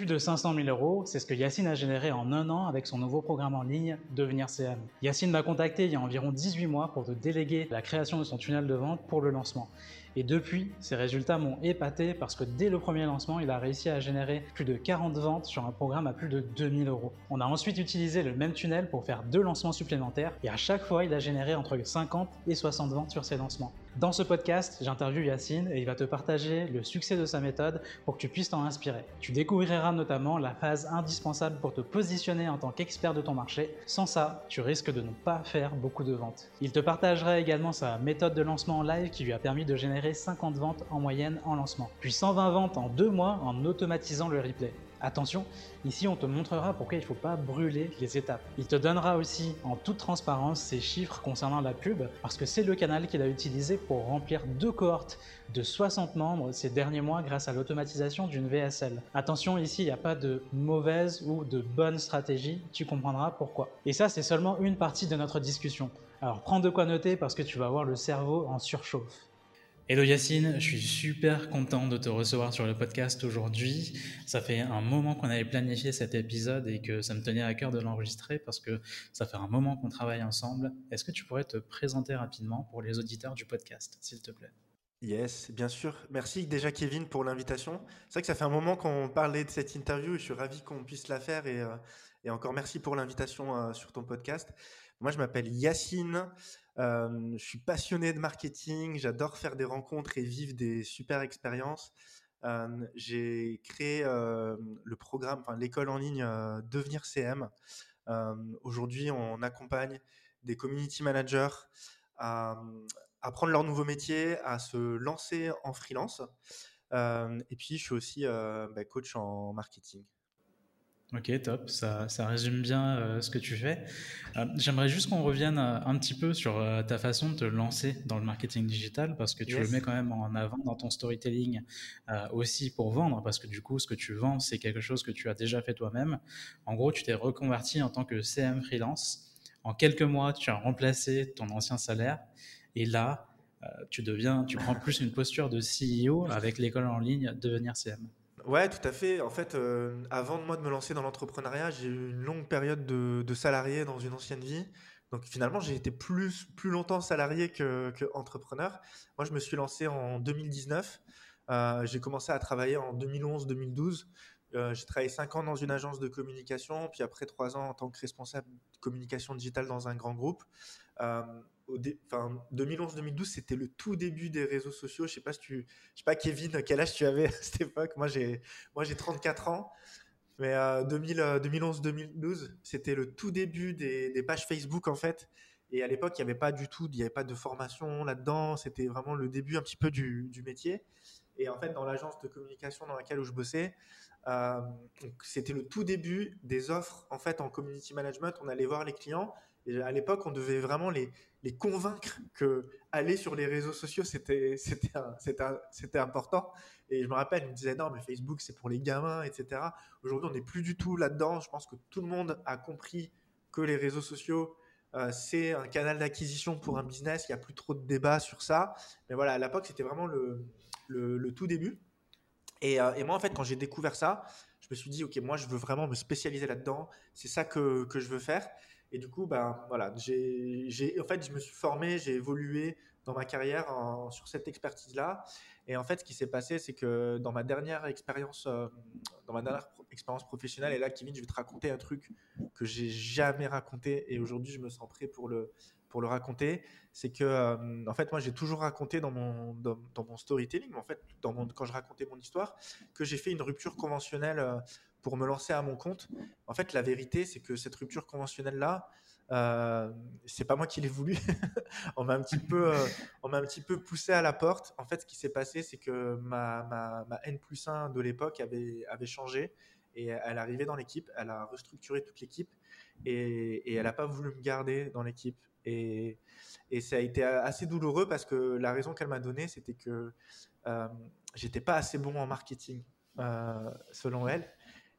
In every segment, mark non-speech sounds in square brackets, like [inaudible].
Plus de 500 000 euros, c'est ce que Yacine a généré en un an avec son nouveau programme en ligne Devenir CM. Yacine m'a contacté il y a environ 18 mois pour te déléguer la création de son tunnel de vente pour le lancement. Et depuis, ses résultats m'ont épaté parce que dès le premier lancement, il a réussi à générer plus de 40 ventes sur un programme à plus de 2000 euros. On a ensuite utilisé le même tunnel pour faire deux lancements supplémentaires et à chaque fois, il a généré entre 50 et 60 ventes sur ses lancements. Dans ce podcast, j'interviewe Yacine et il va te partager le succès de sa méthode pour que tu puisses t'en inspirer. Tu découvriras notamment la phase indispensable pour te positionner en tant qu'expert de ton marché. Sans ça, tu risques de ne pas faire beaucoup de ventes. Il te partagera également sa méthode de lancement en live qui lui a permis de générer 50 ventes en moyenne en lancement, puis 120 ventes en deux mois en automatisant le replay. Attention, ici on te montrera pourquoi il ne faut pas brûler les étapes. Il te donnera aussi en toute transparence ses chiffres concernant la pub, parce que c'est le canal qu'il a utilisé pour remplir deux cohortes de 60 membres ces derniers mois grâce à l'automatisation d'une VSL. Attention, ici il n'y a pas de mauvaise ou de bonne stratégie, tu comprendras pourquoi. Et ça c'est seulement une partie de notre discussion. Alors prends de quoi noter parce que tu vas avoir le cerveau en surchauffe. Hello Yacine, je suis super content de te recevoir sur le podcast aujourd'hui. Ça fait un moment qu'on avait planifié cet épisode et que ça me tenait à cœur de l'enregistrer parce que ça fait un moment qu'on travaille ensemble. Est-ce que tu pourrais te présenter rapidement pour les auditeurs du podcast, s'il te plaît? Yes, bien sûr. Merci déjà Kevin pour l'invitation. C'est vrai que ça fait un moment qu'on parlait de cette interview et je suis ravi qu'on puisse la faire et, euh, et encore merci pour l'invitation euh, sur ton podcast. Moi, je m'appelle Yacine. Je suis passionné de marketing. J'adore faire des rencontres et vivre des super expériences. J'ai créé le programme, enfin l'école en ligne Devenir CM. Aujourd'hui, on accompagne des community managers à, apprendre leur nouveau métier, à se lancer en freelance. et puis, je suis aussi bah, coach en marketing. Ok, top, ça, ça résume bien euh, ce que tu fais. Euh, j'aimerais juste qu'on revienne euh, un petit peu sur ta façon de te lancer dans le marketing digital, parce que tu le mets quand même en avant dans ton storytelling aussi pour vendre, parce que du coup, ce que tu vends, c'est quelque chose que tu as déjà fait toi-même. En gros, tu t'es reconverti en tant que CM freelance. En quelques mois, tu as remplacé ton ancien salaire, et là, tu deviens, tu prends plus une posture de CEO avec l'école en ligne Devenir CM. Ouais, tout à fait. En fait, euh, avant de moi de me lancer dans l'entrepreneuriat, j'ai eu une longue période de, salarié dans une ancienne vie. Donc finalement, j'ai été plus, plus longtemps salarié que, entrepreneur. Moi, je me suis lancé en 2019. Euh, j'ai commencé à travailler en 2011-2012. Euh, j'ai travaillé 5 ans dans une agence de communication, puis après 3 ans en tant que responsable de communication digitale dans un grand groupe. 2011-2012, c'était le tout début des réseaux sociaux. Je sais pas si tu, je sais pas Kevin, quel âge tu avais à cette époque? Moi, j'ai, moi, j'ai 34 ans. Mais 2011-2012, euh, c'était le tout début des, pages Facebook en fait. Et à l'époque, il n'y avait pas du tout, il n'y avait pas de formation là-dedans. C'était vraiment le début un petit peu du, métier. Et en fait, dans l'agence de communication dans laquelle je bossais, euh, c'était le tout début des offres en fait en community management. On allait voir les clients à l'époque, on devait vraiment les, convaincre que aller sur les réseaux sociaux, [laughs] c'était, important. Et je me rappelle, ils me disaient non, mais Facebook, c'est pour les gamins, etc. Aujourd'hui, on n'est plus du tout là-dedans. Je pense que tout le monde a compris que les réseaux sociaux, euh, c'est un canal d'acquisition pour un business. Il n'y a plus trop de débats sur ça. Mais voilà, à l'époque, c'était vraiment le, tout début. Et, euh, et, moi, en fait, quand j'ai découvert ça, je me suis dit, OK, moi, je veux vraiment me spécialiser là-dedans. C'est ça que je veux faire. Et du coup, ben, voilà, j'ai, en fait, je me suis formé, j'ai évolué dans ma carrière sur cette expertise-là. Et en fait, ce qui s'est passé, c'est que dans ma dernière expérience, euh, dans ma dernière expérience professionnelle, et là, Kevin, je vais te raconter un truc que j'ai jamais raconté, et aujourd'hui, je me sens prêt pour le, pour le raconter. C'est que, euh, en fait, moi, j'ai toujours raconté dans mon, dans, mon storytelling, en fait, dans mon, quand je racontais mon histoire, que j'ai fait une rupture conventionnelle euh, pour me lancer à mon compte. En fait, la vérité, c'est que cette rupture conventionnelle-là, euh, c'est pas moi qui l'ai voulu. [laughs] on m'a un petit peu, euh, on m'a un petit peu poussé à la porte. En fait, ce qui s'est passé, c'est que ma, ma, ma, N plus 1 de l'époque avait, avait changé et elle arrivait dans l'équipe. Elle a restructuré toute l'équipe et, et elle n'a pas voulu me garder dans l'équipe. Et, et, ça a été assez douloureux parce que la raison qu'elle m'a donnée, c'était que euh, j'étais pas assez bon en marketing, euh, selon elle.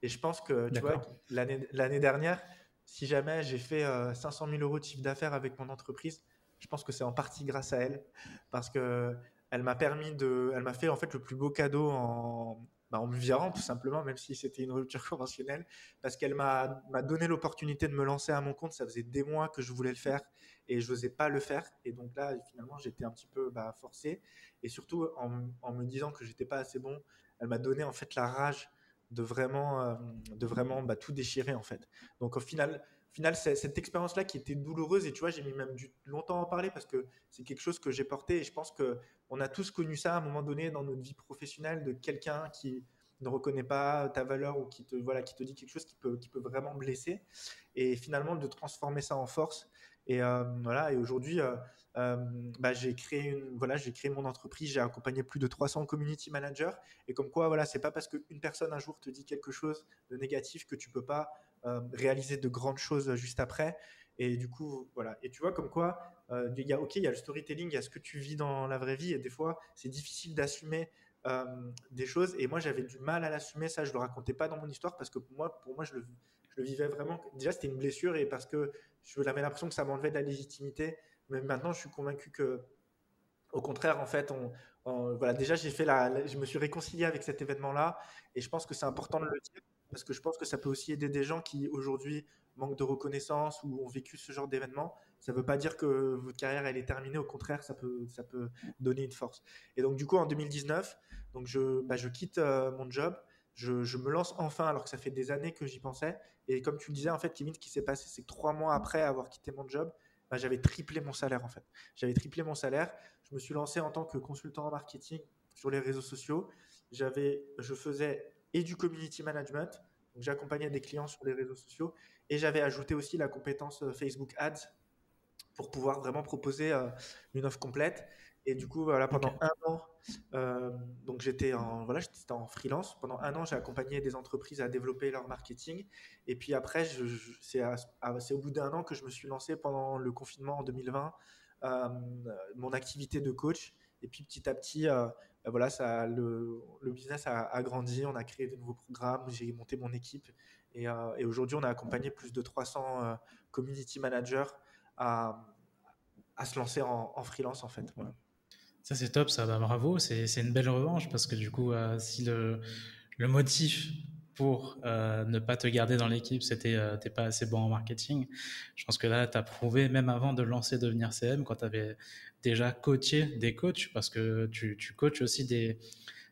Et je pense que, tu vois, l'année dernière, si jamais j'ai fait 500 euh, 000 euros de chiffre d'affaires avec mon entreprise, je pense que c'est en partie grâce à elle. Parce que elle m'a permis de. Elle m'a fait en fait le plus beau cadeau en, bah, en me virant tout simplement, même si c'était une rupture [laughs] conventionnelle, parce qu'elle m'a donné l'opportunité de me lancer à mon compte. Ça faisait des mois que je voulais le faire et je n'osais pas le faire. Et donc là, finalement, j'étais un petit peu bah, forcé. Et surtout, en, me disant que j'étais pas assez bon, elle m'a donné en fait la rage de vraiment, euh, de vraiment bah, tout déchirer en fait. Donc au final, final, c'est cette expérience-là qui était douloureuse et tu vois, j'ai mis même du longtemps à en parler parce que c'est quelque chose que j'ai porté et je pense que on a tous connu ça à un moment donné dans notre vie professionnelle de quelqu'un qui ne reconnaît pas ta valeur ou qui te voilà qui te dit quelque chose qui peut qui peut vraiment blesser et finalement de transformer ça en force et euh, voilà et aujourd'hui euh, euh, bah, j'ai créé voilà créé mon entreprise j'ai accompagné plus de 300 community managers et comme quoi voilà c'est pas parce qu'une personne un jour te dit quelque chose de négatif que tu peux pas réaliser de grandes choses juste après. Et du coup, voilà. Et tu vois, comme quoi, il y a, ok, il y a le storytelling, il y a ce que tu vis dans la vraie vie, et des fois, c'est difficile d'assumer des choses. Et moi, j'avais du mal à l'assumer. Ça, je le racontais pas dans mon histoire parce que pour moi, pour moi, je le, je le vivais vraiment. Déjà, c'était une blessure et parce que je avais l'impression que ça m'enlevait de la légitimité. Mais maintenant, je suis convaincu que, au contraire, en fait, voilà, déjà, j'ai fait la, je me suis réconcilié avec cet événement-là, et je pense que c'est important de le dire parce que je pense que ça peut aussi aider des gens qui aujourd'hui manquent de reconnaissance ou ont vécu ce genre d'événement. Ça ne veut pas dire que votre carrière elle est terminée, au contraire, ça peut, ça peut donner une force. Et donc du coup en 2019, donc je, bah, je quitte euh, mon job, je, je, me lance enfin alors que ça fait des années que j'y pensais. Et comme tu le disais en fait, Kevin, ce qui s'est passé, c'est que trois mois après avoir quitté mon job, bah, j'avais triplé mon salaire en fait. J'avais triplé mon salaire. Je me suis lancé en tant que consultant en marketing sur les réseaux sociaux. J'avais, je faisais et du community management. Donc j'accompagnais des clients sur les réseaux sociaux et j'avais ajouté aussi la compétence euh, Facebook Ads pour pouvoir vraiment proposer euh, une offre complète. Et du coup, voilà, pendant un an, euh, donc j'étais en, voilà, j'étais en freelance. Pendant un an, j'ai accompagné des entreprises à développer leur marketing. Et puis après, je, c'est, au bout d'un an que je me suis lancé pendant le confinement en 2020, mon activité de coach. Et puis petit à petit, bah, voilà, ça, le, le business a, grandi, on a créé de nouveaux programmes, j'ai monté mon équipe et, euh, et aujourd'hui on a accompagné plus de 300 euh, community managers à, à, se lancer en, freelance en fait. Ça c'est top, ça, bah, bravo, c'est une belle revanche parce que du coup euh, si le, le motif pour ne pas te garder dans l'équipe, c'était euh, t'es pas assez bon en marketing. Je pense que là, tu as prouvé, même avant de lancer Devenir CM, quand tu avais déjà coaché des coachs, parce que tu, tu coaches aussi des,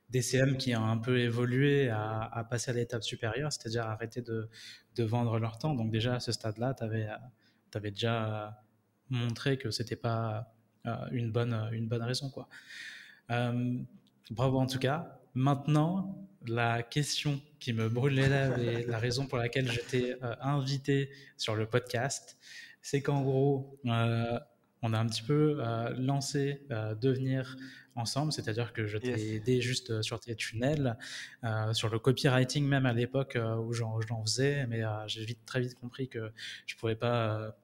des CM qui ont un peu évolué à, passer à l'étape supérieure, c'est-à-dire arrêter de, de, vendre leur temps. Donc déjà, à ce stade-là, tu avais, avais, déjà montré que c'était pas euh, une, bonne, une bonne raison. Quoi. Euh, bravo en tout cas. Maintenant, la question qui me brûle les [laughs] lèvres et la raison pour laquelle j'étais euh, invité sur le podcast, c'est qu'en gros, euh, on a un petit peu euh, lancé devenir ensemble, c'est-à-dire que je t'ai aidé juste sur tes tunnels, sur le copywriting même à l'époque où j'en faisais, mais j'ai vite, très vite compris que je ne pouvais pas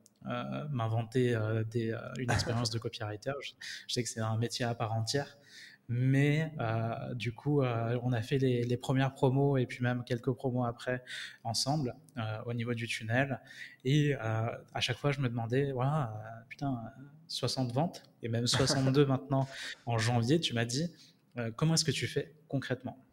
m'inventer une expérience de copywriter. Je, je, sais que c'est un métier à part entière. Mais euh, du coup, euh, on a fait les, premières promos et puis même quelques promos après ensemble euh, au niveau du tunnel. Et à chaque fois, je me demandais, putain, 60 ventes et même 62 [laughs] maintenant en janvier, tu m'as dit, comment est-ce que tu fais concrètement?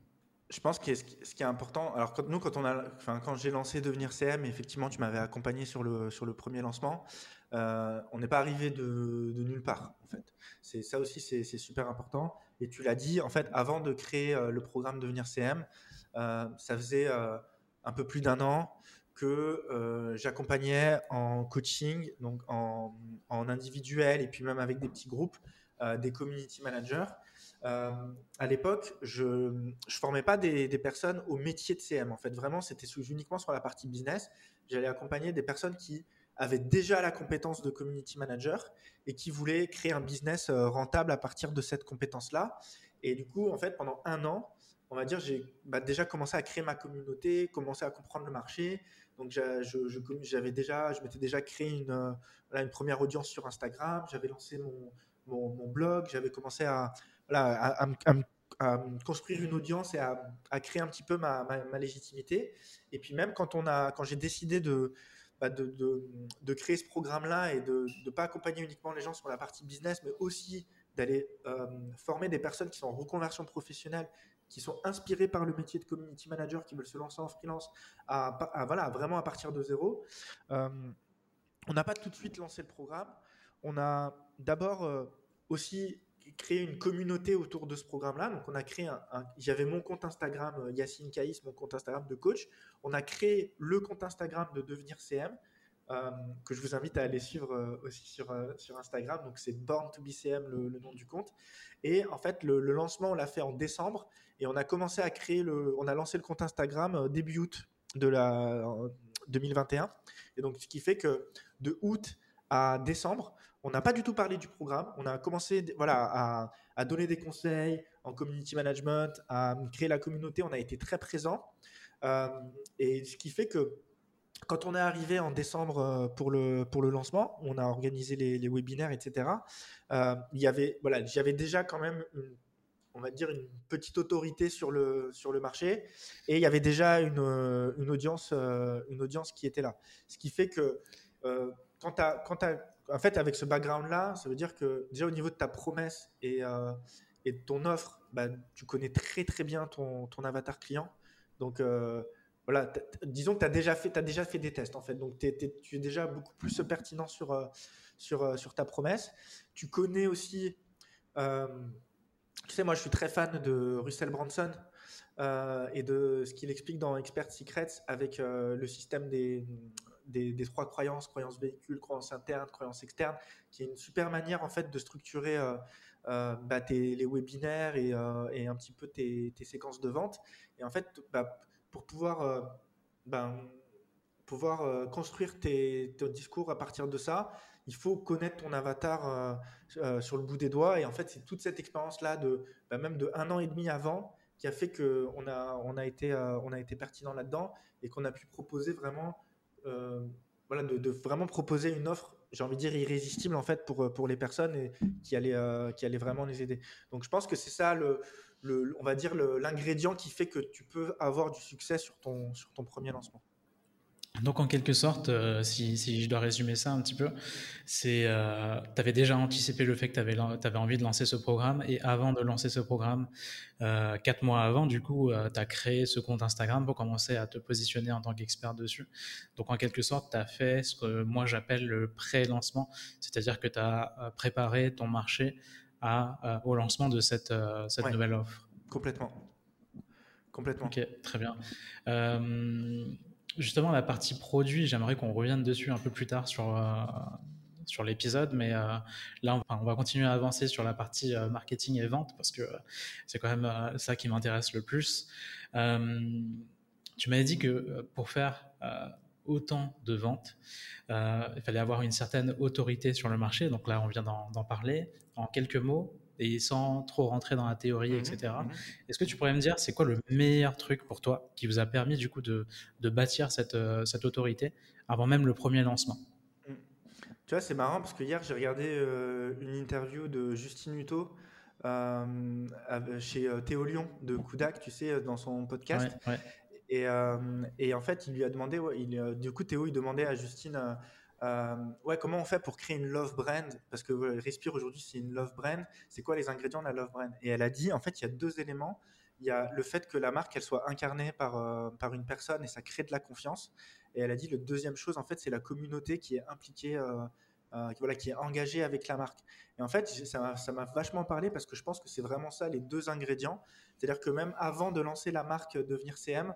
Je pense que ce qui est important, alors quand nous, quand enfin, quand j'ai lancé Devenir CM, effectivement, tu m'avais accompagné sur le, sur le premier lancement. on n'est pas arrivé de, de, nulle part, en fait. Ça aussi, c'est super important. Et tu l'as dit, en fait, avant de créer euh, le programme Devenir CM, euh, ça faisait euh, un peu plus d'un an que j'accompagnais en coaching, donc en, individuel et puis même avec des petits groupes, des community managers. À l'époque, je ne formais pas des, personnes au métier de CM. En fait, vraiment, c'était uniquement sur la partie business. J'allais accompagner des personnes qui avaient déjà la compétence de community manager et qui voulait créer un business euh, rentable à partir de cette compétence-là. Et du coup, en fait, pendant un an, on va dire, j'ai bah, déjà commencé à créer ma communauté, commencé à comprendre le marché. Donc, j'avais déjà, je m'étais déjà créé une, euh, une première audience sur Instagram. J'avais lancé mon, blog. J'avais commencé à, à, construire une audience et à, créer un petit peu ma, légitimité. Et puis même quand quand j'ai décidé de, bah, de, de, créer ce programme-là et de ne pas accompagner uniquement les gens sur la partie business, mais aussi d'aller euh, former des personnes qui sont en reconversion professionnelle, qui sont inspirés par le métier de community manager, qui veulent se lancer en freelance, voilà, vraiment à partir de zéro. Euh, on n'a pas tout de suite lancé le programme. On a d'abord euh, aussi créé une communauté autour de ce programme-là. Donc, on a créé un. J'avais mon compte Instagram, euh, Yacine Caïs, mon compte Instagram de coach. On a créé le compte Instagram de Devenir CM. Euh, que je vous invite à aller suivre aussi sur, sur Instagram. Donc, c'est Born to be CM, le, nom du compte. Et en fait, le, lancement, on l'a fait en décembre et on a commencé à créer le. On a lancé le compte Instagram début août de la 2021. Et donc, ce qui fait que de août à décembre, on n'a pas du tout parlé du programme. On a commencé voilà, à, donner des conseils en community management, à créer la communauté. On a été très présent. Euh, et ce qui fait que quand on est arrivé en décembre euh, pour le, pour le lancement, on a organisé les, webinaires, etc. Euh, il y avait, voilà, j'avais déjà quand même une, on va dire une petite autorité sur le, sur le marché et il y avait déjà une, une audience, une audience qui était là. Ce qui fait que quand tu as, en fait, avec ce background-là, ça veut dire que déjà au niveau de ta promesse et, euh, de ton offre, bah, tu connais très très bien ton, avatar client. Donc euh, voilà, disons que tu as, déjà fait, déjà fait des tests en fait. Donc tu es déjà beaucoup plus pertinent sur, euh, sur, sur ta promesse. Tu connais aussi, tu sais, moi je suis très fan de Russell Branson. et de ce qu'il explique dans Expert Secrets avec le système des, des, trois croyances, croyances véhicules, croyances internes, croyances externes, qui est une super manière en fait de structurer euh, euh, bah, les webinaires euh, et, un petit peu tes, séquences de vente. Et en fait, bah, pour pouvoir, ben, construire tes, discours à partir de ça, il faut connaître ton avatar sur le bout des doigts. Et en fait, c'est toute cette expérience-là de bah, même de un an et demi avant qui a fait qu'on a, été, pertinent là-dedans et qu'on a pu proposer vraiment euh, voilà, de, vraiment proposer une offre, j'ai envie de dire irrésistible en fait pour, pour les personnes et qui allait, euh, qui vraiment les aider. Donc je pense que c'est ça le, le, on va dire l'ingrédient qui fait que tu peux avoir du succès sur ton, sur ton premier lancement. Donc en quelque sorte, euh, si, je dois résumer ça un petit peu, c'est euh, tu avais déjà anticipé le fait que tu avais, avais, envie de lancer ce programme et avant de lancer ce programme, euh, quatre mois avant, du coup, tu as créé ce compte Instagram pour commencer à te positionner en tant qu'expert dessus. Donc en quelque sorte, tu as fait ce que moi j'appelle le pré-lancement, c'est-à-dire que tu as préparé ton marché à, au lancement de cette, cette nouvelle offre. Complètement. Complètement. Ok, très bien. Justement, la partie produit, j'aimerais qu'on revienne dessus un peu plus tard sur, euh, sur l'épisode, mais euh, là, on, va continuer à avancer sur la partie euh, marketing et vente parce que c'est quand même ça qui m'intéresse le plus. tu m'avais dit que pour faire autant de ventes, il fallait avoir une certaine autorité sur le marché. Donc là, on vient d'en parler. En quelques mots, et sans trop rentrer dans la théorie, etc. Mmh mmh Est-ce que tu pourrais me dire, c'est quoi le meilleur truc pour toi qui vous a permis du coup de, de bâtir cette, euh, cette, autorité avant même le premier lancement? Mmh. Tu vois, c'est marrant parce que hier, j'ai regardé euh, une interview de Justine Hutto euh, chez Théo Lyon de Kudak, tu sais, dans son podcast. Et, et, en fait, il lui a demandé, il, du coup, Théo, il demandait à Justine euh, ouais, comment on fait pour créer une love brand? Parce que Respire aujourd'hui, c'est une love brand. C'est quoi les ingrédients de la love brand? Et elle a dit, en fait, il y a deux éléments. Il y a le fait que la marque, elle soit incarnée par, euh, par une personne et ça crée de la confiance. Et elle a dit, le deuxième chose, en fait, c'est la communauté qui est impliquée, euh, voilà, qui est engagée avec la marque. Et en fait, ça m'a vachement parlé parce que je pense que c'est vraiment ça, les deux ingrédients. C'est-à-dire que même avant de lancer la marque Devenir CM,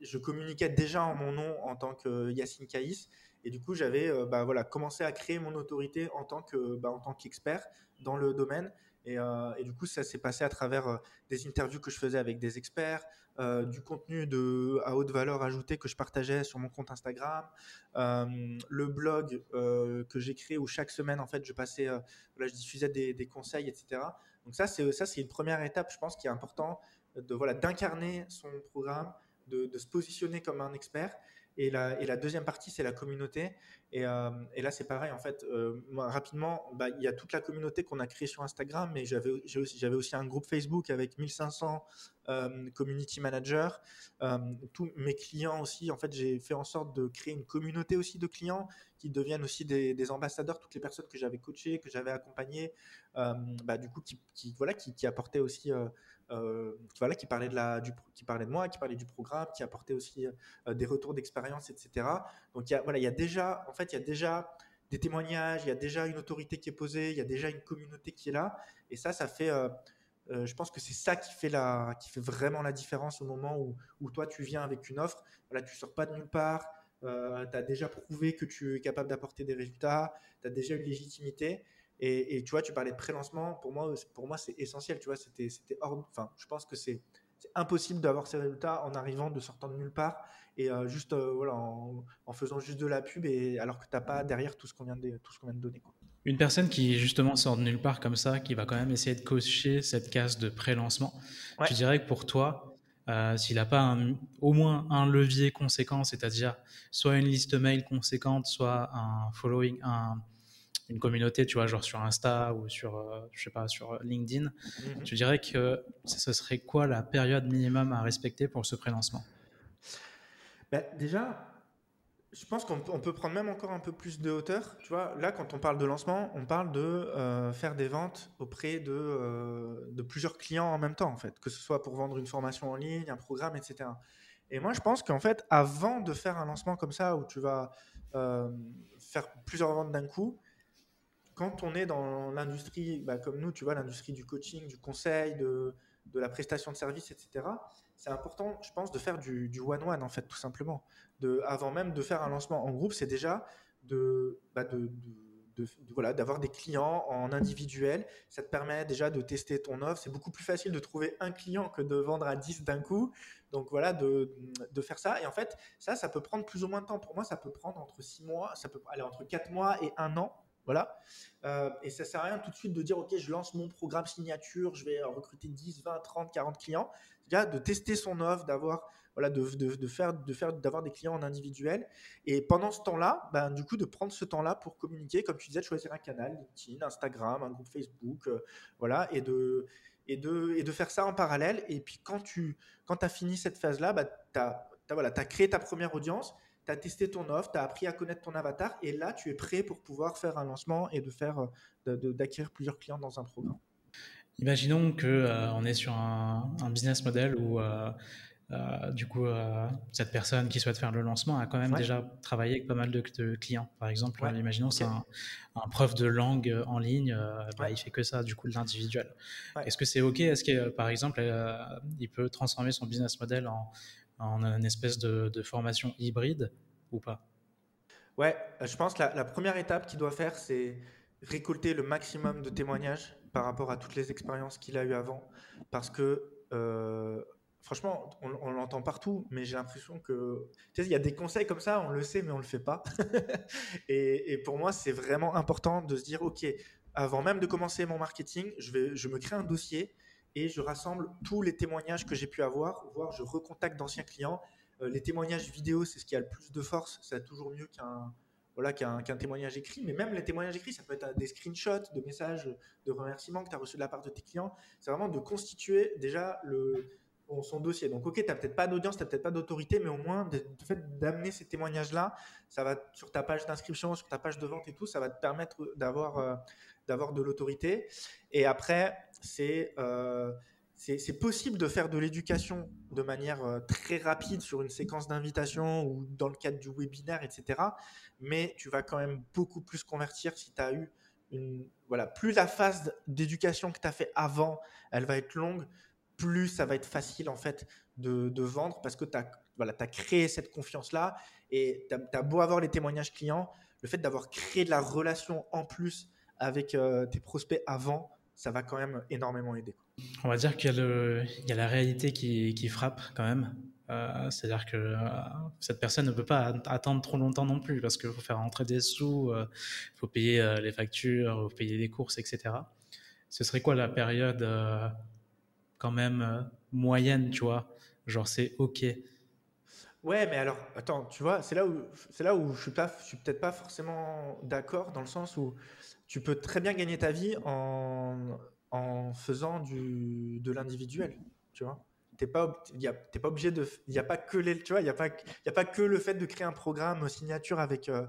je communiquais déjà en mon nom en tant que Yacine Caïs et du coup, j'avais euh, bah, voilà, commencé à créer mon autorité en tant que bah, en qu'expert dans le domaine. Et, euh, et, du coup, ça s'est passé à travers euh, des interviews que je faisais avec des experts, du contenu de, à haute valeur ajoutée que je partageais sur mon compte Instagram, le blog que j'ai créé où chaque semaine, en fait, je passais, voilà, je diffusais des, conseils, etc. Donc ça, c'est une première étape, je pense, qui est important de voilà d'incarner son programme, de, se positionner comme un expert et la, deuxième partie, c'est la communauté. Et, euh, là, c'est pareil, en fait, euh, rapidement, bah, il y a toute la communauté qu'on a créée sur Instagram, mais j'avais aussi, un groupe Facebook avec 1500 euh, community managers. tous mes clients aussi, en fait, j'ai fait en sorte de créer une communauté aussi de clients qui deviennent aussi des, ambassadeurs, toutes les personnes que j'avais coachées, que j'avais accompagnées, bah, du coup, qui, voilà, qui apportaient aussi voilà, qui parlait de la, qui parlait de moi, qui parlait du programme, qui apportait aussi des retours d'expérience, etc. Donc il y a, voilà, il y a déjà, en fait, il y a déjà des témoignages, il y a déjà une autorité qui est posée, il y a déjà une communauté qui est là, et ça, ça fait je pense que c'est ça qui fait, la, qui fait vraiment la différence au moment où, où toi tu viens avec une offre. Voilà, tu sors pas de nulle part, euh, tu as déjà prouvé que tu es capable d'apporter des résultats, tu as déjà une légitimité. Et, tu vois, tu parlais de pré-lancement. Pour moi, pour moi c'est essentiel. Tu vois, c'était, c'était enfin, je pense que c'est, impossible d'avoir ces résultats en arrivant de sortant de nulle part et euh, juste euh, voilà, en, faisant juste de la pub et alors que tu n'as pas derrière tout ce qu'on vient de, tout ce qu'on vient de donner. Une personne qui justement sort de nulle part comme ça, qui va quand même essayer de cocher cette case de pré-lancement, tu dirais que pour toi, euh, s'il n'a pas au moins un levier conséquent, c'est-à-dire soit une liste mail conséquente, soit un following, une communauté, tu vois, genre sur Insta ou sur, euh, je sais pas, sur LinkedIn, mhm. tu dirais que ce serait quoi la période minimum à respecter pour ce pré-lancement? Ben, Déjà, je pense qu'on peut prendre même encore un peu plus de hauteur. Tu vois, là, quand on parle de lancement, on parle de euh, faire des ventes auprès de, euh, de, plusieurs clients en même temps, en fait, que ce soit pour vendre une formation en ligne, un programme, etc. Et moi, je pense qu'en fait, avant de faire un lancement comme ça, où tu vas euh, faire plusieurs ventes d'un coup, quand on est dans l'industrie, bah, comme nous, tu vois, l'industrie du coaching, du conseil, de, de la prestation de services, etc., c'est important, je pense, de faire du one-one, en fait, tout simplement. De, avant même de faire un lancement en groupe, c'est déjà bah de, de, voilà, d'avoir des clients en individuel. Ça te permet déjà de tester ton offre. C'est beaucoup plus facile de trouver un client que de vendre à 10 d'un coup. Donc voilà, de, faire ça. Et en fait, ça, ça peut prendre plus ou moins de temps. Pour moi, ça peut prendre entre 6 mois, ça peut aller entre 4 mois et 1 an. Voilà. Euh, et ça sert à rien tout de suite de dire, OK, je lance mon programme signature, je vais recruter 10, 20, 30, 40 clients de tester son offre, d'avoir voilà, de, de, faire, de faire, d'avoir des clients en individuel. Et pendant ce temps-là, ben, du coup, de prendre ce temps-là pour communiquer, comme tu disais, de choisir un canal, LinkedIn, Instagram, un groupe Facebook, euh, voilà, et de, et, de, et de faire ça en parallèle. Et puis, quand tu quand as fini cette phase-là, bah, tu as, voilà, as créé ta première audience, tu as testé ton offre, tu as appris à connaître ton avatar, et là, tu es prêt pour pouvoir faire un lancement et de faire, d'acquérir plusieurs clients dans un programme. Imaginons que euh, on est sur un, business model où euh, euh, du coup cette personne qui souhaite faire le lancement a quand même déjà travaillé avec pas mal de, clients. Par exemple, imaginons c'est un, prof de langue en ligne, bah, il fait que ça du coup de l'individuel. Est-ce que c'est ok? Est-ce que par exemple il peut transformer son business model en, en une espèce de, formation hybride ou pas Ouais, je pense que la, première étape qu'il doit faire, c'est récolter le maximum de témoignages par rapport à toutes les expériences qu'il a eues avant. Parce que, euh, franchement, on, l'entend partout, mais j'ai l'impression que. Tu sais, il y a des conseils comme ça, on le sait, mais on le fait pas. [laughs] et, pour moi, c'est vraiment important de se dire OK, avant même de commencer mon marketing, je, vais, je me crée un dossier et je rassemble tous les témoignages que j'ai pu avoir, voire je recontacte d'anciens clients. Euh, les témoignages vidéo, c'est ce qui a le plus de force. C'est toujours mieux qu'un voilà, qu'un témoignage écrit, mais même les témoignages écrits, ça peut être des screenshots de messages de remerciements que tu as reçus de la part de tes clients. C'est vraiment de constituer déjà le, son dossier. Donc, ok, tu n'as peut-être pas d'audience, tu n'as peut-être pas d'autorité, mais au moins, le fait d'amener ces témoignages-là, ça va sur ta page d'inscription, sur ta page de vente et tout, ça va te permettre d'avoir euh, d'avoir de l'autorité. Et après, c'est euh, c'est possible de faire de l'éducation de manière euh, très rapide sur une séquence d'invitation ou dans le cadre du webinaire, etc. Mais tu vas quand même beaucoup plus convertir si tu as eu une. Voilà, plus la phase d'éducation que tu as fait avant, elle va être longue, plus ça va être facile en fait de, de vendre parce que tu as, voilà, as créé cette confiance-là et tu as, beau avoir les témoignages clients, le fait d'avoir créé de la relation en plus avec euh, tes prospects avant, ça va quand même énormément aider. On va dire qu'il y, y, a la réalité qui, qui frappe quand même. Euh, c'est-à-dire que euh, cette personne ne peut pas attendre trop longtemps non plus parce qu'il faut faire rentrer des sous, il euh, faut payer les factures, il faut payer les courses, etc. Ce serait quoi la période quand même moyenne, tu vois? Genre c'est OK. Ouais, mais alors, attends, tu vois, c'est là où, c'est là où je suis, pas, je suis peut-être pas forcément d'accord dans le sens où tu peux très bien gagner ta vie en, en faisant du, de l'individuel, tu vois. T'es pas, t'es pas obligé de, il y a pas que les, tu vois, y a y a pas que le fait de créer un programme signature avec euh,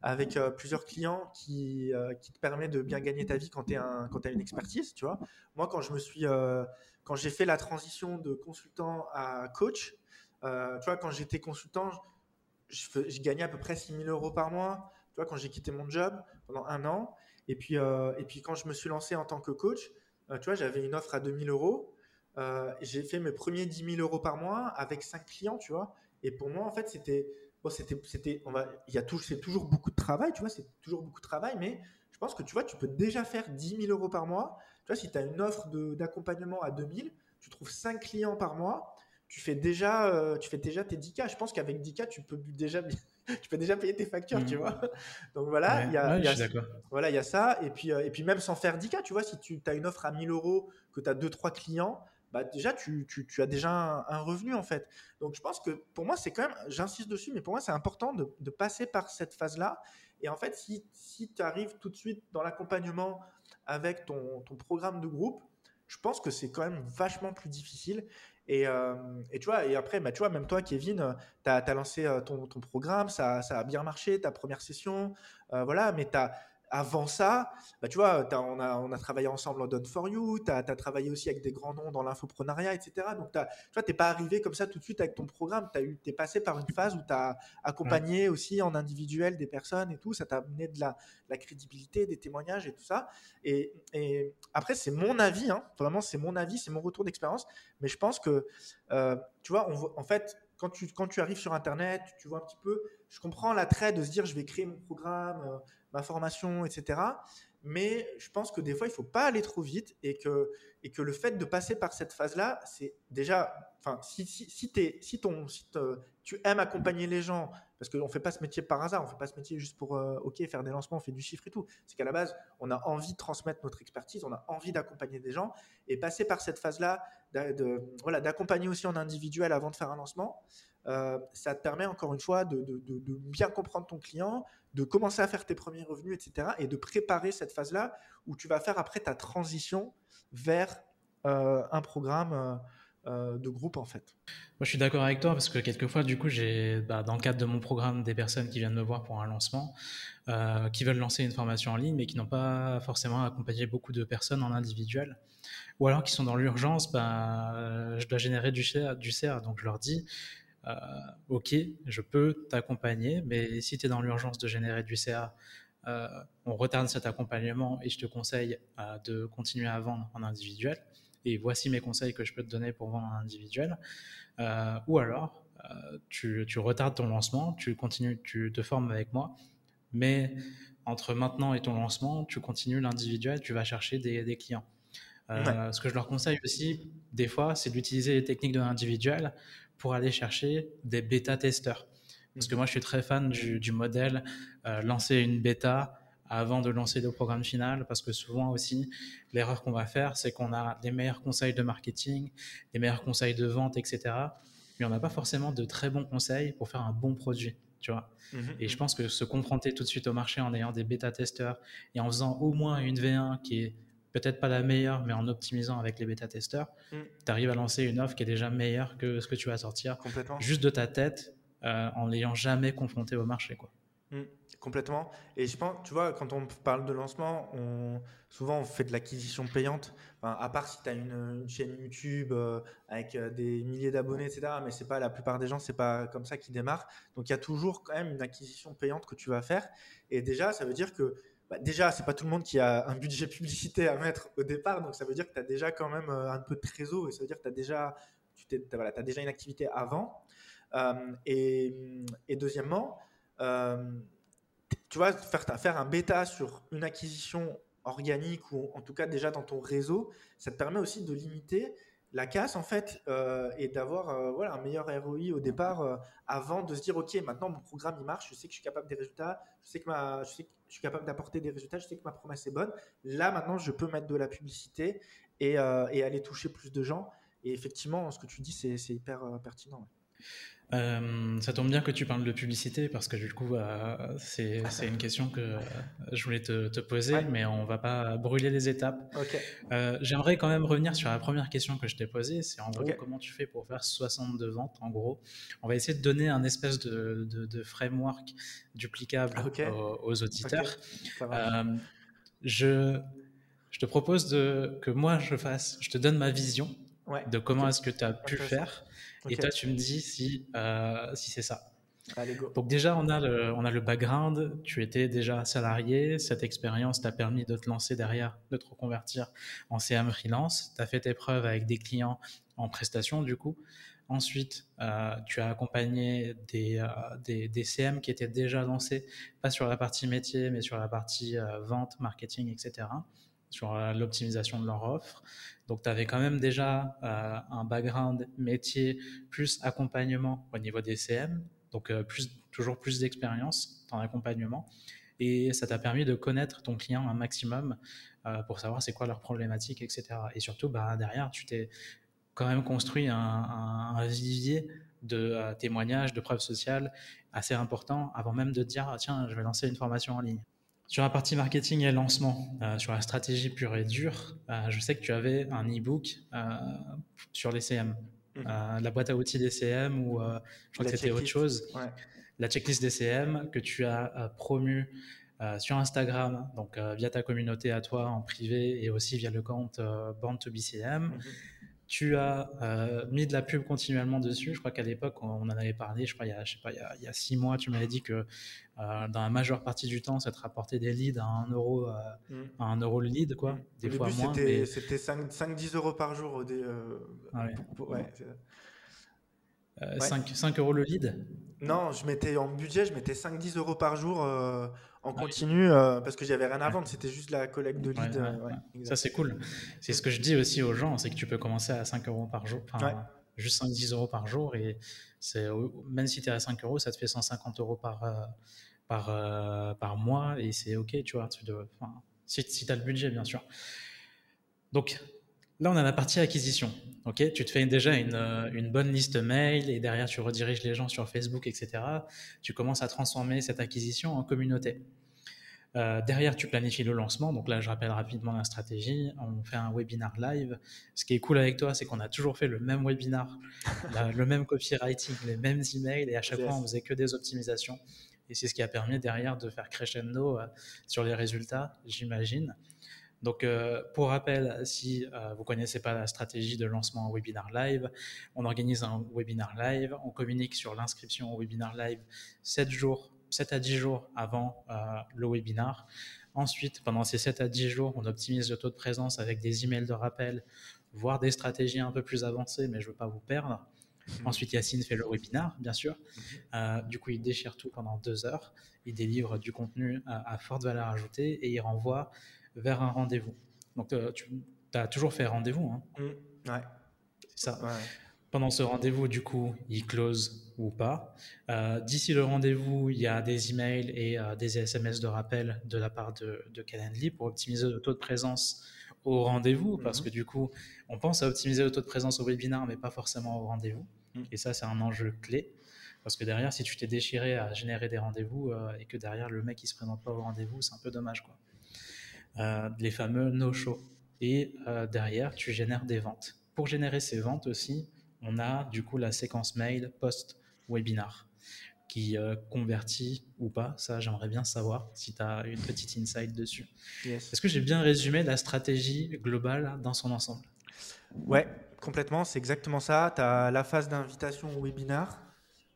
avec euh, plusieurs clients qui euh, qui te permet de bien gagner ta vie quand tu un, quand as une expertise, tu vois. Moi, quand je me suis quand j'ai fait la transition de consultant à coach, tu vois, quand j'étais consultant, je, gagnais à peu près 6 000 euros par mois. Tu vois, quand j'ai quitté mon job pendant un an. Et puis, et puis quand je me suis lancé en tant que coach, tu vois, j'avais une offre à 2 000 euros. j'ai fait mes premiers 10 000 euros par mois avec 5 clients, tu vois. Et pour moi, en fait, c'était, c'était, c'est toujours beaucoup de travail, tu vois, c'est toujours beaucoup de travail, mais je pense que tu vois, tu peux déjà faire 10 000 euros par mois. Tu vois, si tu as une offre d'accompagnement à 2000, tu trouves 5 clients par mois, tu fais déjà, euh, tu fais déjà tes 10K. Je pense qu'avec 10K, tu peux déjà, [laughs] tu peux déjà payer tes factures, tu mmh. vois. [laughs] Donc voilà, il y a, voilà, il y a ça. Et puis, euh, et puis même sans faire 10K, tu vois, si tu as une offre à 1000 euros, que tu as 2-3 clients, bah déjà, tu, tu, tu as déjà un, revenu en fait. Donc je pense que pour moi, c'est quand même, j'insiste dessus, mais pour moi, c'est important de, de, passer par cette phase-là. Et en fait, si, si tu arrives tout de suite dans l'accompagnement avec ton, ton, programme de groupe, je pense que c'est quand même vachement plus difficile. Et, euh, et, tu vois, et après, bah, tu vois, même toi, Kevin, tu as, lancé euh, ton, programme, ça, a bien marché, ta première session, euh, voilà, mais tu as avant ça, bah, tu vois, on, a, on a travaillé ensemble en Done for You, tu as, travaillé aussi avec des grands noms dans l'infoprenariat, etc. Donc, tu vois, tu n'es pas arrivé comme ça tout de suite avec ton programme. Tu es passé par une phase où tu as accompagné aussi en individuel des personnes et tout. Ça t'a amené de la, la, crédibilité, des témoignages et tout ça. Et, et après, c'est mon avis, hein, vraiment, c'est mon avis, c'est mon retour d'expérience. Mais je pense que, euh, tu vois, on, en fait, quand tu, quand tu arrives sur Internet, tu vois un petit peu, je comprends l'attrait de se dire, je vais créer mon programme. Ma formation, etc. Mais je pense que des fois, il faut pas aller trop vite et que, et que le fait de passer par cette phase-là, c'est déjà, enfin, si, si, si, es, si, ton, si tu aimes accompagner les gens, parce qu'on ne fait pas ce métier par hasard, on ne fait pas ce métier juste pour, euh, ok, faire des lancements, on fait du chiffre et tout. C'est qu'à la base, on a envie de transmettre notre expertise, on a envie d'accompagner des gens et passer par cette phase-là, voilà, d'accompagner aussi en individuel avant de faire un lancement, euh, ça te permet encore une fois de, de, de, bien comprendre ton client, de commencer à faire tes premiers revenus, etc. Et de préparer cette phase-là où tu vas faire après ta transition vers euh, un programme euh, euh, de groupe en fait. Moi je suis d'accord avec toi parce que quelquefois du coup j'ai bah, dans le cadre de mon programme des personnes qui viennent me voir pour un lancement, qui veulent lancer une formation en ligne mais qui n'ont pas forcément accompagné beaucoup de personnes en individuel ou alors qui sont dans l'urgence, bah, je dois générer du CR donc je leur dis ok, je peux t'accompagner, mais si tu es dans l'urgence de générer du CA, euh, on retarde cet accompagnement et je te conseille euh, de continuer à vendre en individuel. Et voici mes conseils que je peux te donner pour vendre en individuel. ou alors, tu, retardes ton lancement, tu continues, tu te formes avec moi, mais entre maintenant et ton lancement, tu continues l'individuel, tu vas chercher des, clients. Ce que je leur conseille aussi, des fois, c'est d'utiliser les techniques de l'individuel pour aller chercher des bêta-testeurs. Parce que moi, je suis très fan du, modèle euh, lancer une bêta avant de lancer le programme final, parce que souvent aussi, l'erreur qu'on va faire, c'est qu'on a les meilleurs conseils de marketing, les meilleurs conseils de vente, etc. Mais on n'a pas forcément de très bons conseils pour faire un bon produit, tu vois. Mmh et je pense que se confronter tout de suite au marché en ayant des bêta-testeurs et en faisant au moins une V1 qui est peut-être pas la meilleure, mais en optimisant avec les bêta-testeurs, mm. tu arrives à lancer une offre qui est déjà meilleure que ce que tu vas sortir juste de ta tête euh, en n'ayant jamais confronté au marché. Quoi. Mm. Complètement. Et je pense, tu vois, quand on parle de lancement, on, souvent on fait de l'acquisition payante. à part si tu as une, chaîne YouTube euh, avec euh, des milliers d'abonnés, etc. Mais c'est pas la plupart des gens, c'est pas comme ça qu'ils démarrent. Donc il y a toujours quand même une acquisition payante que tu vas faire. Et déjà, ça veut dire que bah, déjà, c'est pas tout le monde qui a un budget [laughs] publicité à mettre au départ, donc ça veut dire que tu as déjà quand même euh, un peu de trésor et ça veut dire que tu as déjà, tu voilà, as déjà une activité avant. Euh, et, deuxièmement, euh, tu vois, faire un bêta sur une acquisition organique ou en tout cas déjà dans ton réseau, ça te permet aussi de limiter la casse en fait euh, et d'avoir euh, voilà un meilleur ROI au départ euh, avant de se dire ok maintenant mon programme il marche je sais que je suis capable des résultats je sais que ma je suis capable d'apporter des résultats je sais que ma promesse est bonne. Là maintenant je peux mettre de la publicité et, et aller toucher plus de gens. Et effectivement ce que tu dis c'est hyper pertinent euh, ça tombe bien que tu parles de publicité parce que du coup, euh, c'est une question que je voulais te, te poser, mais on va pas brûler les étapes. Euh, J'aimerais quand même revenir sur la première question que je t'ai posée. C'est en gros comment tu fais pour faire 62 ventes. En gros, on va essayer de donner un espèce de, de, de framework duplicable aux, auditeurs. Euh, je, je te propose de, que moi je fasse, je te donne ma vision de comment est-ce que tu as pu faire. Et toi, tu me dis si, euh, si c'est ça. Allez, go. Donc déjà, on a, le, on a le background, tu étais déjà salarié, cette expérience t'a permis de te lancer derrière, de te reconvertir en CM freelance, tu as fait tes preuves avec des clients en prestation du coup. Ensuite, euh, tu as accompagné des, euh, des, des, CM qui étaient déjà lancés, pas sur la partie métier, mais sur la partie vente, marketing, etc sur euh, l'optimisation de leur offre. Donc, tu avais quand même déjà euh, un background métier plus accompagnement au niveau des CM, donc euh, toujours plus d'expérience dans l'accompagnement. Et ça t'a permis de connaître ton client un maximum pour savoir c'est quoi leur problématique, etc. Et surtout, bah, derrière, tu t'es quand même construit un, vivier de témoignages, de preuves sociales assez important avant même de dire, ah, tiens, je vais lancer une formation en ligne. Sur la partie marketing et lancement, euh, sur la stratégie pure et dure, euh, je sais que tu avais un e-book euh, sur les CM. Mhm. la boîte à outils des CM ou je crois que c'était autre chose. La checklist des CM que tu as promu sur Instagram, donc via ta communauté à toi en privé et aussi via le compte Band to BCM. Tu as euh, mis de la pub continuellement dessus. Je crois qu'à l'époque, on en avait parlé. Je crois il y a, je sais pas, il y a, six mois, tu m'avais dit que euh, dans la majeure partie du temps, ça te rapportait des leads à un euro, euh, mm. à un euro le lead, quoi. Mm. Des fois moins. C'était 5-10 euros par jour. Des, ah ouais. 5, 5, euros le lead? Non, je mettais en budget, je mettais 5-10 euros par jour en ah continu euh, parce que j'avais rien à vendre, c'était juste la collecte de leads. Euh, ça, c'est cool. C'est ce que je dis aussi aux gens, c'est que tu peux commencer à 5 euros par jour, juste 5-10 euros par jour, et c'est même si tu es à 5 euros, ça te fait 150 euros par, euh, par, par mois, et c'est OK, tu vois, tu si, si tu as le budget, bien sûr. Donc, Là, on a la partie acquisition. Ok, tu te fais déjà une, une, bonne liste mail et derrière tu rediriges les gens sur Facebook, etc. Tu commences à transformer cette acquisition en communauté. Euh, derrière, tu planifies le lancement. Donc là, je rappelle rapidement la stratégie. On fait un webinar live. Ce qui est cool avec toi, c'est qu'on a toujours fait le même webinar, [laughs] le même copywriting, les mêmes emails, et à chaque fois, on faisait que des optimisations. Et c'est ce qui a permis derrière de faire crescendo euh, sur les résultats, j'imagine. Donc, euh, pour rappel, si vous connaissez pas la stratégie de lancement en webinar live, on organise un webinar live, on communique sur l'inscription au webinar live 7 jours 7 à 10 jours avant euh, le webinar. Ensuite, pendant ces 7 à 10 jours, on optimise le taux de présence avec des emails de rappel, voire des stratégies un peu plus avancées, mais je ne veux pas vous perdre. Mhm. Ensuite, Yacine fait le webinar, bien sûr. Mhm. Euh, du coup, il déchire tout pendant deux heures. Il délivre du contenu à, forte valeur ajoutée et il renvoie vers un rendez-vous. Donc, euh, tu as toujours fait rendez-vous. Hein mmh. Ouais. C'est ça. Pendant ce rendez-vous, du coup, il close ou pas. Euh, d'ici le rendez-vous, il y a des emails et euh, des SMS de rappel de la part de, de Calendly pour optimiser le taux de présence au rendez-vous, parce mhm. que du coup, on pense à optimiser le taux de présence au webinar, mais pas forcément au rendez-vous. Mhm. Et ça, c'est un enjeu clé. Parce que derrière, si tu t'es déchiré à générer des rendez-vous euh, et que derrière, le mec, il se présente pas au rendez-vous, c'est un peu dommage. Quoi. Les fameux no-show. Et derrière, tu génères des ventes. Pour générer ces ventes aussi, on a du coup la séquence mail post-webinar qui euh, convertit ou pas. Ça, j'aimerais bien savoir si tu as une petite insight dessus. Est-ce que j'ai bien résumé la stratégie globale dans son ensemble? Ouais, complètement. C'est exactement ça. Tu as la phase d'invitation au webinar.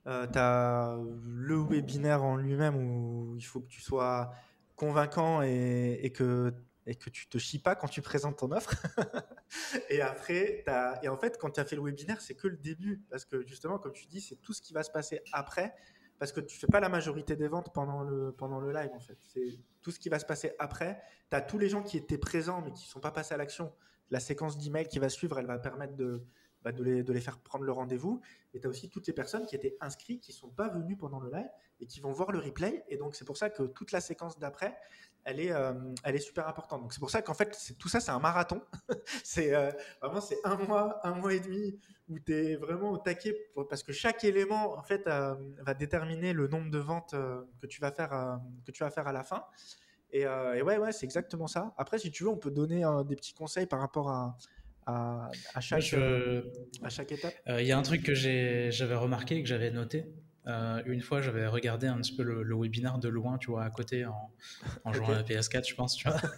Euh, tu as le webinaire en lui-même où il faut que tu sois convaincant et, que et que tu te chies pas quand tu présentes ton offre. [laughs] et après, et en fait, quand tu as fait le webinaire, c'est que le début. Parce que justement, comme tu dis, c'est tout ce qui va se passer après. Parce que tu fais pas la majorité des ventes pendant le, pendant le live, en fait. C'est tout ce qui va se passer après. Tu as tous les gens qui étaient présents, mais qui ne sont pas passés à l'action. La séquence d'emails qui va suivre, elle va permettre de, bah, de, les, de, les, faire prendre le rendez-vous. Et tu as aussi toutes les personnes qui étaient inscrites, qui ne sont pas venues pendant le live et qui vont voir le replay. Et donc, c'est pour ça que toute la séquence d'après, elle est, euh, elle est super importante. Donc c'est pour ça qu'en fait, tout ça, c'est un marathon. [laughs] c'est euh, vraiment c'est un mois, un mois et demi où tu es vraiment au taquet parce que chaque élément en fait euh, va déterminer le nombre de ventes que tu vas faire, que tu vas faire à la fin. Et, et ouais, ouais, c'est exactement ça. Après, si tu veux, on peut donner des petits conseils par rapport à, à, chaque, à chaque étape. Il y a un truc que j'avais remarqué, que j'avais noté Euh, une fois, j'avais regardé un petit peu le, webinaire de loin, tu vois, à côté, en, jouant à la PS4, je pense, tu vois. [laughs]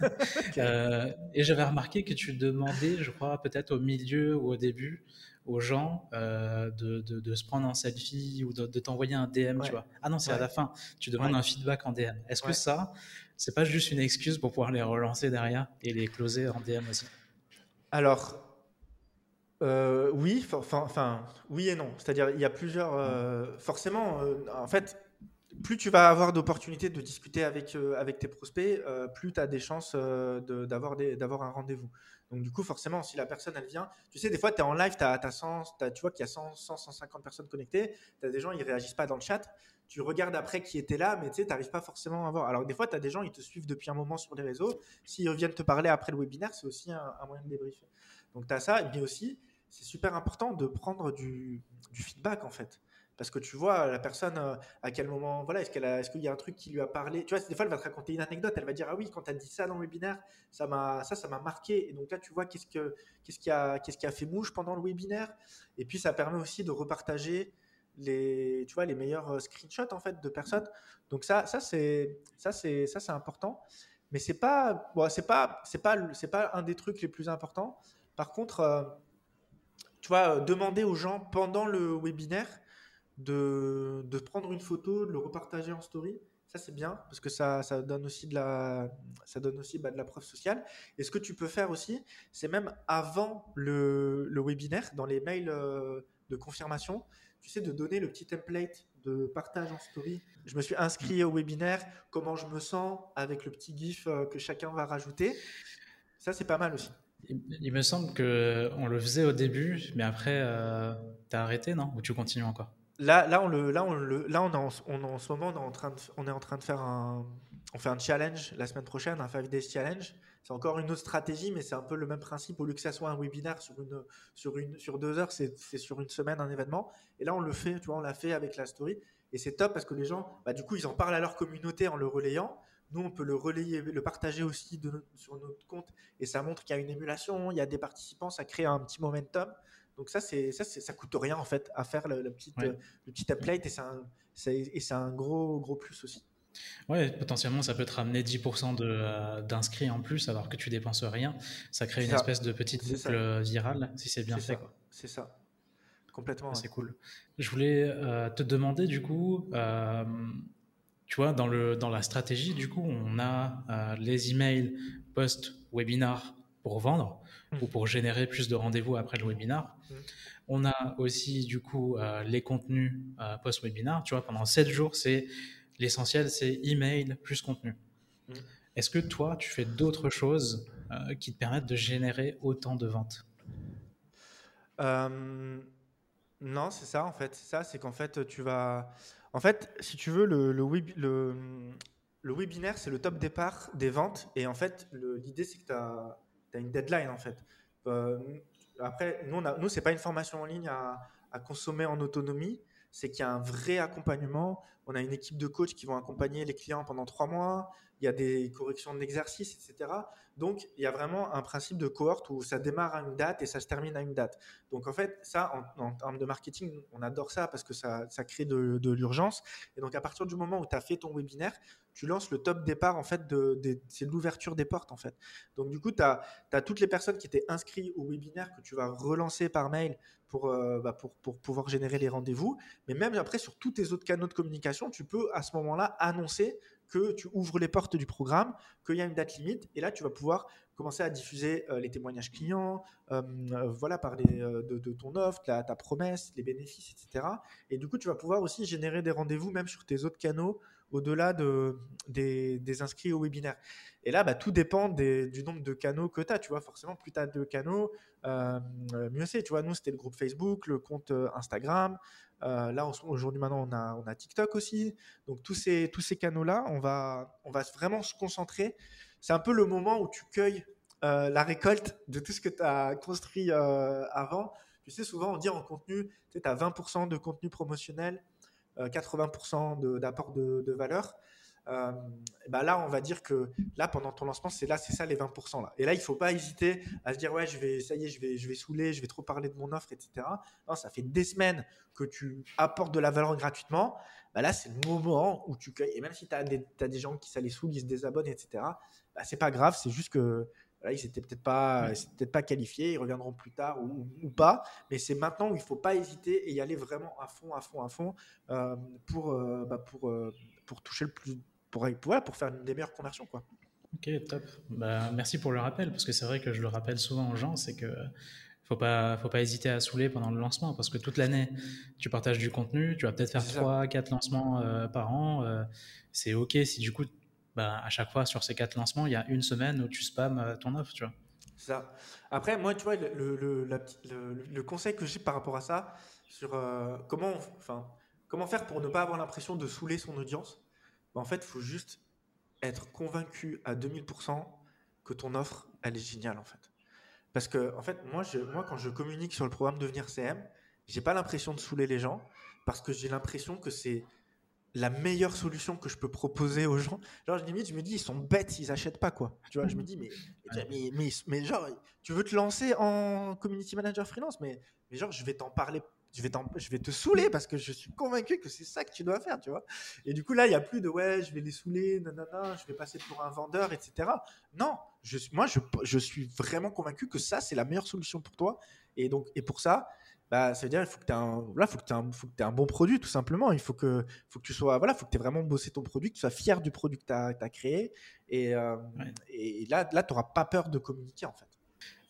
Euh, et j'avais remarqué que tu demandais, je crois, peut-être au milieu ou au début, aux gens euh, de, de, se prendre en selfie ou de, t'envoyer un DM, tu vois. Ah non, c'est à la fin. Tu demandes un feedback en DM. Est-ce que ça, c'est pas juste une excuse pour pouvoir les relancer derrière et les closer en DM aussi? Alors, euh, oui, enfin, oui et non. C'est-à-dire, il y a plusieurs. Euh, forcément, euh, en fait, plus tu vas avoir d'opportunités de discuter avec, avec tes prospects, plus tu as des chances d'avoir un rendez-vous. Donc, du coup, forcément, si la personne, elle vient, tu sais, des fois, tu es en live, tu as, tu vois qu'il y a 100, 150 personnes connectées, tu as des gens, ils réagissent pas dans le chat. Tu regardes après qui était là, mais tu sais, n'arrives pas forcément à voir. Alors, des fois, tu as des gens, ils te suivent depuis un moment sur les réseaux. S'ils viennent te parler après le webinaire, c'est aussi un, un moyen de débriefer. Donc, tu as ça. Et aussi, c'est super important de prendre du, feedback en fait. Parce que tu vois la personne euh, à quel moment, voilà, est-ce qu'il est y a un truc qui lui a parlé? Tu vois, des fois elle va te raconter une anecdote, elle va dire ah oui, quand tu as dit ça dans le webinaire, ça m'a, ça, ça m'a marqué. Et donc là, tu vois qu'est-ce que, qu'est-ce qui a, qu'est-ce qui a fait mouche pendant le webinaire? Et puis ça permet aussi de repartager les, tu vois, les meilleurs euh, screenshots en fait de personnes. Donc ça, ça c'est, ça c'est, ça c'est important. Mais c'est pas, c'est pas, c'est pas, c'est pas un des trucs les plus importants. Par contre, euh, tu vois, euh, demander aux gens pendant le webinaire de, prendre une photo, de le repartager en story. Ça, c'est bien parce que ça, ça, donne aussi de la, ça donne aussi bah, de la preuve sociale. Et ce que tu peux faire aussi, c'est même avant le, le, webinaire, dans les mails euh, de confirmation, tu sais, de donner le petit template de partage en story. Je me suis inscrit au webinaire, comment je me sens avec le petit GIF euh, que chacun va rajouter. Ça, c'est pas mal aussi. Il, me semble que on le faisait au début, mais après, euh, arrêté, non? Ou tu continues encore? Là, là, on le, là, on le, là, on, en, on en ce moment, on est en train de, on est en train de faire un, on fait un challenge la semaine prochaine, un 5 days challenge. C'est encore une autre stratégie, mais c'est un peu le même principe. Au lieu que ça soit un webinaire sur une, sur une, sur deux heures, c'est sur une semaine un événement. Et là, on le fait, tu vois, on l'a fait avec la story. Et c'est top parce que les gens, bah, du coup, ils en parlent à leur communauté en le relayant. Nous, on peut le relayer, le partager aussi sur notre compte et ça montre qu'il y a une émulation, il y a des participants, ça crée un petit momentum. Donc ça, c'est ça, ça coûte rien en fait à faire le, petit, le petit template et c'est un, et un gros gros plus aussi. Ouais, potentiellement, ça peut te ramener 10% euh, d'inscrits en plus alors que tu dépenses rien. Ça crée une espèce de petite boucle virale si c'est bien fait. C'est ça. Complètement. C'est cool. Je voulais euh, te demander du coup, euh, tu vois, dans, le, dans la stratégie, du coup, on a euh, les emails post-webinar pour vendre mmh. ou pour générer plus de rendez-vous après le webinar. Mmh. On a aussi, du coup, euh, les contenus euh, post-webinar. Tu vois, pendant 7 jours, c'est l'essentiel, c'est email plus contenu. Mmh. Est-ce que toi, tu fais d'autres choses qui te permettent de générer autant de ventes? Non, c'est ça, en fait. C'est ça, c'est qu'en fait, tu vas en fait, si tu veux, le, le, webinaire, c'est le top départ des ventes. Et en fait, l'idée, c'est que tu as, une deadline, en fait. Euh, après, nous, nous ce n'est pas une formation en ligne à, à consommer en autonomie. C'est qu'il y a un vrai accompagnement. On a une équipe de coachs qui vont accompagner les clients pendant trois mois. Il y a des corrections d'exercice, etc. Donc, il y a vraiment un principe de cohorte où ça démarre à une date et ça se termine à une date. Donc, en fait, ça, en, termes de marketing, on adore ça parce que ça, crée de, l'urgence. Et donc, à partir du moment où tu as fait ton webinaire, tu lances le top départ, en fait, de, c'est l'ouverture des portes, en fait. Donc, du coup, tu as, toutes les personnes qui étaient inscrites au webinaire que tu vas relancer par mail euh, bah, pour, pour pouvoir générer les rendez-vous. Mais même après, sur tous tes autres canaux de communication, tu peux à ce moment-là annoncer que tu ouvres les portes du programme, qu'il y a une date limite, et là tu vas pouvoir commencer à diffuser euh, les témoignages clients, euh, euh, voilà, parler de, ton offre, ta promesse, les bénéfices, etc. Et du coup, tu vas pouvoir aussi générer des rendez-vous même sur tes autres canaux au-delà de, des, inscrits au webinaire. Et là, bah, tout dépend du nombre de canaux que tu as. Tu vois, forcément, plus tu as de canaux, mieux c'est. Tu vois, nous, c'était le groupe Facebook, le compte Instagram, euh, là, aujourd'hui, maintenant, on a, TikTok aussi. Donc, tous ces, canaux-là, on va, on va vraiment se concentrer. C'est un peu le moment où tu cueilles euh, la récolte de tout ce que tu as construit euh, avant. Tu sais, souvent, on dit en contenu, tu as 20% de contenu promotionnel, 80% d'apport de, de, valeur. Euh, bah là, on va dire que là, pendant ton lancement, c'est là, c'est ça les 20%. Là. Et là, il faut pas hésiter à se dire, ouais, je vais, ça y est, je vais, je vais saouler, je vais trop parler de mon offre, etc. Non, ça fait des semaines que tu apportes de la valeur gratuitement. Bah là, c'est le moment où tu cueilles. Et même si tu as, as, des gens qui ça les saoule, ils se désabonnent, etc., bah, c'est pas grave, c'est juste que voilà, ils n'étaient peut-être pas, peut pas qualifiés, ils reviendront plus tard ou, ou pas. Mais c'est maintenant où il faut pas hésiter et y aller vraiment à fond, à fond, à fond euh, pour, euh, bah, pour, pour toucher le plus pour, pour, pour faire une des meilleures conversions. Quoi. Ok, top. Bah, merci pour le rappel, parce que c'est vrai que je le rappelle souvent aux gens, c'est que faut pas, faut pas hésiter à saouler pendant le lancement, parce que toute l'année, tu partages du contenu, tu vas peut-être faire 3, 4 lancements euh, par an. Euh, c'est ok si du coup, bah, à chaque fois sur ces 4 lancements, il y a une semaine où tu spams euh, ton offre, tu vois. Ça. Après, moi, tu vois, le, le, le, conseil que j'ai par rapport à ça, sur comment, enfin, comment faire pour ne pas avoir l'impression de saouler son audience, bah, en fait, il faut juste être convaincu à 2000% que ton offre, elle est géniale, en fait. Parce que, en fait, moi, je, moi quand je communique sur le programme Devenir CM, j'ai pas l'impression de saouler les gens parce que j'ai l'impression que c'est la meilleure solution que je peux proposer aux gens. Genre, limite, je me dis, ils sont bêtes, ils achètent pas, quoi. Tu vois, je me dis, mais, mais, mais, mais, genre, tu veux te lancer en community manager freelance, mais, mais genre, je vais t'en parler je vais, je vais te saouler parce que je suis convaincu que c'est ça que tu dois faire, tu vois. Et du coup, là, il n'y a plus de ouais, je vais les saouler, nanana, je vais passer pour un vendeur, etc. Non, je, moi, je, je suis vraiment convaincu que ça, c'est la meilleure solution pour toi. Et donc, et pour ça, bah, ça veut dire il faut que tu aies un là faut que tu un, faut que un bon produit tout simplement il faut que faut que tu sois voilà faut que tu aies vraiment bossé ton produit que tu sois fier du produit que tu as, as, créé et, euh, et là là tu n'auras pas peur de communiquer en fait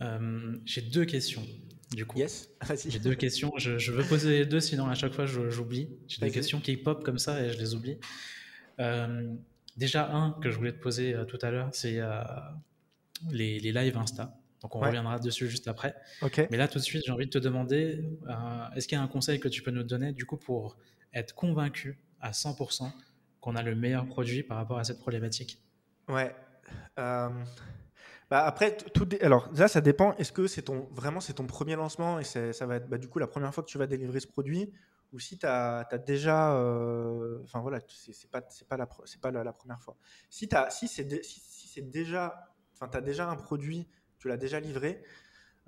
euh, j'ai deux questions du coup. Yes, J'ai deux questions. Je, veux poser les deux, sinon à chaque fois j'oublie. J'ai des questions qui pop comme ça et je les oublie. Euh, déjà, un que je voulais te poser euh, tout à l'heure, c'est les, les lives Insta. Donc on reviendra dessus juste après. Mais là, tout de suite, j'ai envie de te demander est-ce qu'il y a un conseil que tu peux nous donner du coup pour être convaincu à 100% qu'on a le meilleur produit par rapport à cette problématique? Ouais. Bah après, alors là, ça dépend. Est-ce que c'est ton vraiment c'est ton premier lancement et ça va être bah, du coup la première fois que tu vas délivrer ce produit ou si tu as, déjà, euh, enfin voilà, c'est pas pas la première fois. Si si c'est si, déjà, enfin as déjà un produit, tu l'as déjà livré,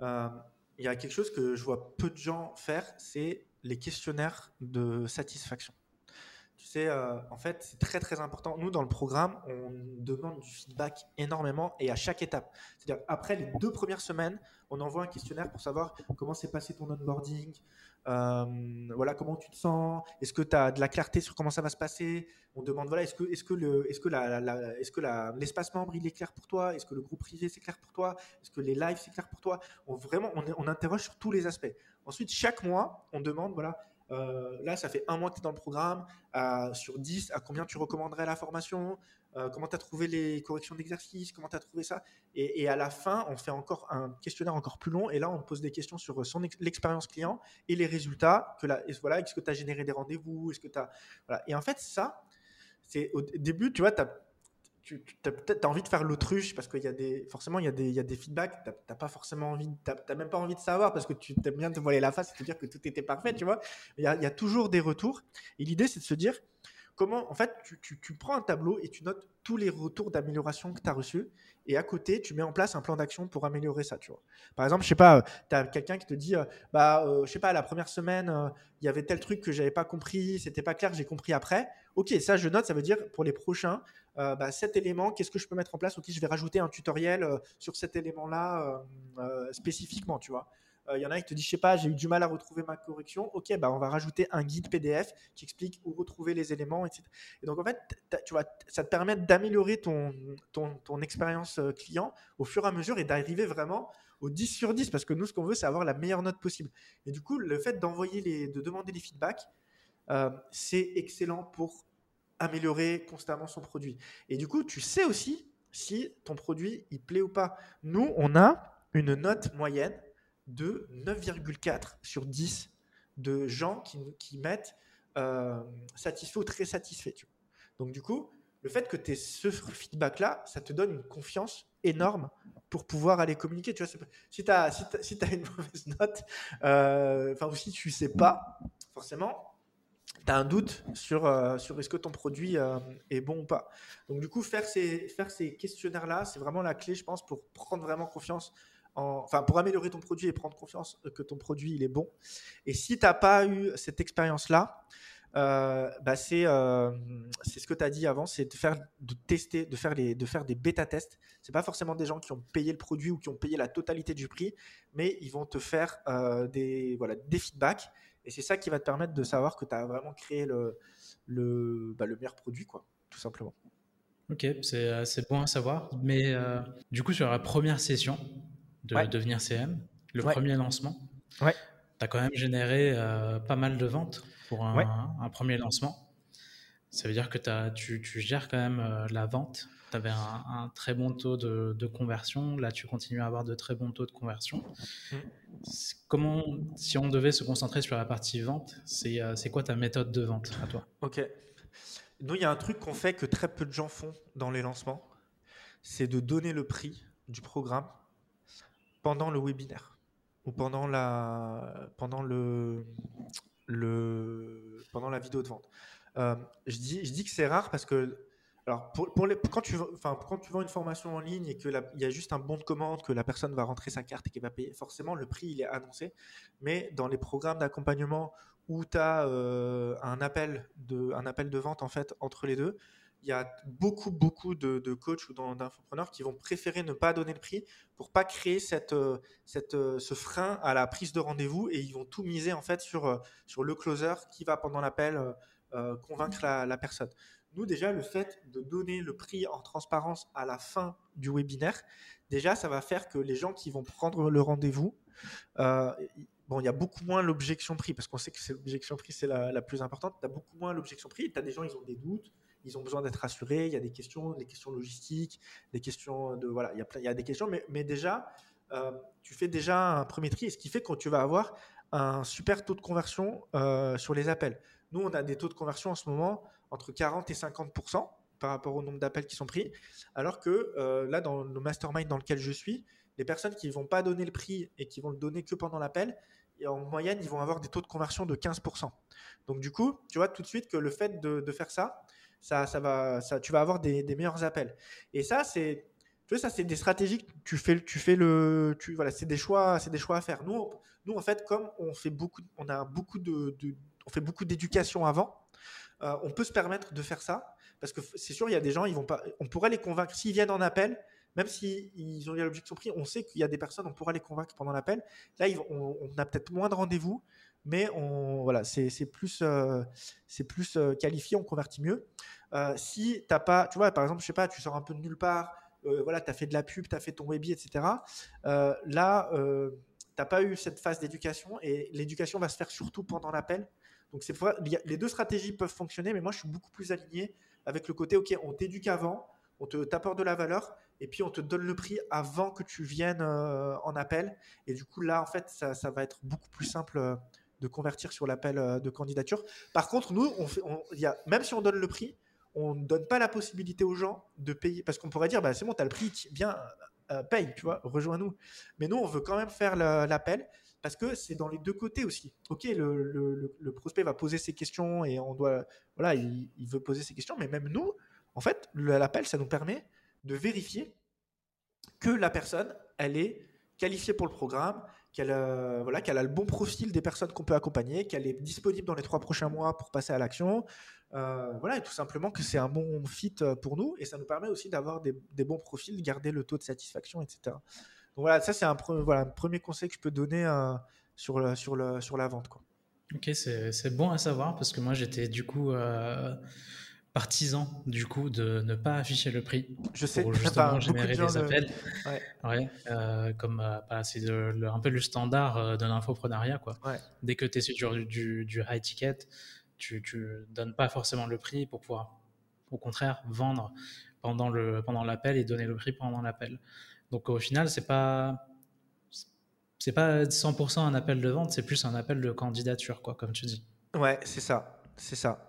euh, il y a quelque chose que je vois peu de gens faire, c'est les questionnaires de satisfaction. Sais, euh, en fait, c'est très très important. Nous, dans le programme, on demande du feedback énormément et à chaque étape. C'est-à-dire, après les deux premières semaines, on envoie un questionnaire pour savoir comment s'est passé ton onboarding, euh, voilà, comment tu te sens, est-ce que tu as de la clarté sur comment ça va se passer? On demande, voilà, est-ce que, est-ce que, le, est-ce que, la, est-ce que l'espace membre, il est clair pour toi? Est-ce que le groupe privé, c'est clair pour toi? Est-ce que les lives, c'est clair pour toi? On, Vraiment, on, on interroge sur tous les aspects. Ensuite, chaque mois, on demande, voilà, euh, là, ça fait un mois que tu es dans le programme. sur 10, à combien tu recommanderais la formation? Euh, Comment tu as trouvé les corrections d'exercice? Comment tu as trouvé ça? Et, à la fin, on fait encore un questionnaire encore plus long. Et là, on pose des questions sur son l'expérience client et les résultats. Que voilà, est-ce que tu as généré des rendez-vous? Est-ce que. Et en fait, ça, c'est au début, tu vois, tu as tu as peut-être envie de faire l'autruche parce qu'il y a des forcément il y a des, il y a des feedbacks tu n'as pas forcément envie tu même pas envie de savoir parce que tu aimes bien te voiler la face et te dire que tout était parfait tu vois. Y il y a toujours des retours. Et l'idée c'est de se dire comment en fait tu, prends un tableau et tu notes tous les retours d'amélioration que tu as reçus et à côté tu mets en place un plan d'action pour améliorer ça tu vois. Par exemple je sais pas tu as quelqu'un qui te dit euh, bah euh, je sais pas la première semaine euh, il y avait tel truc que j'avais pas compris c'était pas clair j'ai compris après. Ok ça je note ça veut dire pour les prochains euh, bah, cet élément, qu'est-ce que je peux mettre en place? Ok, je vais rajouter un tutoriel euh, sur cet élément-là euh, spécifiquement, tu vois. Il y en a qui te disent, je sais pas, j'ai eu du mal à retrouver ma correction. Ok, bah, on va rajouter un guide PDF qui explique où retrouver les éléments, etc. Et donc, en fait, ça te permet d'améliorer ton, expérience client au fur et à mesure et d'arriver vraiment au 10 sur 10 parce que nous, ce qu'on veut, c'est avoir la meilleure note possible. Et du coup, le fait d'envoyer de demander les feedbacks, c'est excellent pour améliorer constamment son produit. Et du coup, tu sais aussi si ton produit, il plaît ou pas. Nous, on a une note moyenne de 9,4 sur 10 de gens qui, qui mettent euh, satisfait ou très satisfait. Donc du coup, le fait que tu aies ce feedback-là, ça te donne une confiance énorme pour pouvoir aller communiquer. Tu vois, si tu as, si as, une [laughs] mauvaise note, euh, ou si tu sais pas, forcément, tu as un doute sur, euh, sur est-ce que ton produit euh, est bon ou pas. Donc du coup, faire ces, faire ces questionnaires-là, c'est vraiment la clé, je pense, pour prendre vraiment confiance. En, enfin, pour améliorer ton produit et prendre confiance que ton produit il est bon. Et si tu n'as pas eu cette expérience-là, euh, bah c'est c'est ce que tu as dit avant, c'est de faire de tester, de faire les, de faire des bêta tests. C'est pas forcément des gens qui ont payé le produit ou qui ont payé la totalité du prix, mais ils vont te faire des voilà des feedbacks et c'est ça qui va te permettre de savoir que tu as vraiment créé le, le, bah, le meilleur produit, quoi, tout simplement. Ok, c'est euh, bon à savoir. Mais euh, du coup, sur la première session de devenir CM, le premier lancement, ouais. tu as quand même généré euh, pas mal de ventes pour un, un, premier lancement. Ça veut dire que as, tu, tu, gères quand même la vente. Tu avais un, très bon taux de, de, conversion. Là, tu continues à avoir de très bons taux de conversion. Mmh. Comment, si on devait se concentrer sur la partie vente, c'est euh, quoi ta méthode de vente à toi? Ok. Nous, il y a un truc qu'on fait que très peu de gens font dans les lancements, c'est de donner le prix du programme pendant le webinaire ou pendant la, pendant le, le, pendant la vidéo de vente. Euh, je, dis, je dis que c'est rare parce que alors, pour, quand, tu, enfin, quand tu vends une formation en ligne et qu'il y a juste un bon de commande, que la personne va rentrer sa carte et qu'elle va payer, forcément, le prix, il est annoncé. Mais dans les programmes d'accompagnement où tu as euh, un, appel de, un appel de vente en fait, entre les deux, il y a beaucoup, beaucoup de, coachs ou d'infopreneurs qui vont préférer ne pas donner le prix pour pas créer cette, euh, cette, euh, ce frein à la prise de rendez-vous et ils vont tout miser en fait sur, sur le closer qui va pendant l'appel convaincre la, personne. Nous, déjà, le fait de donner le prix en transparence à la fin du webinaire, déjà, ça va faire que les gens qui vont prendre le rendez-vous, euh, bon, il y a beaucoup moins l'objection prix, parce qu'on sait que l'objection prix, c'est la, plus importante. Tu as beaucoup moins l'objection prix. Tu as des gens, ils ont des doutes, ils ont besoin d'être rassurés. Il y a des questions, des questions logistiques, des questions de. Voilà, il y a, il y a des questions, mais, déjà, euh, tu fais déjà un premier tri, ce qui fait que tu vas avoir un super taux de conversion euh, sur les appels. Nous, on a des taux de conversion en ce moment entre 40 et 50% par rapport au nombre d'appels qui sont pris, alors que euh, là, dans le mastermind dans lequel je suis, les personnes qui ne vont pas donner le prix et qui vont le donner que pendant l'appel, en moyenne, ils vont avoir des taux de conversion de 15%. Donc du coup, tu vois tout de suite que le fait de, faire ça, ça, ça va, ça, tu vas avoir des, meilleurs appels. Et ça, c'est, tu ça, c'est des stratégies tu fais, tu fais le, tu, voilà, c'est des choix, c'est des choix à faire. Nous, nous, en fait, comme on fait beaucoup, on a beaucoup de, on fait beaucoup d'éducation avant. Euh, on peut se permettre de faire ça parce que c'est sûr, il y a des gens, ils vont pas, on pourrait les convaincre s'ils viennent en appel, même s'ils ils ont eu l'objection prix, on sait qu'il y a des personnes, on pourra les convaincre pendant l'appel. Là, on, a peut-être moins de rendez-vous, mais on, voilà, c'est plus, euh, plus euh, qualifié, on convertit mieux. si t'as pas, tu vois, par exemple, je sais pas, tu sors un peu de nulle part, voilà, tu as fait de la pub, tu as fait ton webi, etc. là, tu n'as pas eu cette phase d'éducation et l'éducation va se faire surtout pendant l'appel. Donc c'est les deux stratégies peuvent fonctionner, mais moi je suis beaucoup plus aligné avec le côté ok, on t'éduque avant, on te t'apporte de la valeur et puis on te donne le prix avant que tu viennes euh, en appel. Et du coup là en fait ça, va être beaucoup plus simple euh, de convertir sur l'appel euh, de candidature. Par contre nous, on y a, même si on donne le prix, on ne donne pas la possibilité aux gens de payer parce qu'on pourrait dire bah, c'est bon, tu as le prix, viens, paye, tu vois, rejoins-nous. Mais nous on veut quand même faire l'appel parce que c'est dans les deux côtés aussi. Ok, le, prospect va poser ses questions et on doit, voilà, il, veut poser ses questions, mais même nous, en fait, l'appel, ça nous permet de vérifier que la personne, elle est qualifiée pour le programme, qu'elle euh, voilà, a le bon profil des personnes qu'on peut accompagner, qu'elle est disponible dans les trois prochains mois pour passer à l'action. Euh, voilà, et tout simplement que c'est un bon fit euh, pour nous et ça nous permet aussi d'avoir des, bons profils, garder le taux de satisfaction, etc voilà, ça c'est un, premier conseil que je peux donner sur, sur, la vente. Ok, c'est bon à savoir parce que moi j'étais du coup partisan du coup de ne pas afficher le prix je sais, pour justement générer des appels. Ouais. Euh, comme bah, c'est un peu le standard de l'infoprenariat. Quoi. Dès que tu es sur du, du, high ticket, tu ne donnes pas forcément le prix pour pouvoir au contraire vendre pendant l'appel pendant et donner le prix pendant l'appel. Donc au final, c'est pas c'est pas 100% un appel de vente, c'est plus un appel de candidature, quoi, comme tu dis. Ouais, c'est ça, c'est ça.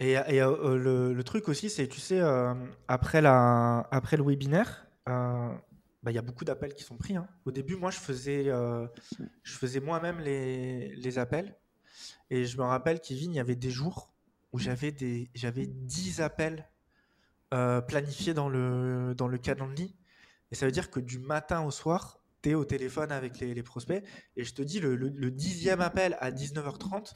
Et, euh, euh, le, truc aussi, c'est, tu sais, euh, après, le webinaire, bah, il y a beaucoup d'appels qui sont pris. Hein. Au début, moi, je faisais, je faisais moi-même les, appels. Et je me rappelle, Kevin, il y avait des jours où j'avais des, j'avais 10 appels planifiés dans le, dans le calendrier. Et ça veut dire que du matin au soir, tu es au téléphone avec les, prospects. Et je te dis, le, le, dixième appel à 19h30,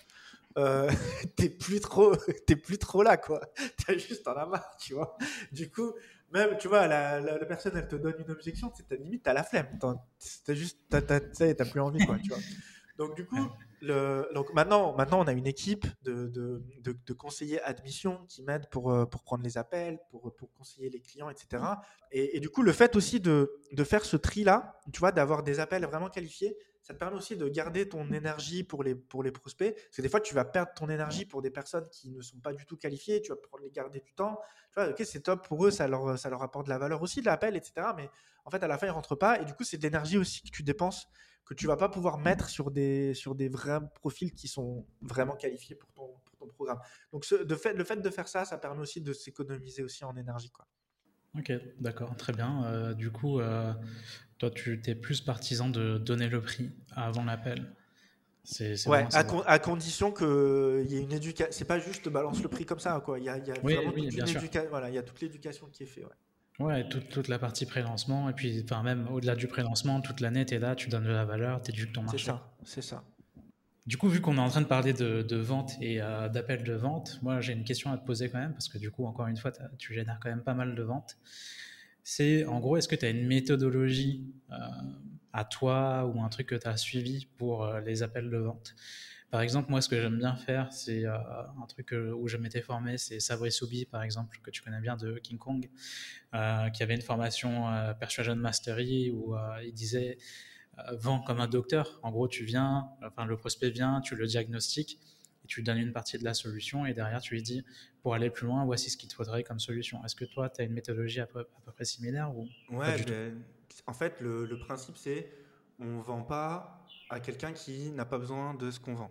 euh, [laughs] t'es plus trop [laughs] t'es plus trop là quoi. [laughs] T'as juste en as tu vois. Du coup même tu vois la, la, personne elle te donne une objection c'est limite t'as la flemme. T'as juste t'as plus envie quoi tu vois. Donc du coup donc maintenant, maintenant, on a une équipe de, de, de, conseillers admission qui m'aident pour, euh, pour prendre les appels, pour, pour conseiller les clients, etc. Et, et, du coup, le fait aussi de, de faire ce tri-là, tu vois, d'avoir des appels vraiment qualifiés, ça te permet aussi de garder ton énergie pour les, pour les prospects. Parce que des fois, tu vas perdre ton énergie pour des personnes qui ne sont pas du tout qualifiées, tu vas prendre les garder du temps. Tu vois, ok, c'est top pour eux, ça leur, ça leur apporte de la valeur aussi, de l'appel, etc. Mais en fait, à la fin, ils rentrent pas. Et du coup, c'est de l'énergie aussi que tu dépenses que tu vas pas pouvoir mettre sur des, sur des vrais profils qui sont vraiment qualifiés pour ton, pour ton programme. Donc le fait de faire ça, ça permet aussi de s'économiser aussi en énergie. Quoi. Ok, d'accord, très bien. Euh, du coup, euh, toi, tu es plus partisan de donner le prix avant l'appel. C'est, ouais, à, à, condition qu'il y ait une éducation. C'est pas juste balance le prix comme ça, quoi. Il y a, il y a vraiment toute voilà, il y a toute l'éducation qui est faite. Ouais. Ouais, toute, toute la partie pré-lancement, et puis enfin, même au-delà du pré-lancement, toute l'année, tu es là, tu donnes de la valeur, tu éduques ton marché. C'est ça, c'est ça. Du coup, vu qu'on est en train de parler de, de vente et euh, d'appel de vente, moi j'ai une question à te poser quand même, parce que du coup, encore une fois, tu génères quand même pas mal de ventes. C'est en gros, est-ce que tu as une méthodologie euh, à toi ou un truc que tu as suivi pour euh, les appels de vente? Par exemple, moi, ce que j'aime bien faire, c'est euh, un truc où je m'étais formé, c'est Savoy Soubi, par exemple, que tu connais bien de King Kong, qui avait une formation Persuasion Mastery où il disait vends comme un docteur. En gros, tu viens, enfin, le prospect vient, tu le diagnostiques tu donnes une partie de la solution et derrière, tu lui dis pour aller plus loin, voici ce qu'il te faudrait comme solution. Est-ce que toi, tu as une méthodologie à peu, à peu, près similaire ou Ouais, ben, en fait, le, le principe, c'est on vend pas à quelqu'un qui n'a pas besoin de ce qu'on vend.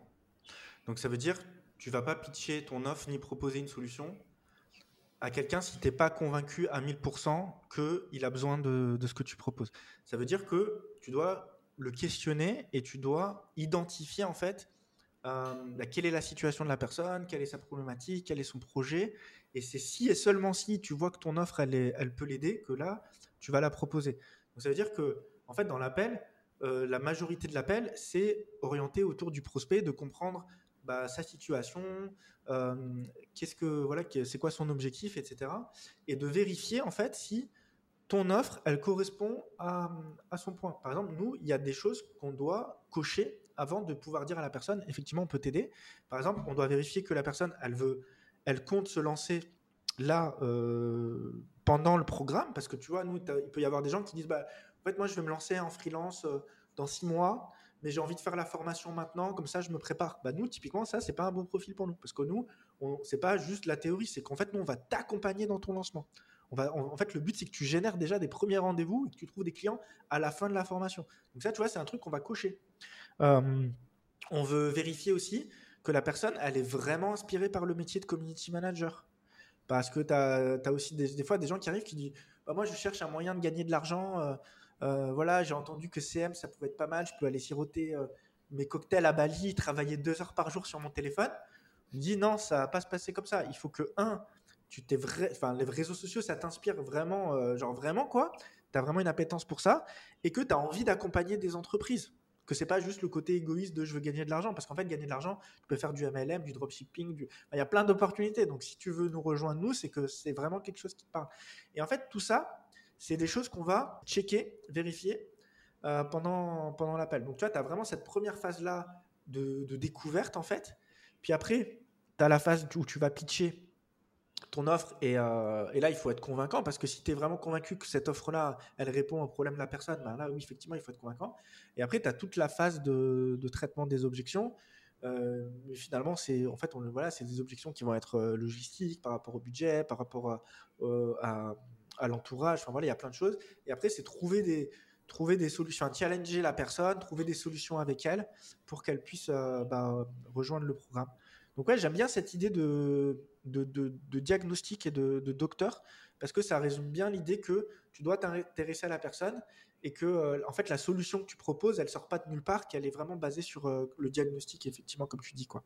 Donc ça veut dire tu vas pas pitcher ton offre ni proposer une solution à quelqu'un si tu n'es pas convaincu à 1000% qu'il a besoin de, ce que tu proposes. Ça veut dire que tu dois le questionner et tu dois identifier en fait euh, bah, quelle est la situation de la personne, quelle est sa problématique, quel est son projet? Et c'est si et seulement si tu vois que ton offre elle, peut l'aider que là tu vas la proposer. Donc ça veut dire que en fait dans l'appel, euh, la majorité de l'appel, c'est orienté autour du prospect, de comprendre bah, sa situation, euh, qu'est-ce que voilà, c'est quoi son objectif, etc. Et de vérifier en fait si ton offre, elle correspond à, son point. Par exemple, nous, il y a des choses qu'on doit cocher avant de pouvoir dire à la personne, effectivement, on peut t'aider. Par exemple, on doit vérifier que la personne, elle veut, elle compte se lancer là euh, pendant le programme, parce que tu vois, nous, il peut y avoir des gens qui disent, bah, en fait, moi, je vais me lancer en freelance euh, dans six mois mais j'ai envie de faire la formation maintenant, comme ça je me prépare. Bah nous, typiquement, ça, c'est pas un bon profil pour nous. Parce que nous, c'est pas juste la théorie, c'est qu'en fait, nous, on va t'accompagner dans ton lancement. En fait, le but, c'est que tu génères déjà des premiers rendez-vous et que tu trouves des clients à la fin de la formation. Donc ça, tu vois, c'est un truc qu'on va cocher. Euh, on veut vérifier aussi que la personne, elle est vraiment inspirée par le métier de community manager. Parce que tu as, aussi des, fois des gens qui arrivent qui disent bah, Moi, je cherche un moyen de gagner de l'argent. Euh, euh, voilà, j'ai entendu que CM, ça pouvait être pas mal. Je peux aller siroter mes cocktails à Bali, travailler deux heures par jour sur mon téléphone. Je me non, ça va pas se passer comme ça. Il faut que un, tu t'es vrai, enfin les réseaux sociaux, ça t'inspire vraiment, genre vraiment quoi? Tu as vraiment une appétence pour ça et que tu as envie d'accompagner des entreprises. Que c'est pas juste le côté égoïste de je veux gagner de l'argent, parce qu'en fait, gagner de l'argent, tu peux faire du MLM, du dropshipping, du... il y a plein d'opportunités. Donc, si tu veux nous rejoindre, nous, c'est que c'est vraiment quelque chose qui te parle. Et en fait, tout ça, c'est des choses qu'on va checker, vérifier euh, pendant, pendant l'appel. Donc, tu vois, tu as vraiment cette première phase-là de, découverte, en fait. Puis après, tu as la phase où tu vas pitcher ton offre euh, et, là, il faut être convaincant parce que si tu es vraiment convaincu que cette offre-là, elle répond au problème de la personne, ben là, oui, effectivement, il faut être convaincant. Et après, tu as toute la phase de, traitement des objections. Euh, mais finalement, c'est en fait, on, voilà, c'est des objections qui vont être logistiques par rapport au budget, par rapport à à l'entourage. Enfin voilà, il y a plein de choses. Et après, c'est trouver des, trouver des solutions, challenger la personne, trouver des solutions avec elle pour qu'elle puisse euh, bah, rejoindre le programme. Donc ouais, j'aime bien cette idée de, de, diagnostic et de, docteur parce que ça résume bien l'idée que tu dois t'intéresser à la personne et que en fait la solution que tu proposes, elle sort pas de nulle part, qu'elle est vraiment basée sur le diagnostic, effectivement, comme tu dis quoi.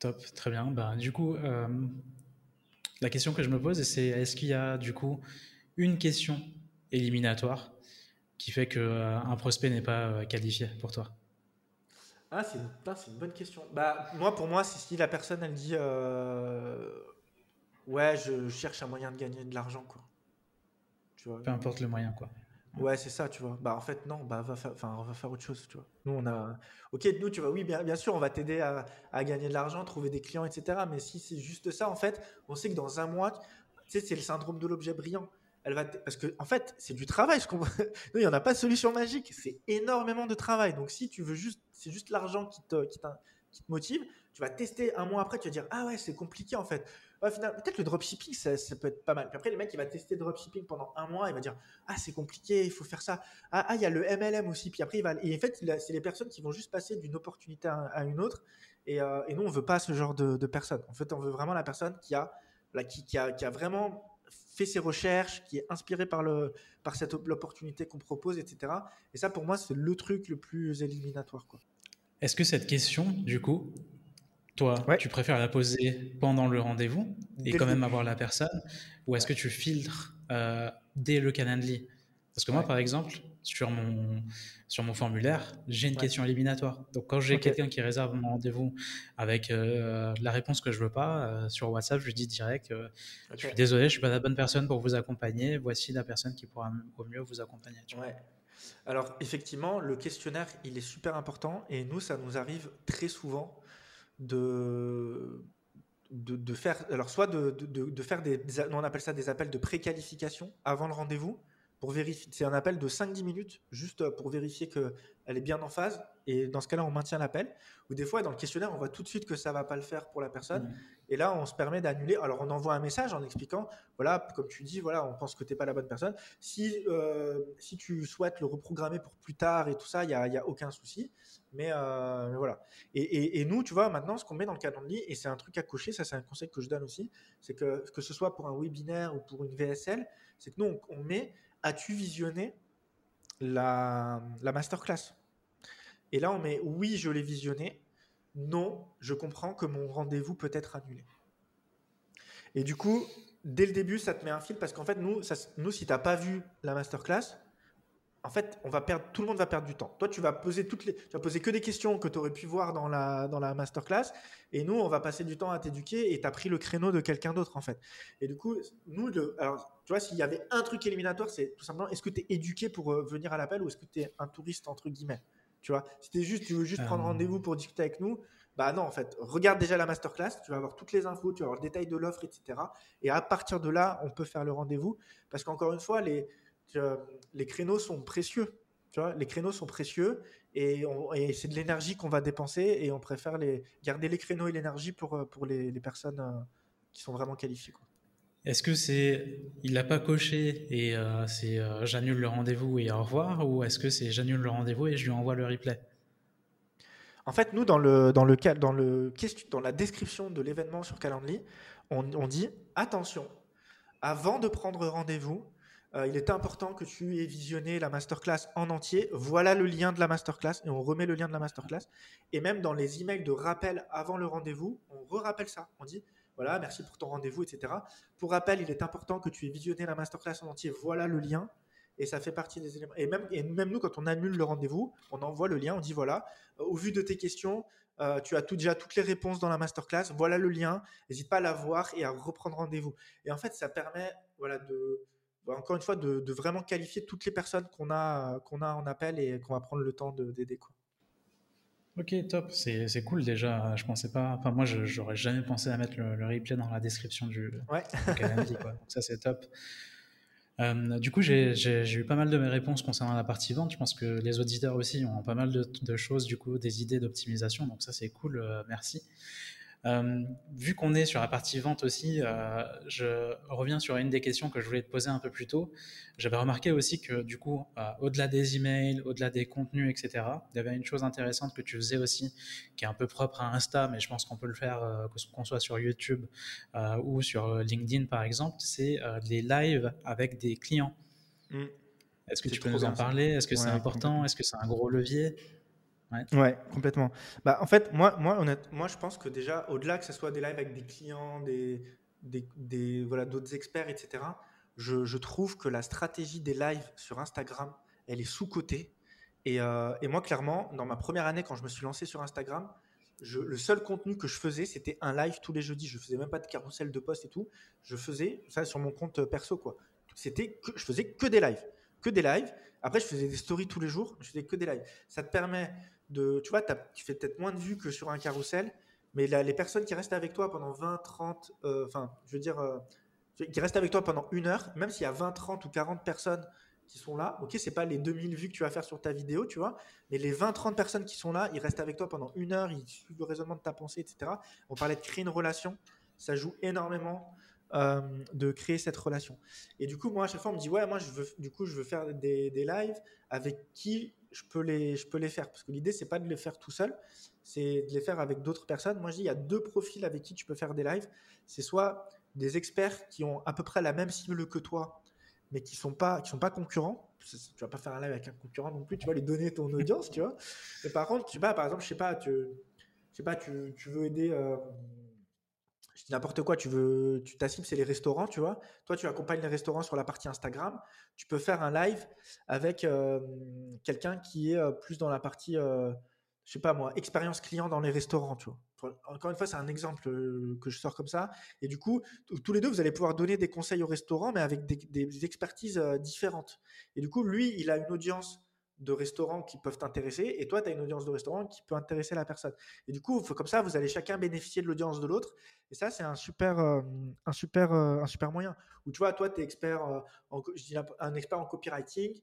Top, très bien. Bah, du coup, la question que je me pose, c'est est-ce qu'il y a du coup une question éliminatoire qui fait qu'un prospect n'est pas qualifié pour toi? Ah, c'est une, une, bonne question. Bah, moi, pour moi, c'est si la personne, elle dit euh, Ouais, je cherche un moyen de gagner de l'argent, quoi. Tu vois, Peu importe le moyen, quoi. Ouais, c'est ça, tu vois. Bah, en fait, non, bah, va enfin, on va faire autre chose, tu vois. Nous, on a. Ok, nous, tu vois, oui, bien, bien sûr, on va t'aider à, à, gagner de l'argent, trouver des clients, etc. Mais si c'est juste ça, en fait, on sait que dans un mois, tu sais, c'est le syndrome de l'objet brillant elle va parce que en fait c'est du travail. [laughs] il n'y en a pas de solution magique. C'est énormément de travail. Donc si tu veux juste, c'est juste l'argent qui te, qui, motive. Tu vas tester un mois après, tu vas dire ah ouais c'est compliqué en fait. peut-être le dropshipping ça, peut être pas mal. Puis après le mec il va tester le dropshipping pendant un mois, il va dire ah c'est compliqué, il faut faire ça. Ah, ah il y a le MLM aussi. Puis après il et en fait c'est les personnes qui vont juste passer d'une opportunité à, une autre. Et, euh, et, nous on veut pas ce genre de, personne. En fait on veut vraiment la personne qui a qui, a, qui a vraiment fait ses recherches, qui est inspiré par, le, par cette l'opportunité qu'on propose, etc. Et ça, pour moi, c'est le truc le plus éliminatoire. Quoi. Est-ce que cette question, du coup, toi, tu préfères la poser pendant le rendez-vous et quand même avoir la personne, ou est-ce que tu filtres euh, dès le Calendly? Parce que moi, par exemple, sur mon, sur mon formulaire, j'ai une question éliminatoire. Donc, quand j'ai quelqu'un qui réserve mon rendez-vous avec euh, la réponse que je veux pas, euh, sur WhatsApp, je lui dis direct Je suis désolé, je suis pas la bonne personne pour vous accompagner. Voici la personne qui pourra au mieux vous accompagner. Ouais. Alors, effectivement, le questionnaire, il est super important. Et nous, ça nous arrive très souvent de. De, faire alors soit de, de, faire des on appelle ça des appels de préqualification avant le rendez-vous pour vérifier. C'est un appel de 5-10 minutes, juste pour vérifier qu'elle est bien en phase. Et dans ce cas-là, on maintient l'appel. Ou des fois, dans le questionnaire, on voit tout de suite que ça va pas le faire pour la personne. Mmh. Et là, on se permet d'annuler. Alors, on envoie un message en expliquant, voilà, comme tu dis, voilà, on pense que tu n'es pas la bonne personne. Si, euh, si tu souhaites le reprogrammer pour plus tard et tout ça, il n'y a, y a, aucun souci. Mais, euh, voilà. Et, et, nous, tu vois, maintenant, ce qu'on met dans le calendrier, et c'est un truc à cocher, ça, c'est un conseil que je donne aussi, c'est que que ce soit pour un webinaire ou pour une VSL, c'est que nous, on met as-tu visionné la, la masterclass? Et là, on met oui, je l'ai visionné. Non, je comprends que mon rendez-vous peut être annulé. Et du coup, dès le début, ça te met un fil parce qu'en fait, nous, nous si tu n'as pas vu la masterclass, en fait, on va perdre, tout le monde va perdre du temps. Toi, tu vas poser toutes les, tu vas poser que des questions que tu aurais pu voir dans la, dans la masterclass, et nous, on va passer du temps à t'éduquer, et tu as pris le créneau de quelqu'un d'autre, en fait. Et du coup, nous, alors, tu vois, s'il y avait un truc éliminatoire, c'est tout simplement, est-ce que tu es éduqué pour euh, venir à l'appel, ou est-ce que tu es un touriste, entre guillemets? Tu vois, si es juste, tu veux juste prendre euh. rendez-vous pour discuter avec nous, bah non, en fait, regarde déjà la masterclass, tu vas avoir toutes les infos, tu vas avoir le détail de l'offre, etc. Et à partir de là, on peut faire le rendez-vous, parce qu'encore une fois, les les créneaux sont précieux. Tu vois, les créneaux sont précieux et, c'est de l'énergie qu'on va dépenser et on préfère les, garder les créneaux et l'énergie pour, euh, pour les, personnes euh, qui sont vraiment qualifiées. Est-ce que c'est il n'a pas coché et euh, c'est j'annule le rendez-vous et au revoir ou est-ce que c'est j'annule le rendez-vous et je lui envoie le replay? En fait, nous, dans, le, dans, le, dans, le, dans la description de l'événement sur Calendly, on, on dit attention, avant de prendre rendez-vous, euh, il est important que tu aies visionné la masterclass en entier. Voilà le lien de la masterclass et on remet le lien de la masterclass. Et même dans les emails de rappel avant le rendez-vous, on re-rappelle ça. On dit voilà, merci pour ton rendez-vous, etc. Pour rappel, il est important que tu aies visionné la masterclass en entier. Voilà le lien. Et ça fait partie des éléments. Et même, nous, quand on annule le rendez-vous, on envoie le lien, on dit voilà, euh, au vu de tes questions, euh, tu as déjà toutes les réponses dans la masterclass. Voilà le lien. N'hésite pas à la voir et à reprendre rendez-vous. Et en fait, ça permet voilà, de, encore une fois, de, vraiment qualifier toutes les personnes qu'on a, qu'on a en appel et qu'on va prendre le temps d'aider. Ok, top, c'est cool déjà. Je pensais pas, enfin, moi, j'aurais jamais pensé à mettre le, replay dans la description du, ouais. ça, c'est top. Euh, du coup, j'ai eu pas mal de mes réponses concernant la partie vente. Je pense que les auditeurs aussi ont pas mal de, de choses, du coup, des idées d'optimisation. Donc, ça, c'est cool. Euh, merci. Euh, vu qu'on est sur la partie vente aussi, euh, je reviens sur une des questions que je voulais te poser un peu plus tôt. J'avais remarqué aussi que du coup, euh, au-delà des emails, au-delà des contenus, etc., il y avait une chose intéressante que tu faisais aussi, qui est un peu propre à Insta, mais je pense qu'on peut le faire qu'on soit sur YouTube ou sur LinkedIn par exemple, c'est les lives avec des clients. Est-ce que tu peux nous en parler? Est-ce que c'est important? Est-ce que c'est un gros levier? Ouais. complètement. Bah, en fait, moi, moi, moi, je pense que déjà, au-delà que ce soit des lives avec des clients, des, des, voilà, d'autres experts, etc., je, trouve que la stratégie des lives sur Instagram, elle est sous-cotée. Et, euh, et, moi, clairement, dans ma première année, quand je me suis lancé sur Instagram, le seul contenu que je faisais, c'était un live tous les jeudis. Je faisais même pas de carrousel de post et tout. Je faisais ça sur mon compte perso, quoi. C'était que je faisais que des lives, que des lives. Après, je faisais des stories tous les jours. Je faisais que des lives. Ça te permet de, tu vois, tu fais peut-être moins de vues que sur un carrousel, mais les personnes qui restent avec toi pendant 20, 30, euh, enfin, je veux dire, euh, qui restent avec toi pendant une heure, même s'il y a 20, 30 ou 40 personnes qui sont là, ok, c'est pas les 2000 vues que tu vas faire sur ta vidéo, tu vois, mais les 20, 30 personnes qui sont là, ils restent avec toi pendant une heure, ils suivent le raisonnement de ta pensée, etc. On parlait de créer une relation, ça joue énormément euh, de créer cette relation. Et du coup, moi, à chaque fois, on me dit, ouais, moi, je veux, du coup, je veux faire des, des lives avec qui je peux les, je peux les faire. Parce que l'idée, c'est pas de les faire tout seul, c'est de les faire avec d'autres personnes. Moi, je dis, il y a deux profils avec qui tu peux faire des lives. C'est soit des experts qui ont à peu près la même cible que toi, mais qui sont pas, qui sont pas concurrents. Tu vas pas faire un live avec un concurrent non plus. Tu vas lui donner ton audience, tu vois. Mais par contre, tu pas, par exemple, je sais pas, tu, je sais pas, tu, tu veux aider. Euh, n'importe quoi, tu veux, tu ta cible c'est les restaurants, tu vois. Toi, tu accompagnes les restaurants sur la partie Instagram. Tu peux faire un live avec euh, quelqu'un qui est euh, plus dans la partie, euh, je sais pas moi, expérience client dans les restaurants, tu vois. Encore une fois, c'est un exemple que je sors comme ça. Et du coup, tous les deux, vous allez pouvoir donner des conseils au restaurant, mais avec des expertises différentes. Et du coup, lui, il a une audience de restaurants qui peuvent t'intéresser et toi, tu as une audience de restaurants qui peut intéresser la personne. Et du coup, comme ça, vous allez chacun bénéficier de l'audience de l'autre. Et ça, c'est un super, euh, un, super, euh, un super moyen. Ou tu vois, toi, tu es expert, euh, en, un expert en copywriting,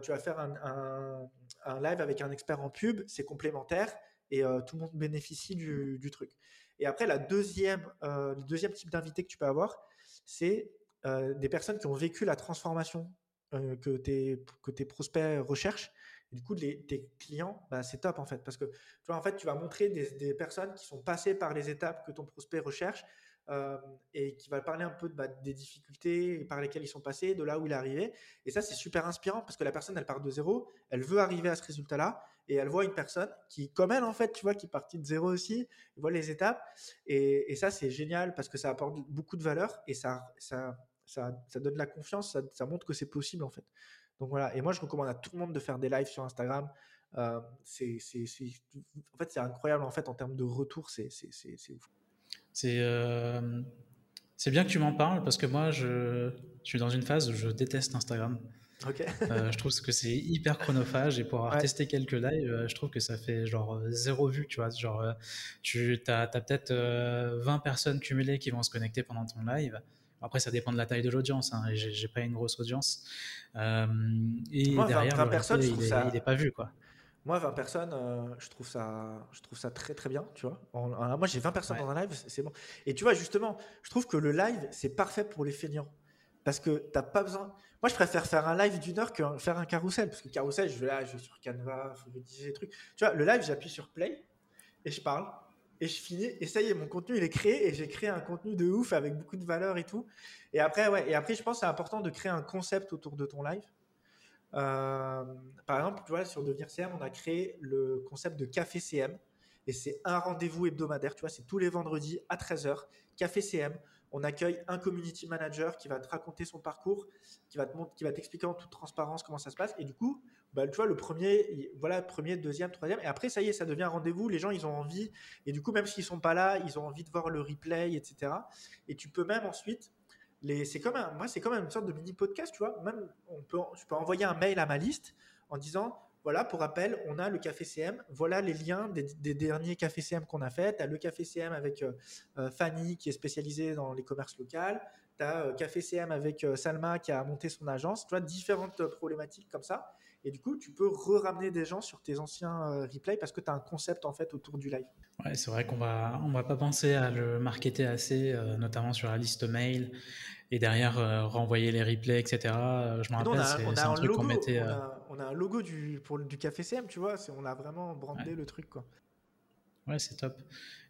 tu vas faire un, un, live avec un expert en pub, c'est complémentaire et tout le monde bénéficie du, du, truc. Et après, la deuxième, le deuxième type d'invité que tu peux avoir, c'est des personnes qui ont vécu la transformation euh, que, tes, que tes prospects recherchent. Du coup, les, tes clients, bah, c'est top en fait. Parce que tu vois, en fait, tu vas montrer des, des, personnes qui sont passées par les étapes que ton prospect recherche euh, et qui va parler un peu bah, des difficultés par lesquelles ils sont passés, de là où il est arrivé. Et ça, c'est super inspirant parce que la personne, elle part de zéro, elle veut arriver à ce résultat-là et elle voit une personne qui, comme elle, en fait, tu vois, qui partit de zéro aussi, voit les étapes. Et, et ça, c'est génial parce que ça apporte beaucoup de valeur et ça, ça ça, donne la confiance, ça, montre que c'est possible en fait. Donc voilà, et moi je recommande à tout le monde de faire des lives sur Instagram. Euh, c'est, en fait, c'est incroyable en fait en termes de retour, c'est, ouf. C'est, euh, c'est bien que tu m'en parles parce que moi je, suis dans une phase où je déteste Instagram. Euh, je trouve que c'est hyper chronophage et pour avoir testé quelques lives, je trouve que ça fait genre zéro vue, tu vois. Genre, tu as, peut-être 20 personnes cumulées qui vont se connecter pendant ton live. Après, ça dépend de la taille de l'audience. Hein, J'ai pas une grosse audience. Euh, et derrière, 20, personnes, il, est, pas vu. Quoi. Moi, 20 personnes, euh, je, trouve ça, je trouve ça très très bien. Tu vois moi, j'ai 20 personnes dans un live, c'est bon. Et tu vois, justement, je trouve que le live, c'est parfait pour les feignants. Parce que t'as pas besoin. Moi, je préfère faire un live d'une heure que faire un carrousel. Parce que le carrousel, je vais là, je vais sur Canva, je vais dire des trucs. Tu vois, le live, j'appuie sur play et je parle et je finis et ça y est mon contenu il est créé et j'ai créé un contenu de ouf avec beaucoup de valeur et tout. Et après je pense c'est important de créer un concept autour de ton live. Euh, par exemple tu vois sur devenir CM on a créé le concept de café CM et c'est un rendez-vous hebdomadaire tu vois c'est tous les vendredis à 13h café CM on accueille un community manager qui va te raconter son parcours qui va te qui va t'expliquer en toute transparence comment ça se passe. Et du coup bah, tu vois, le premier, voilà, premier, deuxième, troisième, et après, ça y est, ça devient rendez-vous. Les gens, ils ont envie, et du coup, même s'ils sont pas là, ils ont envie de voir le replay, etc. Et tu peux même ensuite, les, c'est comme moi, c'est comme une sorte de mini podcast, tu vois. Même, on peut, je peux envoyer un mail à ma liste en disant, voilà, pour rappel, on a le café CM. Voilà les liens des, derniers cafés CM qu'on a fait. Tu as le café CM avec euh, euh, Fanny qui est spécialisée dans les commerces locaux. Tu as euh, café CM avec Salma qui a monté son agence. Tu vois, différentes problématiques comme ça. Et du coup, tu peux re-ramener des gens sur tes anciens euh, replays parce que tu as un concept en fait autour du live. Ouais, c'est vrai qu'on va, on va pas penser à le marketer assez, euh, notamment sur la liste mail et derrière euh, renvoyer les replays, etc. Je me rappelle, c'est un, truc qu'on mettait. On a, un logo du, pour, du café CM, tu vois, on a vraiment brandé le truc. Quoi. Ouais, c'est top.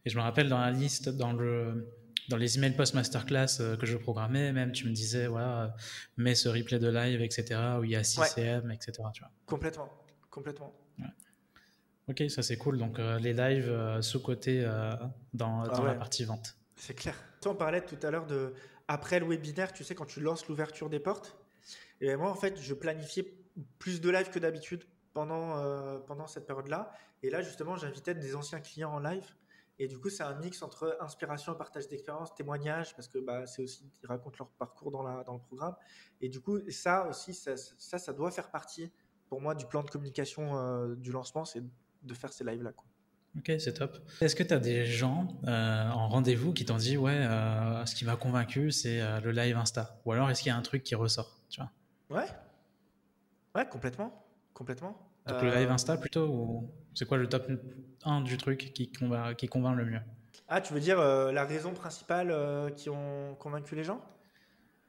Et je me rappelle dans la liste, dans le, dans les emails post-masterclass euh, que je programmais, même tu me disais, voilà, mets ce replay de live, etc., où il y a 6 CM, etc. Tu vois. Complètement, complètement. Ok, ça c'est cool. Donc les lives sous-côté dans, ah la partie vente. C'est clair. On parlait tout à l'heure de après le webinaire, tu sais, quand tu lances l'ouverture des portes. Et moi, en fait, je planifiais plus de live que d'habitude pendant, euh, pendant cette période-là. Et là, justement, j'invitais des anciens clients en live. Et du coup, c'est un mix entre inspiration, partage d'expérience, témoignage, parce que bah, c'est aussi, ils racontent leur parcours dans, la, dans le programme. Et du coup, ça aussi, ça, ça, doit faire partie, pour moi, du plan de communication euh, du lancement, c'est de faire ces lives-là. Ok, c'est top. Est-ce que tu as des gens euh, en rendez-vous qui t'ont dit, ouais, ce qui m'a convaincu, c'est le live Insta? Ou alors, est-ce qu'il y a un truc qui ressort tu vois? Ouais. Ouais, complètement. Complètement. Donc le live euh, Insta plutôt ou c'est quoi le top 1 du truc qui convainc, qui convainc le mieux? Ah, tu veux dire euh, la raison principale euh, qui ont convaincu les gens?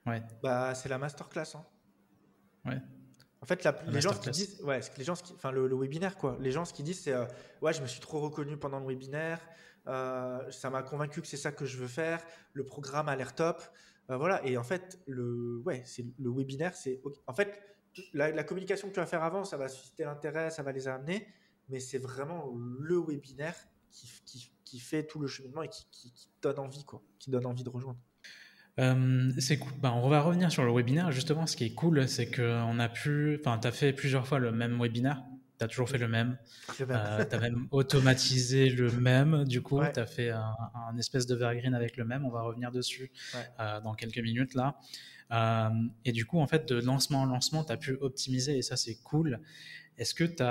Ouais. Bah, c'est la masterclass. Hein. Ouais. En fait, les gens ce qu'ils disent, ouais, les gens, enfin le, webinaire quoi. Les gens ce qu'ils disent c'est, ouais, je me suis trop reconnu pendant le webinaire. ça m'a convaincu que c'est ça que je veux faire. Le programme a l'air top. voilà. Et en fait, le, ouais, c'est le webinaire, c'est, en fait, la, communication que tu vas faire avant, ça va susciter l'intérêt, ça va les amener, mais c'est vraiment le webinaire qui, qui, fait tout le cheminement et qui, qui, donne envie, quoi, qui donne envie de rejoindre. Euh, c'est cool. Ben, on va revenir sur le webinaire. Justement, ce qui est cool, c'est qu'on a pu. Enfin, tu as fait plusieurs fois le même webinaire. Tu as toujours fait le même. tu as même automatisé le même. Du coup, tu as fait un, espèce de vergreen avec le même. On va revenir dessus euh, dans quelques minutes là. Euh, et du coup, en fait, de lancement en lancement, tu as pu optimiser et ça, c'est cool. Est-ce que tu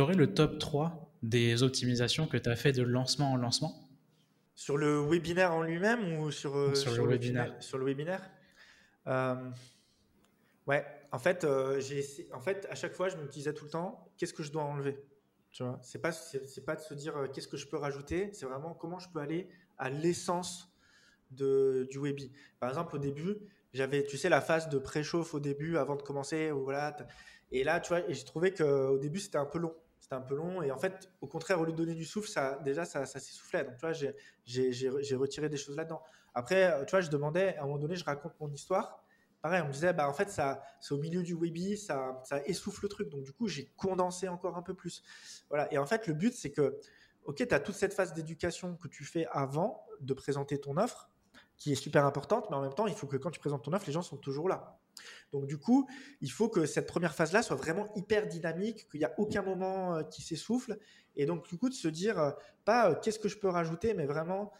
aurais le top 3 des optimisations que tu as fait de lancement en lancement? Sur le webinaire en lui-même ou sur, euh, sur, le, webinaire. Sur le webinaire? Euh, Ouais, en fait, j'ai en fait, à chaque fois, je me disais tout le temps, qu'est-ce que je dois enlever? Tu vois, c'est pas, c'est, pas de se dire qu'est-ce que je peux rajouter, c'est vraiment comment je peux aller à l'essence de, du Webi. Par exemple, au début, j'avais, tu sais, la phase de préchauffe au début avant de commencer. Voilà, et là, tu vois, j'ai trouvé qu'au début, c'était un peu long. C'était un peu long. Et en fait, au contraire, au lieu de donner du souffle, ça, déjà, ça, ça s'essoufflait. Donc, tu vois, j'ai retiré des choses là-dedans. Après, tu vois, je demandais, à un moment donné, je raconte mon histoire. Pareil, on me disait, bah, en fait, c'est au milieu du Webi, ça, ça essouffle le truc. Donc, du coup, j'ai condensé encore un peu plus. Voilà. Et en fait, le but, c'est que, OK, tu as toute cette phase d'éducation que tu fais avant de présenter ton offre qui est super importante, mais en même temps, il faut que quand tu présentes ton offre, les gens sont toujours là. Donc du coup, il faut que cette première phase-là soit vraiment hyper dynamique, qu'il n'y a aucun moment euh, qui s'essouffle. Et donc du coup, de se dire, euh, pas euh, qu'est-ce que je peux rajouter, mais vraiment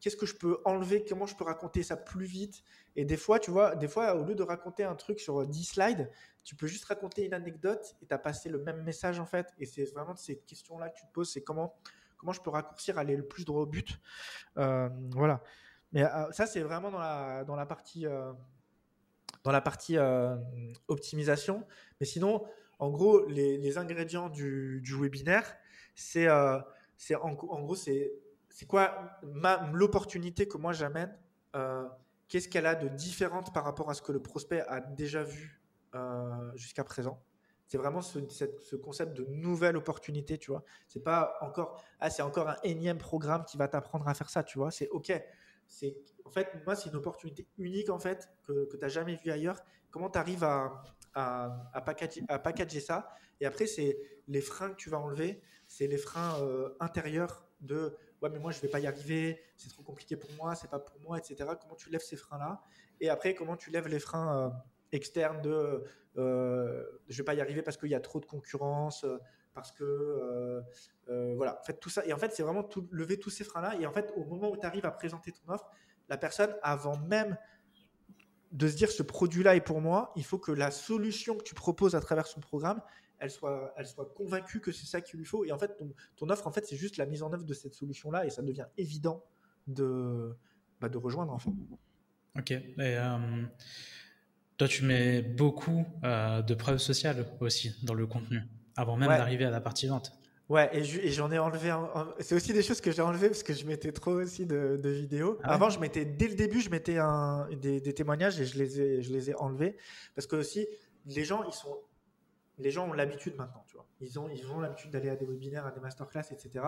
qu'est-ce que je peux enlever, comment je peux raconter ça plus vite. Et des fois, tu vois, des fois, au lieu de raconter un truc sur 10 slides, tu peux juste raconter une anecdote et tu as passé le même message en fait. Et c'est vraiment ces questions-là que tu te poses, c'est comment comment je peux raccourcir, aller le plus droit au but. Euh, voilà. Mais euh, ça, c'est vraiment dans la, dans la partie, euh, dans la partie optimisation. Mais sinon, en gros, les, ingrédients du, webinaire, c'est c'est en, gros, c'est quoi l'opportunité que moi j'amène Qu'est-ce qu'elle a de différente par rapport à ce que le prospect a déjà vu jusqu'à présent c'est vraiment ce, ce, concept de nouvelle opportunité, tu vois. C'est pas encore, ah, c'est encore un énième programme qui va t'apprendre à faire ça, tu vois. C'est OK. C'est, en fait, moi, c'est une opportunité unique, en fait, que, que tu n'as jamais vu ailleurs. Comment tu arrives à, à, à, packager, ça? Et après, c'est les freins que tu vas enlever, c'est les freins euh, intérieurs de ouais, mais moi, je vais pas y arriver, c'est trop compliqué pour moi, c'est pas pour moi, etc. Comment tu lèves ces freins-là? Et après, comment tu lèves les freins euh, externes de euh, je vais pas y arriver parce qu'il y a trop de concurrence, euh, parce que euh, euh, voilà, faites tout ça. Et en fait, c'est vraiment lever tous ces freins-là. Et en fait, au moment où tu arrives à présenter ton offre, la personne, avant même de se dire ce produit-là est pour moi, il faut que la solution que tu proposes à travers son programme, elle soit, elle soit convaincue que c'est ça qu'il lui faut. Et en fait, ton, offre, en fait, c'est juste la mise en œuvre de cette solution-là et ça devient évident de, bah, de rejoindre. En fait. Ok. Et, toi, tu mets beaucoup euh, de preuves sociales aussi dans le contenu, avant même d'arriver à la partie vente. Ouais, et j'en ai enlevé. C'est aussi des choses que j'ai enlevées parce que je mettais trop aussi de, vidéos. Ah avant, je mettais dès le début, je mettais des, témoignages et je les ai, je les ai enlevés parce que aussi les gens, ils sont les gens ont l'habitude maintenant, tu vois. Ils ont, ils ont l'habitude d'aller à des webinaires, à des masterclass, etc.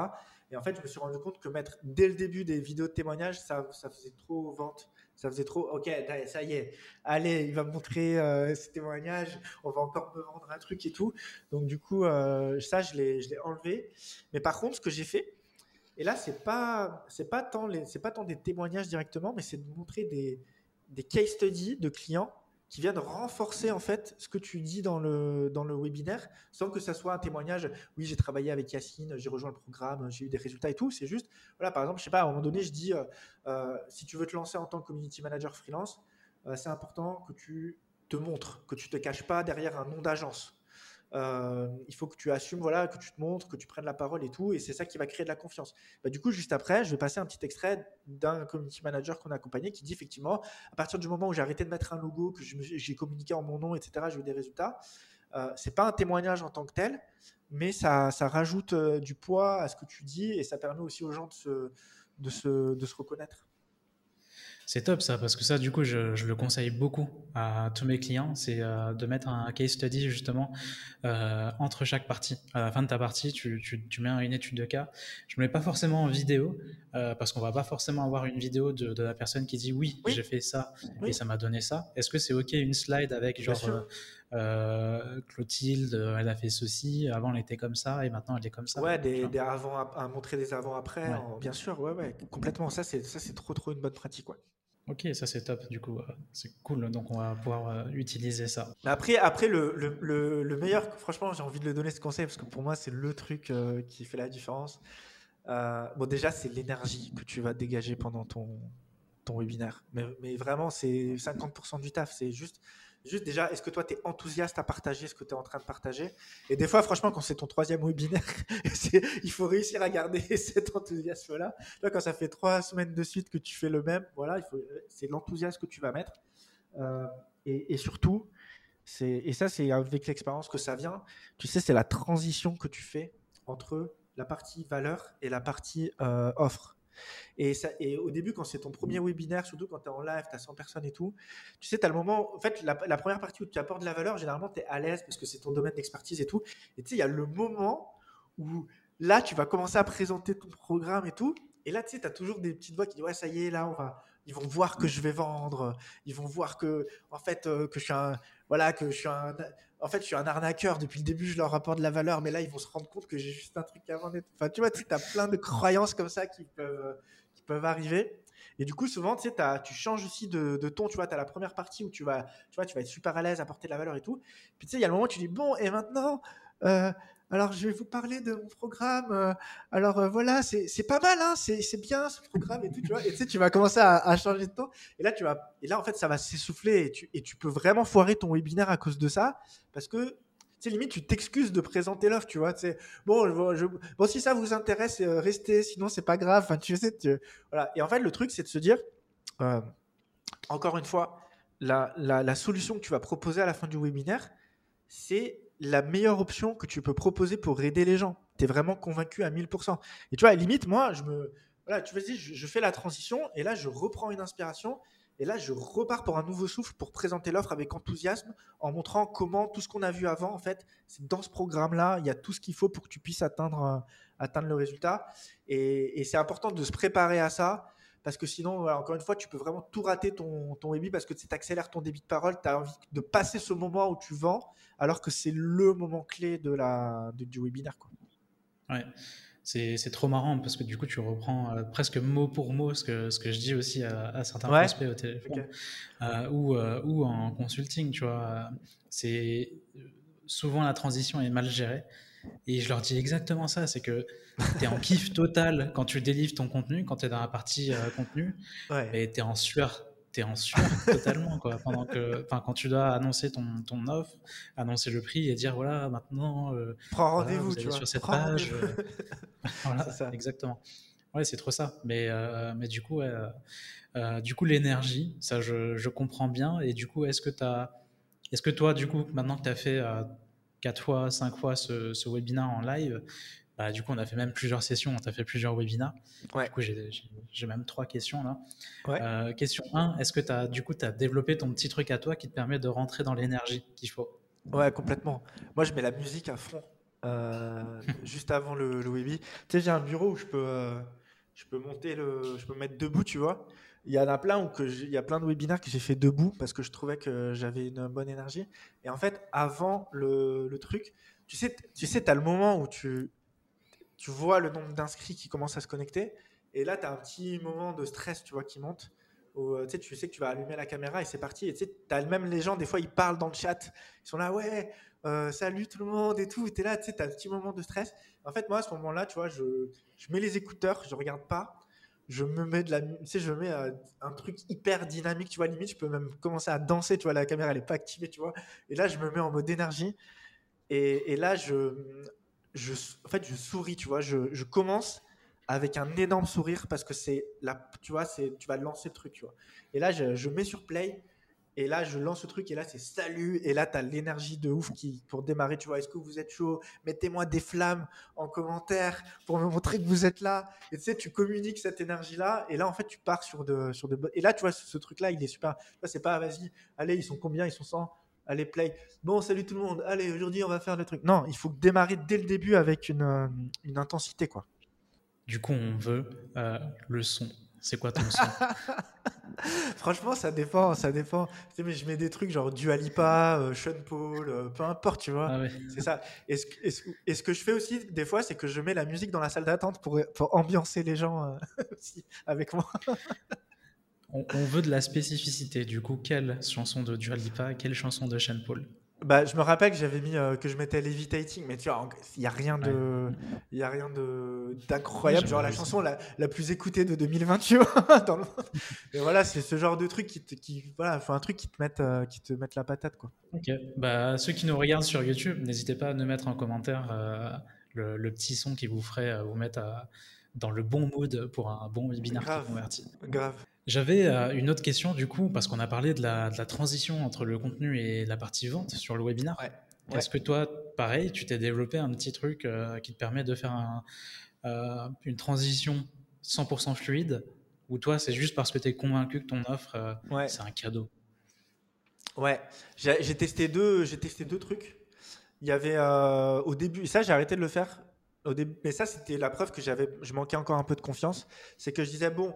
Et en fait, je me suis rendu compte que mettre dès le début des vidéos de témoignages, ça, ça faisait trop vente. Ça faisait trop, ok, ça y est, allez, il va me montrer euh, ses témoignages, on va encore me vendre un truc et tout. Donc, du coup, euh, ça, je l'ai enlevé. Mais par contre, ce que j'ai fait, et là, c'est pas, pas tant pas tant des témoignages directement, mais c'est de montrer des, des case studies de clients qui viennent renforcer en fait ce que tu dis dans le, dans le webinaire, sans que ça soit un témoignage. Oui, j'ai travaillé avec Yacine, j'ai rejoint le programme, j'ai eu des résultats et tout. C'est juste, voilà, par exemple, je sais pas, à un moment donné, je dis, euh, euh, si tu veux te lancer en tant que community manager freelance, euh, c'est important que tu te montres, que tu te caches pas derrière un nom d'agence. Euh, il faut que tu assumes, voilà, que tu te montres, que tu prennes la parole et tout, et c'est ça qui va créer de la confiance. Bah, du coup, juste après, je vais passer un petit extrait d'un community manager qu'on a accompagné qui dit effectivement, à partir du moment où j'ai arrêté de mettre un logo, que j'ai communiqué en mon nom, etc., j'ai eu des résultats. Euh, c'est pas un témoignage en tant que tel, mais ça, ça rajoute euh, du poids à ce que tu dis et ça permet aussi aux gens de se, de se, de se reconnaître. C'est top ça, parce que ça, du coup, je, le conseille beaucoup à tous mes clients, c'est euh, de mettre un case study justement euh, entre chaque partie. À la fin de ta partie, tu, tu, mets une étude de cas. Je ne mets pas forcément en vidéo, euh, parce qu'on va pas forcément avoir une vidéo de, la personne qui dit oui, j'ai fait ça et ça m'a donné ça. Est-ce que c'est OK une slide avec genre Clotilde, elle a fait ceci, avant elle était comme ça et maintenant elle est comme ça Ouais, des, avant, à, montrer des avant-après, bien sûr, ouais, ouais, complètement. Ça, c'est trop, trop une bonne pratique. Ouais. Ok, ça c'est top, du coup, euh, c'est cool, donc on va pouvoir euh, utiliser ça. Après, après le, le, le, meilleur, franchement, j'ai envie de le donner ce conseil parce que pour moi, c'est le truc euh, qui fait la différence. bon, déjà, c'est l'énergie que tu vas dégager pendant ton, ton webinaire. Mais, mais vraiment, c'est 50% du taf. C'est juste Juste déjà, est-ce que toi, tu es enthousiaste à partager ce que tu es en train de partager? Et des fois, franchement, quand c'est ton troisième webinaire, [laughs] il faut réussir à garder [laughs] cet enthousiasme-là. Là, quand ça fait trois semaines de suite que tu fais le même, voilà, c'est l'enthousiasme que tu vas mettre. Euh, et, surtout, et ça, c'est avec l'expérience que ça vient, tu sais, c'est la transition que tu fais entre la partie valeur et la partie euh, offre. Et, ça, et au début, quand c'est ton premier mmh. webinaire, surtout quand tu es en live, tu as 100 personnes et tout, tu sais, tu as le moment, en fait, la, première partie où tu apportes de la valeur, généralement, tu es à l'aise parce que c'est ton domaine d'expertise et tout. Et tu sais, il y a le moment où là, tu vas commencer à présenter ton programme et tout. Et là, tu sais, tu as toujours des petites voix qui disent, ouais, ça y est, là, on va, ils vont voir que je vais vendre, ils vont voir que, en fait, euh, que je suis un, voilà, que je suis un, en fait, je suis un arnaqueur. Depuis le début, je leur apporte de la valeur, mais là, ils vont se rendre compte que j'ai juste un truc à vendre. Enfin, tu vois, tu as plein de croyances comme ça qui peuvent, qui peuvent arriver. Et du coup, souvent, tu sais, tu changes aussi de, ton. Tu vois, tu as la première partie où tu vas, tu vois, tu vas être super à l'aise, apporter de la valeur et tout. Puis, tu sais, il y a le moment où tu dis, bon, et maintenant, euh, alors, je vais vous parler de mon programme. Euh, alors, euh, voilà, c'est pas mal, hein, c'est bien ce programme et tout, tu vois. Et tu sais, tu vas commencer à, changer de ton. Et là, tu vas, et là, en fait, ça va s'essouffler et tu, peux vraiment foirer ton webinaire à cause de ça. Parce que, sais, limite, tu t'excuses de présenter l'offre, tu vois. Tu bon, bon, si ça vous intéresse, euh, restez, sinon, c'est pas grave. Tu sais. Et en fait, le truc, c'est de se dire, encore une fois, la solution que tu vas proposer à la fin du webinaire, c'est la meilleure option que tu peux proposer pour aider les gens. Tu es vraiment convaincu à 1000%. Et tu vois, limite, moi, je me. Voilà, tu vas-y, je, fais la transition et là, je reprends une inspiration et là, je repars pour un nouveau souffle pour présenter l'offre avec enthousiasme en montrant comment tout ce qu'on a vu avant, en fait, c'est dans ce programme-là, il y a tout ce qu'il faut pour que tu puisses atteindre, euh, atteindre le résultat. Et c'est important de se préparer à ça parce que sinon, encore une fois, tu peux vraiment tout rater ton, ton parce que tu accélères ton débit de parole, tu as envie de passer ce moment où tu vends, alors que c'est le moment clé de la, du webinaire. Quoi. Ouais. C'est trop marrant parce que du coup, tu reprends euh, presque mot pour mot ce que, ce que je dis aussi à, certains prospects au téléphone euh, ou, euh, ou en consulting. Tu vois, c'est souvent la transition est mal gérée. Et je leur dis exactement ça, c'est que tu es en kiff total quand tu délivres ton contenu, quand tu es dans la partie euh, contenu, et tu es en sueur, tu es en sueur [laughs] totalement, quoi, pendant que, quand tu dois annoncer ton, ton offre, annoncer le prix et dire, voilà, maintenant, euh, prends rendez-vous sur cette page. Euh, [laughs] voilà, ça. exactement. Ouais, c'est trop ça. Mais, mais du coup, du coup l'énergie, ça, je, je, comprends bien. Et du coup, est-ce que tu as... Est-ce que toi, du coup, maintenant que tu as fait quatre fois, cinq fois ce, ce webinaire en live. Bah, du coup, on a fait même plusieurs sessions, on a fait plusieurs webinars. Du coup, j'ai même trois questions là. Euh, question 1, est-ce que tu as, du coup, as développé ton petit truc à toi qui te permet de rentrer dans l'énergie qu'il faut? Ouais, complètement. Moi, je mets la musique à fond [laughs] juste avant le, le Tu sais, j'ai un bureau où je peux, je peux monter le, je peux me mettre debout, tu vois. Il y en a plein où il y a plein de webinaires que j'ai fait debout parce que je trouvais que j'avais une bonne énergie. Et en fait, avant le, truc, tu sais, tu sais, as le moment où tu, tu vois le nombre d'inscrits qui commencent à se connecter. Et là, tu as un petit moment de stress, tu vois, qui monte. Où, tu sais, tu sais que tu vas allumer la caméra et c'est parti. Et tu sais, même les gens, des fois, ils parlent dans le chat. Ils sont là, ouais, euh, salut tout le monde et tout. Tu es là, tu sais, as un petit moment de stress. En fait, moi, à ce moment-là, tu vois, je, je mets les écouteurs, je regarde pas je me mets de la tu sais je mets euh, un truc hyper dynamique tu vois limite je peux même commencer à danser tu vois la caméra elle est pas activée tu vois. Et là je me mets en mode énergie. Et, là je, en fait je souris tu vois. Je, je commence avec un énorme sourire parce que c'est la tu vois c'est tu vas lancer le truc tu vois. Et là je, je mets sur play et là, je lance le truc et là, c'est salut. Et là, tu as l'énergie de ouf qui, pour démarrer. Tu vois, est-ce que vous êtes chaud? Mettez-moi des flammes en commentaire pour me montrer que vous êtes là. Et tu sais, tu communiques cette énergie-là. Et là, en fait, tu pars sur de, sur de Et là, tu vois, ce, truc-là, il est super. Là, c'est pas, vas-y, allez, ils sont combien? Ils sont 100 Allez, play. Bon, salut tout le monde. Allez, aujourd'hui, on va faire le truc. Non, il faut démarrer dès le début avec une, euh, intensité, quoi. Du coup, on veut euh, le son c'est quoi ton son? [laughs] Franchement, ça dépend, ça dépend. mais je mets des trucs genre Dualipa, euh, Sean Paul, euh, peu importe, tu vois. Ah c'est ça. Et ce, que je fais aussi, des fois, c'est que je mets la musique dans la salle d'attente pour, pour ambiancer les gens euh, [laughs] aussi avec moi. [laughs] on, on, veut de la spécificité. Du coup, quelle chanson de Dualipa, quelle chanson de Sean Paul? Bah, je me rappelle que j'avais mis euh, que je mettais Levitating, mais tu vois, il n'y a rien de, il y a rien de d'incroyable. genre la chanson la, la, plus écoutée de 2020, tu vois. [laughs] dans le... Mais voilà, c'est ce genre de truc qui, te, qui voilà, faut un truc qui te mette, euh, qui te mette la patate, quoi. Ok. Bah, ceux qui nous regardent sur YouTube, n'hésitez pas à nous mettre en commentaire euh, le, le, petit son qui vous ferait vous mettre dans le bon mood pour un bon webinaire Grave. qui convertit. Grave. J'avais euh, une autre question du coup, parce qu'on a parlé de la, transition entre le contenu et la partie vente sur le webinar. Est-ce que toi, pareil, tu t'es développé un petit truc euh, qui te permet de faire euh, une transition 100% fluide? Ou toi, c'est juste parce que tu es convaincu que ton offre, c'est un cadeau? Ouais, j'ai testé, deux, testé deux trucs. Il y avait au début, ça j'ai arrêté de le faire. Au début, mais ça, c'était la preuve que j'avais, je manquais encore un peu de confiance. C'est que je disais, bon,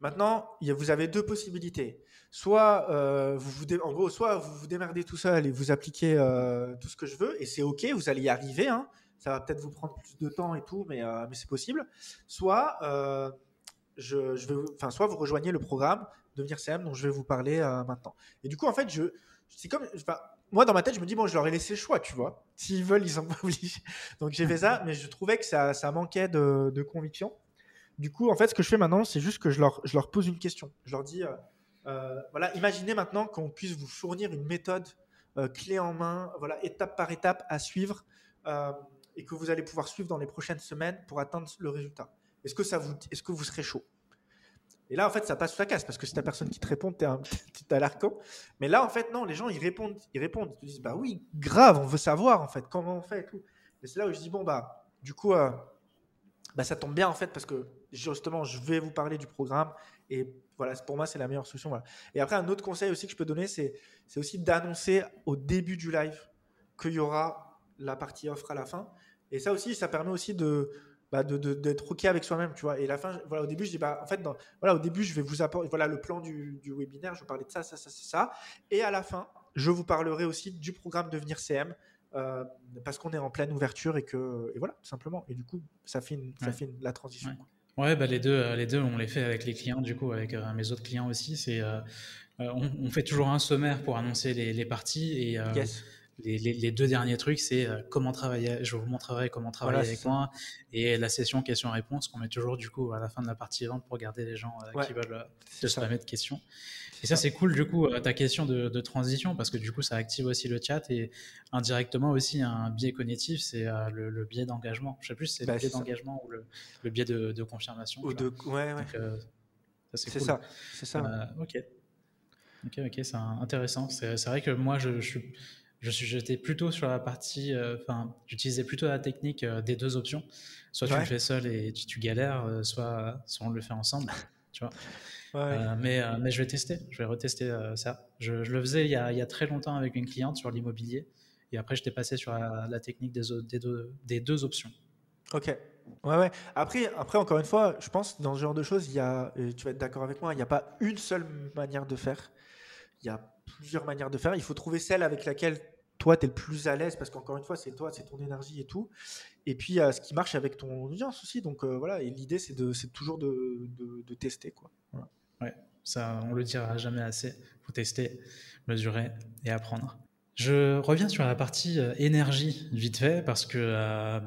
Maintenant, vous avez deux possibilités. Soit, euh, vous vous en gros, soit vous vous démerdez tout seul et vous appliquez euh, tout ce que je veux, et c'est OK, vous allez y arriver. Hein. Ça va peut-être vous prendre plus de temps et tout, mais, euh, c'est possible. Soit, je, je, enfin, soit vous rejoignez le programme Devenir CM dont je vais vous parler maintenant. Et du coup, en fait, je, c'est comme, moi, dans ma tête, je me dis, bon, je leur ai laissé le choix, tu vois. S'ils veulent, ils sont pas [laughs] obligés. Donc, j'ai fait ça, mais je trouvais que ça, manquait de conviction. Du coup, en fait, ce que je fais maintenant, c'est juste que je leur, pose une question. Je leur dis, euh, euh, voilà, imaginez maintenant qu'on puisse vous fournir une méthode euh, clé en main, voilà, étape par étape à suivre et que vous allez pouvoir suivre dans les prochaines semaines pour atteindre le résultat. Est-ce que, vous, est-ce que vous serez chaud? Et là, en fait, ça passe ou ça casse parce que si ta personne qui te répond, tu [laughs] as l'air con. Mais là, en fait, non, les gens, ils répondent. Ils répondent. Ils te disent, bah oui, grave, on veut savoir, en fait, comment on fait et tout. Et c'est là où je dis, bon, bah, du coup, bah, ça tombe bien, en fait, parce que justement, je vais vous parler du programme. Et voilà, pour moi, c'est la meilleure solution. Voilà. Et après, un autre conseil aussi que je peux donner, c'est aussi d'annoncer au début du live qu'il y aura la partie offre à la fin. Et ça aussi, ça permet aussi de bah d'être OK avec soi-même, tu vois. Et la fin, voilà, au début, je dis, bah, en fait, dans, voilà, au début, je vais vous apporter, voilà, le plan du, du webinaire, je vais parler de ça, ça, ça, ça, ça. Et à la fin, je vous parlerai aussi du programme Devenir CM, euh, parce qu'on est en pleine ouverture et que, et voilà, tout simplement. Et du coup, ça fait, ça fait la transition. Ouais, bah les, deux, euh, les deux, on les fait avec les clients, du coup, avec euh, mes autres clients aussi. C'est, euh, on, fait toujours un sommaire pour annoncer les, les parties et les, les, deux derniers trucs, c'est comment travailler. Je vous montrerai comment travailler avec moi et la session questions-réponses qu'on met toujours du coup à la fin de la partie vente pour garder les gens qui veulent se spammer de questions. Et ça, c'est cool, du coup, ta question de, transition, parce que du coup, ça active aussi le chat et indirectement aussi un biais cognitif, c'est euh, le, biais d'engagement. Je sais plus si c'est le bah, biais d'engagement ou le, biais de, confirmation. Ou de... Ouais, ouais. Euh, c'est ça. C'est ça. Euh, ok. Ok, ok, c'est intéressant. C'est vrai que moi, je, je suis. Je suis jeté plutôt sur la partie, enfin, j'utilisais plutôt la technique des deux options. Soit tu le fais seul et tu, tu galères, soit, soit on le fait ensemble, tu vois. Euh, mais, euh, mais je vais tester, je vais retester euh, ça. Je, le faisais il y, a, il y, a, très longtemps avec une cliente sur l'immobilier Et après, je t'ai passé sur la, technique des, des, deux, des deux options. Ok. Ouais, ouais. Après, après, encore une fois, je pense dans ce genre de choses, il y a, tu vas être d'accord avec moi, il n'y a pas une seule manière de faire. Il y a plusieurs manières de faire. Il faut trouver celle avec laquelle toi, tu es le plus à l'aise parce qu'encore une fois, c'est toi, c'est ton énergie et tout. Et puis, il y a ce qui marche avec ton audience aussi. Donc euh, voilà, et l'idée, c'est de, toujours de, de, tester. Quoi. Ouais, ça, on le dira jamais assez. Faut tester, mesurer et apprendre. Je reviens sur la partie euh, énergie vite fait parce que euh,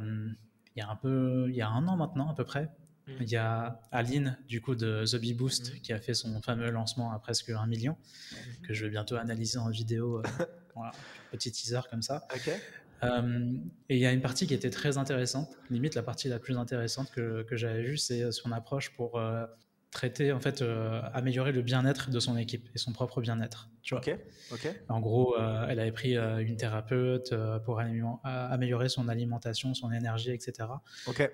il y a un peu, il y a un an maintenant à peu près, mmh. il y a Aline du coup de The Bee Boost mmh. qui a fait son fameux lancement à presque un million mmh. que je vais bientôt analyser en vidéo. [laughs] voilà, petit teaser comme ça. Euh, et il y a une partie qui était très intéressante, limite la partie la plus intéressante que, que j'avais vue, c'est son approche pour traiter, en fait, euh, améliorer le bien-être de son équipe et son propre bien-être. Tu vois. En gros, euh, elle avait pris euh, une thérapeute pour améliorer son alimentation, son énergie, etc.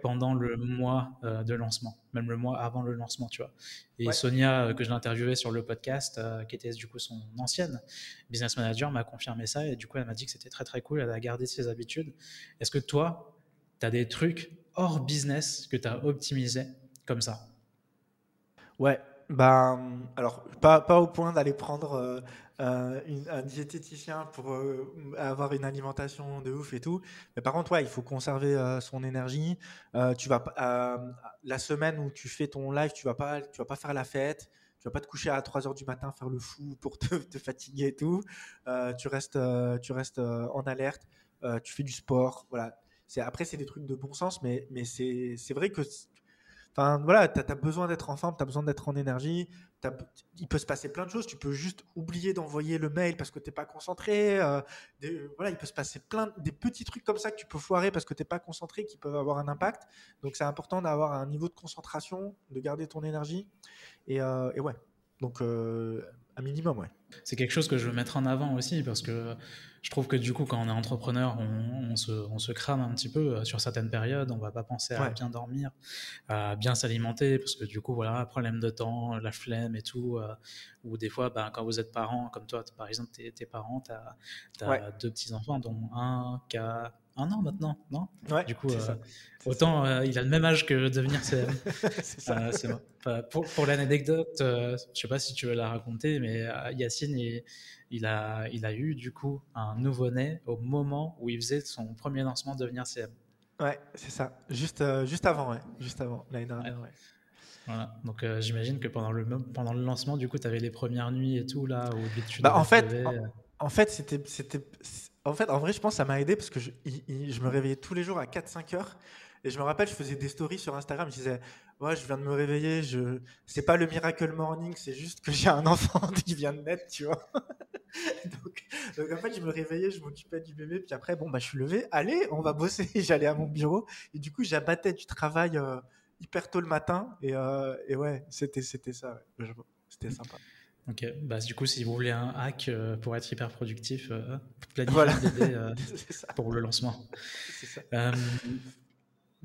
Pendant le mois de lancement, même le mois avant le lancement, tu vois. Et Sonia, que je l'interviewais sur le podcast, qui était du coup son ancienne business manager, m'a confirmé ça et du coup, elle m'a dit que c'était très très cool. Elle a gardé ses habitudes. Est-ce que toi, tu as des trucs hors business que tu as optimisé comme ça? Ouais, ben, alors, pas, pas au point d'aller prendre euh, euh, un diététicien pour euh, avoir une alimentation de ouf et tout. Mais par contre, ouais, il faut conserver son énergie. tu vas, la semaine où tu fais ton live, tu vas vas pas faire la fête. Tu vas pas te coucher à 3 heures du matin faire le fou pour te, te fatiguer et tout. tu restes, tu restes en alerte. tu fais du sport. Voilà. Après, c'est des trucs de bon sens, mais, mais c'est vrai que Enfin, voilà, tu as, besoin d'être en forme, tu as besoin d'être en énergie. Il peut se passer plein de choses. Tu peux juste oublier d'envoyer le mail parce que tu n'es pas concentré. Euh, voilà, il peut se passer plein des petits trucs comme ça que tu peux foirer parce que tu n'es pas concentré qui peuvent avoir un impact. Donc, c'est important d'avoir un niveau de concentration, de garder ton énergie. Et, euh, ouais, donc euh, un minimum, ouais. C'est quelque chose que je veux mettre en avant aussi parce que je trouve que du coup, quand on est entrepreneur, on, se, crame un petit peu euh, sur certaines périodes. On va pas penser à bien dormir, à bien s'alimenter parce que du coup, voilà, problème de temps, la flemme et tout. Euh, ou des fois, ben, quand vous êtes parent, comme toi, par exemple, tes, tes parents, tu as, deux petits-enfants, dont un qui a un an maintenant, non? Ouais, Du coup, euh, autant euh, il a le même âge que devenir CM. [laughs] c'est ça. Euh, pour, pour l'anecdote, je sais pas si tu veux la raconter, mais Yacine, il, a, il a eu du coup un nouveau-né au moment où il faisait son premier lancement de devenir CM. Ouais, c'est ça. Juste, juste avant, ouais. Juste avant, l'année dernière, ouais. Voilà. Donc j'imagine que pendant le, pendant le lancement, du coup, tu avais les premières nuits et tout là où tu bah, en fait, en, fait, c'était, c'était, en fait, en vrai, je pense que ça m'a aidé parce que je, me réveillais tous les jours à 4-5 heures. Et je me rappelle, je faisais des stories sur Instagram. Je disais, ouais, je viens de me réveiller. Je, c'est pas le miracle morning, c'est juste que j'ai un enfant [laughs] qui vient de naître, tu vois. [laughs] donc, en fait, je me réveillais, je m'occupais du bébé. Puis après, bon, bah, je suis levé. Allez, on va bosser. [laughs] J'allais à mon bureau. Et du coup, j'abattais du travail euh, hyper tôt le matin. Et, euh, ouais, c'était, c'était ça. C'était sympa. Ok, bah, du coup, si vous voulez un hack euh, pour être hyper productif, euh, voilà. Euh, [laughs] pour le lancement. Ça.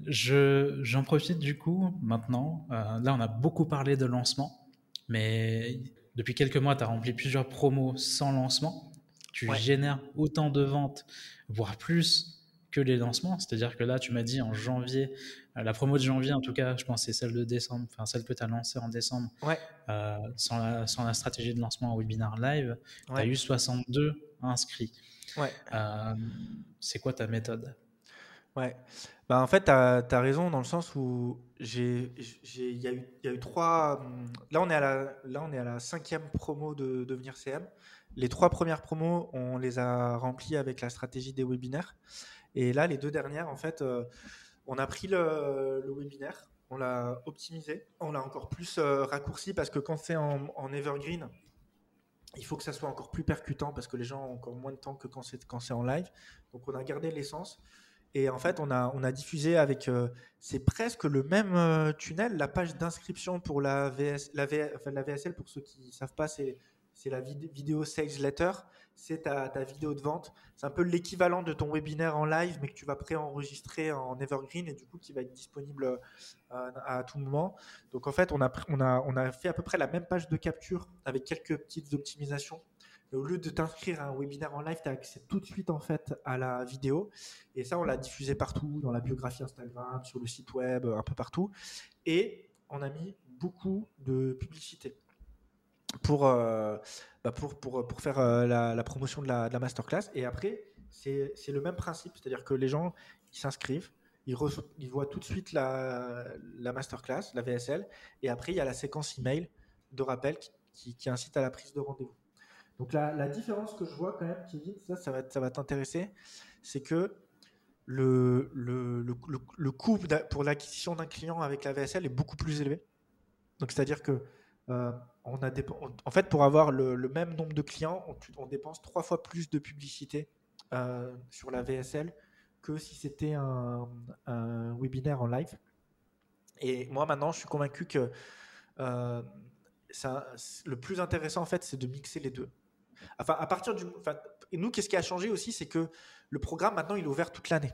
je, j'en profite du coup maintenant. là, on a beaucoup parlé de lancement, mais depuis quelques mois, tu as rempli plusieurs promos sans lancement. Tu génères autant de ventes, voire plus, que les lancements. C'est-à-dire que là, tu m'as dit en janvier, euh, la promo de janvier, en tout cas, je pense c'est celle de décembre, enfin celle que tu as lancée en décembre, ouais. euh, sans, la, sans, la, stratégie de lancement en webinar live, tu as eu 62 inscrits. Ouais. Euh, c'est quoi ta méthode? Ouais. Bah, en fait, tu as, as, raison dans le sens où il y, a eu, y a eu trois. Là, on est à la, là, on est à la cinquième promo de Devenir CM. Les trois premières promos, on les a remplies avec la stratégie des webinaires. Et là, les deux dernières, en fait, euh, on a pris le, webinaire, on l'a optimisé, on l'a encore plus euh, raccourci parce que quand c'est en, evergreen, il faut que ça soit encore plus percutant parce que les gens ont encore moins de temps que quand c'est, quand c'est en live. Donc on a gardé l'essence. Et en fait, on a, on a diffusé avec, euh, c'est presque le même tunnel, la page d'inscription pour la, VS, la, la VSL, pour ceux qui ne savent pas, c'est, c'est la vidéo sales letter c'est ta, vidéo de vente. C'est un peu l'équivalent de ton webinaire en live, mais que tu vas pré-enregistrer en Evergreen et du coup qui va être disponible euh, à, tout moment. Donc en fait, on a, fait à peu près la même page de capture avec quelques petites optimisations. au lieu de t'inscrire à un webinaire en live, tu as accès tout de suite en fait à la vidéo. Et ça, on l'a diffusé partout, dans la biographie Instagram, sur le site web, un peu partout. Et on a mis beaucoup de publicité pour, euh, bah, pour, pour, pour, faire euh, la, promotion de la, masterclass. Et après, c'est le même principe, c'est-à-dire que les gens s'inscrivent, ils, voient tout de suite la, la, masterclass, la VSL, et après il y a la séquence email de rappel qui, qui, incite à la prise de rendez-vous. Donc la, différence que je vois quand même, Kevin, ça, ça va, ça va t'intéresser, c'est que le, le, le, le coût pour l'acquisition d'un client avec la VSL est beaucoup plus élevé. Donc c'est-à-dire que euh, on a en fait, pour avoir le, même nombre de clients, on, dépense trois fois plus de publicité euh, sur la VSL que si c'était un, webinaire en live. Et moi, maintenant, je suis convaincu que euh, le plus intéressant, en fait, c'est de mixer les deux. Enfin, à partir du. Nous, qu'est-ce qui a changé aussi, c'est que le programme, maintenant, il est ouvert toute l'année.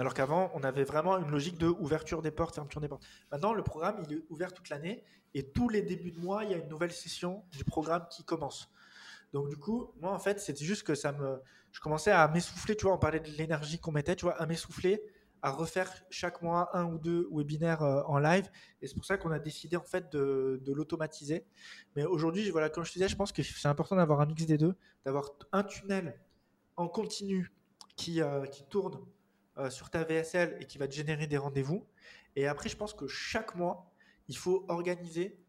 Alors qu'avant, on avait vraiment une logique de ouverture des portes, fermeture des portes. Maintenant, le programme, il est ouvert toute l'année et tous les débuts de mois, il y a une nouvelle session du programme qui commence. Donc du coup, moi en fait, c'était juste que ça me, je commençais à m'essouffler, tu vois, on parlait de l'énergie qu'on mettait, tu vois, à m'essouffler, à refaire chaque mois un ou deux webinaires euh, en live. Et c'est pour ça qu'on a décidé en fait de, l'automatiser. Mais aujourd'hui, voilà, comme je te disais, je pense que c'est important d'avoir un mix des deux, d'avoir un tunnel en continu qui, euh, qui tourne euh, sur ta VSL et qui va te générer des rendez-vous. Et après, je pense que chaque mois, il faut organiser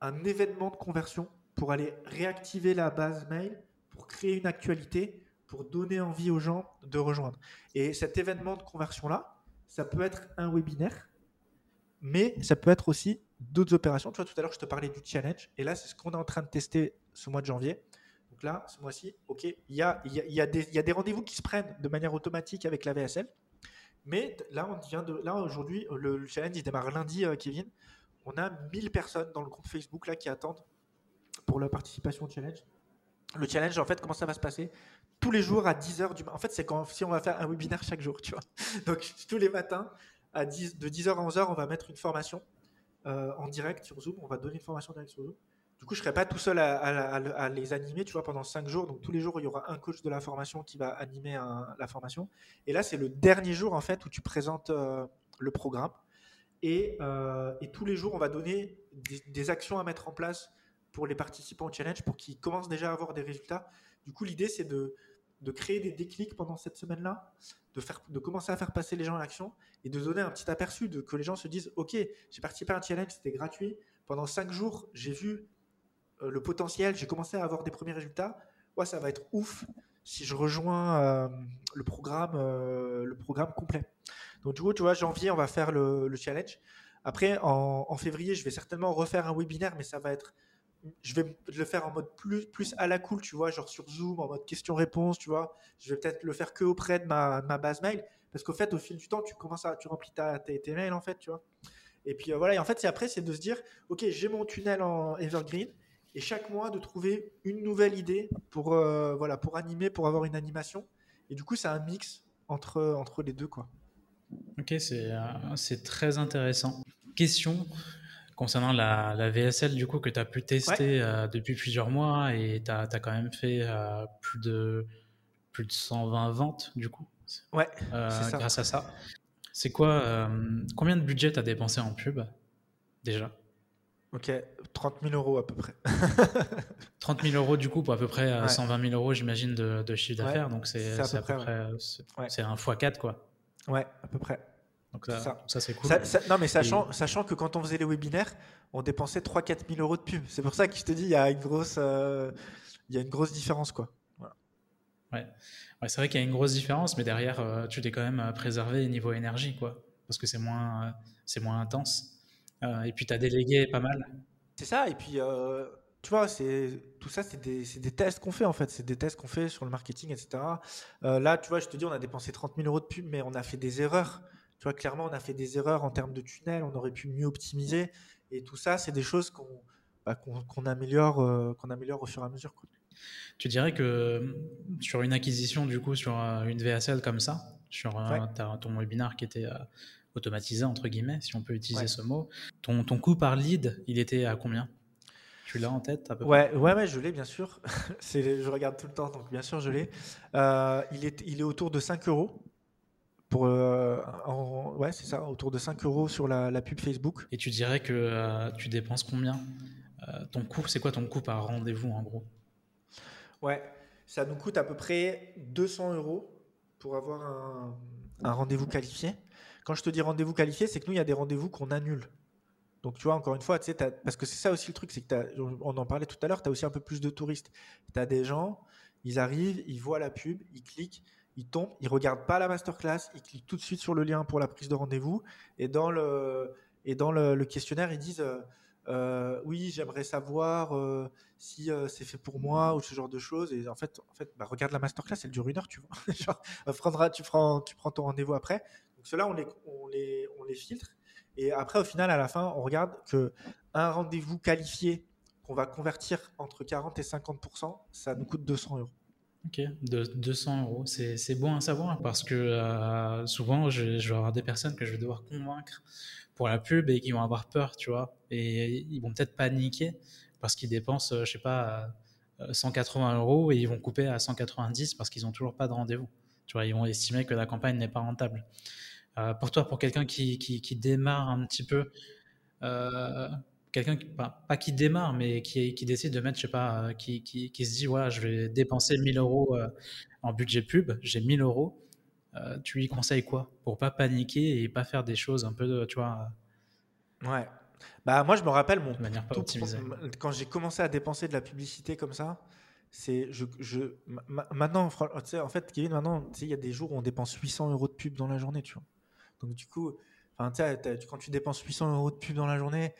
un événement de conversion pour aller réactiver la base mail, pour créer une actualité, pour donner envie aux gens de rejoindre. Et cet événement de conversion-là, ça peut être un webinaire, mais ça peut être aussi d'autres opérations. Tu vois, tout à l'heure, je te parlais du challenge, et là, c'est ce qu'on est en train de tester ce mois de janvier. Donc là, ce mois-ci, OK, il y a, y, a, y, a y a, des rendez-vous qui se prennent de manière automatique avec la VSL. Mais là, on vient de, là aujourd'hui, le, challenge il démarre lundi, euh, Kevin on a 1000 personnes dans le groupe Facebook là qui attendent pour la participation au challenge. Le challenge, en fait, comment ça va se passer? Tous les jours à 10h du matin. En fait, c'est quand si on va faire un webinaire chaque jour, tu vois. [laughs] Donc, tous les matins, à 10, de 10h à 11h, on va mettre une formation euh, en direct sur Zoom. On va donner une formation direct sur Zoom. Du coup, je ne serai pas tout seul à, les animer, tu vois, pendant 5 jours. Donc, tous les jours, il y aura un coach de la formation qui va animer la formation. Et là, c'est le dernier jour, en fait, où tu présentes euh, le programme. Euh, et, tous les jours, on va donner des, actions à mettre en place pour les participants au challenge pour qu'ils commencent déjà à avoir des résultats. Du coup, l'idée, c'est de, créer des déclics pendant cette semaine-là, de, de commencer à faire passer les gens à l'action et de donner un petit aperçu, de que les gens se disent Ok, j'ai participé à un challenge, c'était gratuit. Pendant cinq jours, j'ai vu euh, le potentiel, j'ai commencé à avoir des premiers résultats. Ouais, ça va être ouf si je rejoins euh, le, programme, le programme complet. Donc, du coup, tu vois, janvier, on va faire le, challenge. Après, en, février, je vais certainement refaire un webinaire, mais ça va être. Je vais le faire en mode plus, plus à la cool, tu vois, genre sur Zoom, en mode question-réponse, tu vois. Je vais peut-être le faire que auprès de ma, base mail, parce qu'au fait, au fil du temps, tu commences à, tu remplis ta, tes, mails, en fait, tu vois. Et puis euh, voilà, et en fait, c'est après, c'est de se dire, ok, j'ai mon tunnel en Evergreen, et chaque mois de trouver une nouvelle idée pour, euh, voilà, pour animer, pour avoir une animation. Et du coup, c'est un mix entre, entre les deux, quoi. Ok, euh, c'est très intéressant. Question concernant la, la, VSL du coup que tu as pu tester euh, depuis plusieurs mois et tu as, quand même fait euh, plus, de, plus de 120 ventes du coup. Ouais, grâce à ça. C'est quoi Combien de budget tu as dépensé en pub déjà? Ok, 30 000 euros à peu près. [laughs] 30 000 euros du coup pour à peu près 120 000 euros j'imagine de, de, chiffre d'affaires, donc c'est à peu près, c'est un x4 quoi. Ouais, à peu près. Donc ça, ça, c'est cool. non, mais sachant, sachant que quand on faisait les webinaires, on dépensait 3-4 000 euros de pub. C'est pour ça que je te dis, il y a une grosse, euh, il y a une grosse différence. Quoi. Ouais. ouais c'est vrai qu'il y a une grosse différence, mais derrière, euh, tu t'es quand même euh, préservé niveau énergie, quoi. Parce que c'est moins, c'est moins intense. Et puis, tu as délégué pas mal. C'est ça. Et puis, tu vois, c'est tout ça, c'est des, des, tests qu'on fait en fait. C'est des tests qu'on fait sur le marketing, etc. Euh, là, tu vois, je te dis, on a dépensé 30 000 euros de pub, mais on a fait des erreurs. Tu vois, clairement, on a fait des erreurs en termes de tunnel. On aurait pu mieux optimiser. Et tout ça, c'est des choses qu'on bah, qu'on améliore, euh, qu'on améliore au fur et à mesure. Tu dirais que sur une acquisition, du coup, sur euh, une VSL comme ça, sur ton webinar qui était automatisé, entre guillemets, si on peut utiliser ce mot, ton, ton coût par lead, il était à combien? Tu l'as en tête à peu ouais, près? ouais, ouais, je l'ai bien sûr. [laughs] je regarde tout le temps, donc bien sûr je l'ai. Euh, il, est, il est autour de 5 euros. Pour, euh, ouais, c'est ça, autour de 5 euros sur la, pub Facebook. Et tu dirais que euh, tu dépenses combien? Ton coût, c'est quoi ton coût par rendez-vous en gros? Ouais, ça nous coûte à peu près 200 euros pour avoir un, un rendez-vous qualifié. Quand je te dis rendez-vous qualifié, c'est que nous, il y a des rendez-vous qu'on annule. Donc, tu vois, encore une fois, parce que c'est ça aussi le truc, c'est que on en parlait tout à l'heure, tu as aussi un peu plus de touristes. Tu as des gens, ils arrivent, ils voient la pub, ils cliquent, ils tombent, ils regardent pas la masterclass, ils cliquent tout de suite sur le lien pour la prise de rendez-vous. Et dans le, et dans le, questionnaire, ils disent euh, euh, Oui, j'aimerais savoir euh, si c'est fait pour moi ou ce genre de choses. Et en fait, en fait bah, regarde la masterclass, elle dure une heure, tu vois. [laughs] Genre, tu prends ton rendez-vous après. Ceux-là, on les, filtre. Et après, au final, à la fin, on regarde que un rendez-vous qualifié qu'on va convertir entre 40 et 50% ça nous coûte 200 euros. Ok, de 200 euros, c'est bon à savoir parce que euh, souvent, je, vais avoir des personnes que je vais devoir convaincre pour la pub et qui vont avoir peur, tu vois, et ils vont peut-être paniquer parce qu'ils dépensent, euh, je sais pas, 180 euh, euros et ils vont couper à 190 parce qu'ils n'ont toujours pas de rendez-vous. Tu vois, ils vont estimer que la campagne n'est pas rentable. Euh, pour toi, pour quelqu'un qui, qui, démarre un petit peu, euh, quelqu'un qui, pas, qui démarre, mais qui, qui, décide de mettre, je sais pas, euh, qui, qui, se dit, voilà, je vais dépenser 1000 euros en budget pub, j'ai 1000 euros, tu lui conseilles quoi? Pour pas paniquer et pas faire des choses un peu, tu vois. Ouais. Bah, moi, je me rappelle mon. manière pas optimisée. Quand j'ai commencé à dépenser de la publicité comme ça, c'est je, je maintenant en fait Kevin maintenant il y a des jours où on dépense 800 euros de pub dans la journée tu vois donc du coup, quand tu dépenses 800 euros de pub dans la journée,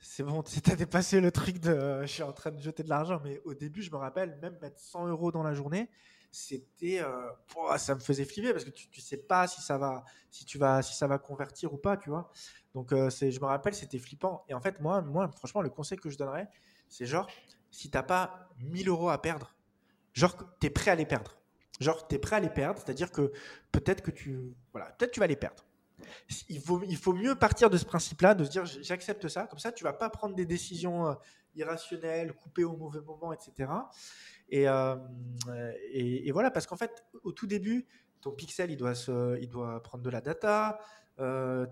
c'est bon, tu as dépassé le truc de je suis en train de jeter de l'argent. Mais au début, je me rappelle, même mettre 100 euros dans la journée, c'était, euh, ça me faisait flipper parce que tu, ne sais pas si ça va, si tu vas, si ça va convertir ou pas, tu vois. Donc euh, je me rappelle, c'était flippant. Et en fait, moi, moi, franchement, le conseil que je donnerais, c'est genre, si t'as pas 1000 euros à perdre, genre, tu es prêt à les perdre. Genre, tu es prêt à les perdre, c'est-à-dire que peut-être que tu, voilà, peut-être tu vas les perdre il faut, il faut mieux partir de ce principe-là, de se dire j'accepte ça, comme ça tu vas pas prendre des décisions euh, irrationnelles, couper au mauvais moment, etc. Euh, et, et, voilà, parce qu'en fait, au tout début, ton pixel, il doit, se, il doit prendre de la data, euh,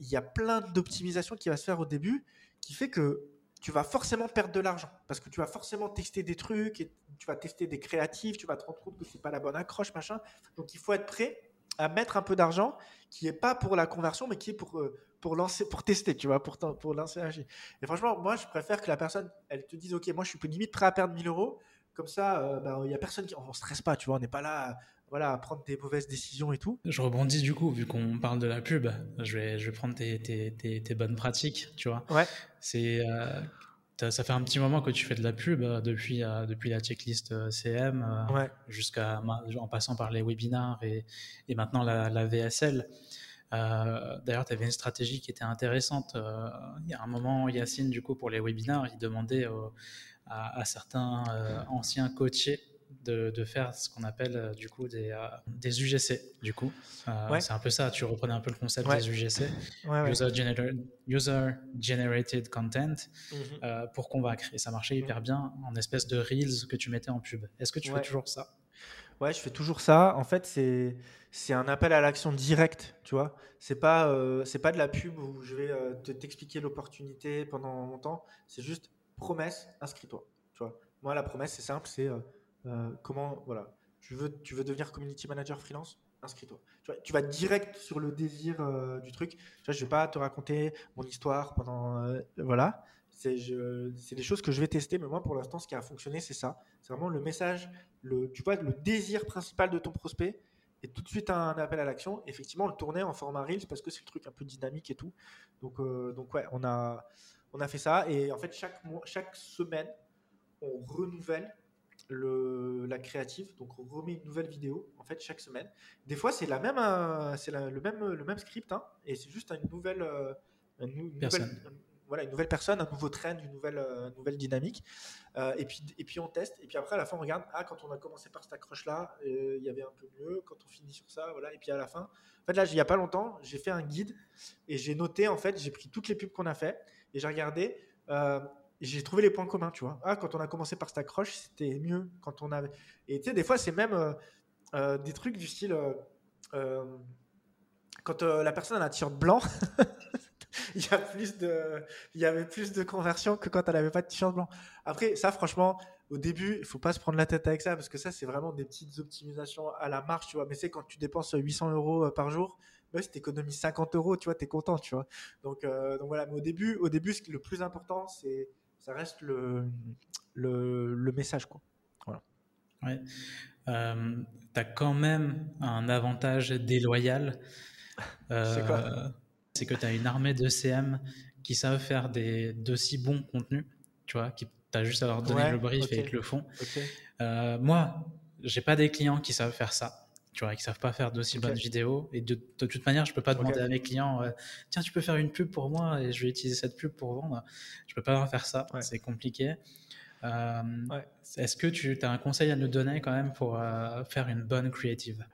il y a plein d'optimisation qui va se faire au début, qui fait que tu vas forcément perdre de l'argent, parce que tu vas forcément tester des trucs, et tu vas tester des créatifs, tu vas te rendre compte que c'est pas la bonne accroche, machin. Donc il faut être prêt à mettre un peu d'argent qui est pas pour la conversion, mais qui est pour, euh, pour, lancer, pour tester, tu vois, pour, pour lancer un Et franchement, moi, je préfère que la personne, elle te dise, OK, moi, je suis limite prêt à perdre 1000 euros. Comme ça, euh, bah, il y a personne qui. On ne stresse pas, tu vois, on n'est pas là voilà, à prendre des mauvaises décisions et tout. Je rebondis du coup, vu qu'on parle de la pub, je vais, je vais prendre tes, tes, tes, bonnes pratiques, tu vois. Ouais. C'est. Euh, ça fait un petit moment que tu fais de la pub depuis, depuis la checklist CM jusqu'à en passant par les webinars et, et maintenant la, la VSL. Euh, d'ailleurs, tu avais une stratégie qui était intéressante. Euh, il y a un moment, Yacine, du coup, pour les webinars, il demandait à, certains euh, anciens coachés de, faire ce qu'on appelle du coup des, des UGC. Du coup, c'est un peu ça. Tu reprenais un peu le concept des UGC, user, generated content, mhm. pour convaincre. Et ça marchait hyper bien en espèce de reels que tu mettais en pub. Est-ce que tu fais toujours ça? Ouais, je fais toujours ça. En fait, c'est c'est un appel à l'action direct, tu vois. C'est pas euh, c'est pas de la pub où je vais euh, te t'expliquer l'opportunité pendant longtemps. C'est juste promesse, inscris-toi, tu vois. Moi, la promesse, c'est simple, c'est euh, comment voilà, tu veux tu veux devenir community manager freelance, inscris-toi. Tu, vas direct sur le désir du truc. Je vais pas te raconter mon histoire pendant voilà. C'est des choses que je vais tester, mais moi, pour l'instant, ce qui a fonctionné, c'est ça. C'est vraiment le message, le, tu vois, le désir principal de ton prospect et tout de suite un appel à l'action. Effectivement, le tourner en format Reels parce que c'est le truc un peu dynamique et tout. Donc, euh, donc ouais, on a, on a fait ça. Et en fait, chaque, mois, chaque semaine, on renouvelle le, la créative. Donc, on remet une nouvelle vidéo, en fait, chaque semaine. Des fois, c'est la même, euh, c'est le, même, le même script, hein, et c'est juste une nouvelle, euh, une, nouvelle voilà, une nouvelle personne, un nouveau trend, une nouvelle, euh, nouvelle dynamique. Et, puis, et puis on teste. Et puis après, à la fin, on regarde. Ah, quand on a commencé par cette accroche-là, euh, il y avait un peu mieux. Quand on finit sur ça, voilà. Et puis à la fin, en fait, là, il n'y a pas longtemps, j'ai fait un guide et j'ai noté, en fait, j'ai pris toutes les pubs qu'on a fait et j'ai regardé j'ai trouvé les points communs, tu vois. Ah, quand on a commencé par Stackroche, c'était mieux quand on avait. Et tu sais, des fois, c'est même euh, euh, des trucs du style. Euh, quand la personne a un t-shirt blanc, [laughs] il, y a plus de, il y avait plus de conversion que quand elle n'avait pas de t-shirt blanc. Après, ça, franchement, au début, il faut pas se prendre la tête avec ça parce que ça, c'est vraiment des petites optimisations à la marche, tu vois. Mais c'est quand tu dépenses 800 euros par jour, bah, si tu économises 50 euros, tu vois, tu es content, tu vois. Donc, donc voilà, mais au début, au début, le plus important, c'est ça reste le, le, message. Quoi. Voilà. Ouais. Euh, tu as quand même un avantage déloyal. [laughs] Euh, c'est que tu as une armée de CM qui savent faire des, d'aussi bons contenus, tu vois, qui tu as juste à leur donner le brief et ils te le font. Euh, moi, j'ai pas des clients qui savent faire ça tu vois, qui savent pas faire d'aussi bonnes vidéos. Et de, toute manière, je peux pas demander à mes clients, euh, tiens, tu peux faire une pub pour moi et je vais utiliser cette pub pour vendre. Je peux pas faire ça, c'est compliqué. Euh, est-ce que tu as un conseil à nous donner quand même pour euh, faire une bonne creative?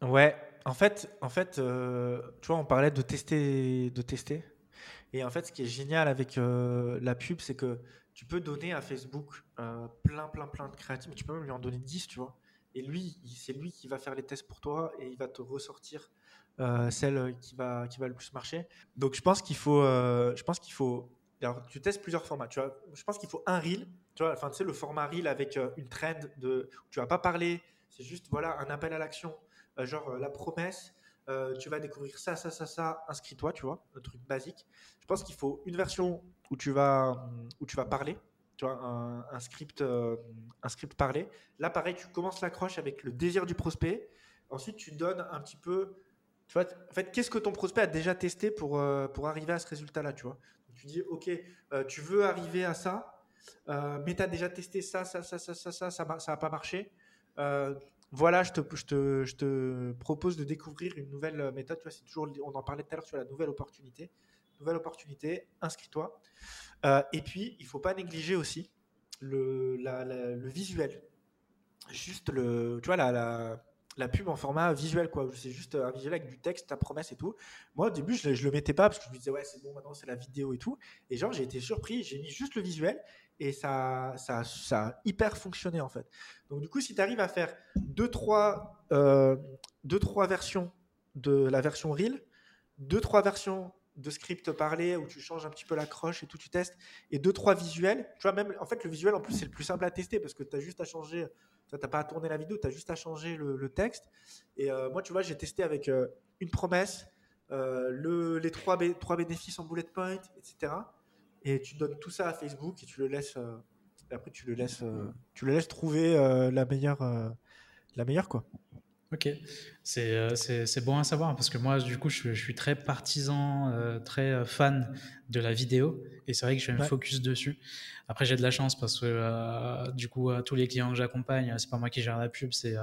Ouais, en fait, en fait tu vois, on parlait de tester, de tester. Et en fait, ce qui est génial avec la pub, c'est que tu peux donner à Facebook plein, plein, plein de créatifs, mais tu peux même lui en donner 10, tu vois. Et lui, c'est lui qui va faire les tests pour toi et il va te ressortir euh, celle qui va, qui va le plus marcher. Donc je pense qu'il faut, euh, je pense qu'il faut. Tu testes plusieurs formats. Tu vois, je pense qu'il faut un reel. Tu vois, enfin, tu sais, le format reel avec euh, une trend de, tu vas pas parler. C'est juste voilà un appel à l'action, genre la promesse. tu vas découvrir ça, ça, ça, ça. Inscris-toi, tu vois, le truc basique. Je pense qu'il faut une version où tu vas, où tu vas parler tu vois, un, script, euh, un script parlé. Là, pareil, tu commences l'accroche avec le désir du prospect. Ensuite, tu donnes un petit peu. Tu vois, en fait, qu'est-ce que ton prospect a déjà testé pour, euh, pour arriver à ce résultat-là, tu vois? Tu dis, OK, euh, tu veux arriver à ça, mais tu as déjà testé ça, ça, ça, ça, ça, ça, ça n'a pas marché. voilà, je te, je, te, je te propose de découvrir une nouvelle méthode. Tu vois, toujours, on en parlait tout à l'heure sur la nouvelle opportunité. Nouvelle opportunité, inscris-toi. Euh, et puis, il ne faut pas négliger aussi le, visuel. Juste le, tu vois, la, la, pub en format visuel, quoi. C'est juste un visuel avec du texte, ta promesse et tout. Moi, au début, je ne le mettais pas parce que je me disais, ouais, c'est bon, maintenant c'est la vidéo et tout. Et genre, j'ai été surpris, j'ai mis juste le visuel et ça, ça, ça a hyper fonctionné en fait. Donc, du coup, si tu arrives à faire deux trois, euh, deux, trois versions de la version Reel, deux, trois versions de script parlé où tu changes un petit peu l'accroche et tout, tu testes, et deux, trois visuels. Tu vois, même, en fait, le visuel, en plus, c'est le plus simple à tester parce que tu as juste à changer, tu n'as pas à tourner la vidéo, tu as juste à changer le, texte. Et euh, moi, tu vois, j'ai testé avec euh, une promesse, euh, le, les trois, trois bénéfices en bullet point, etc. Et tu donnes tout ça à Facebook et tu le laisses, après, tu le laisses, tu le laisses trouver la meilleure, la meilleure, quoi. Ok, euh, c'est bon à savoir parce que moi, du coup, je, suis très partisan, euh, très euh, fan de la vidéo et c'est vrai que je vais me focus dessus. Après, j'ai de la chance parce que du coup, tous les clients que j'accompagne, c'est pas moi qui gère la pub, c'est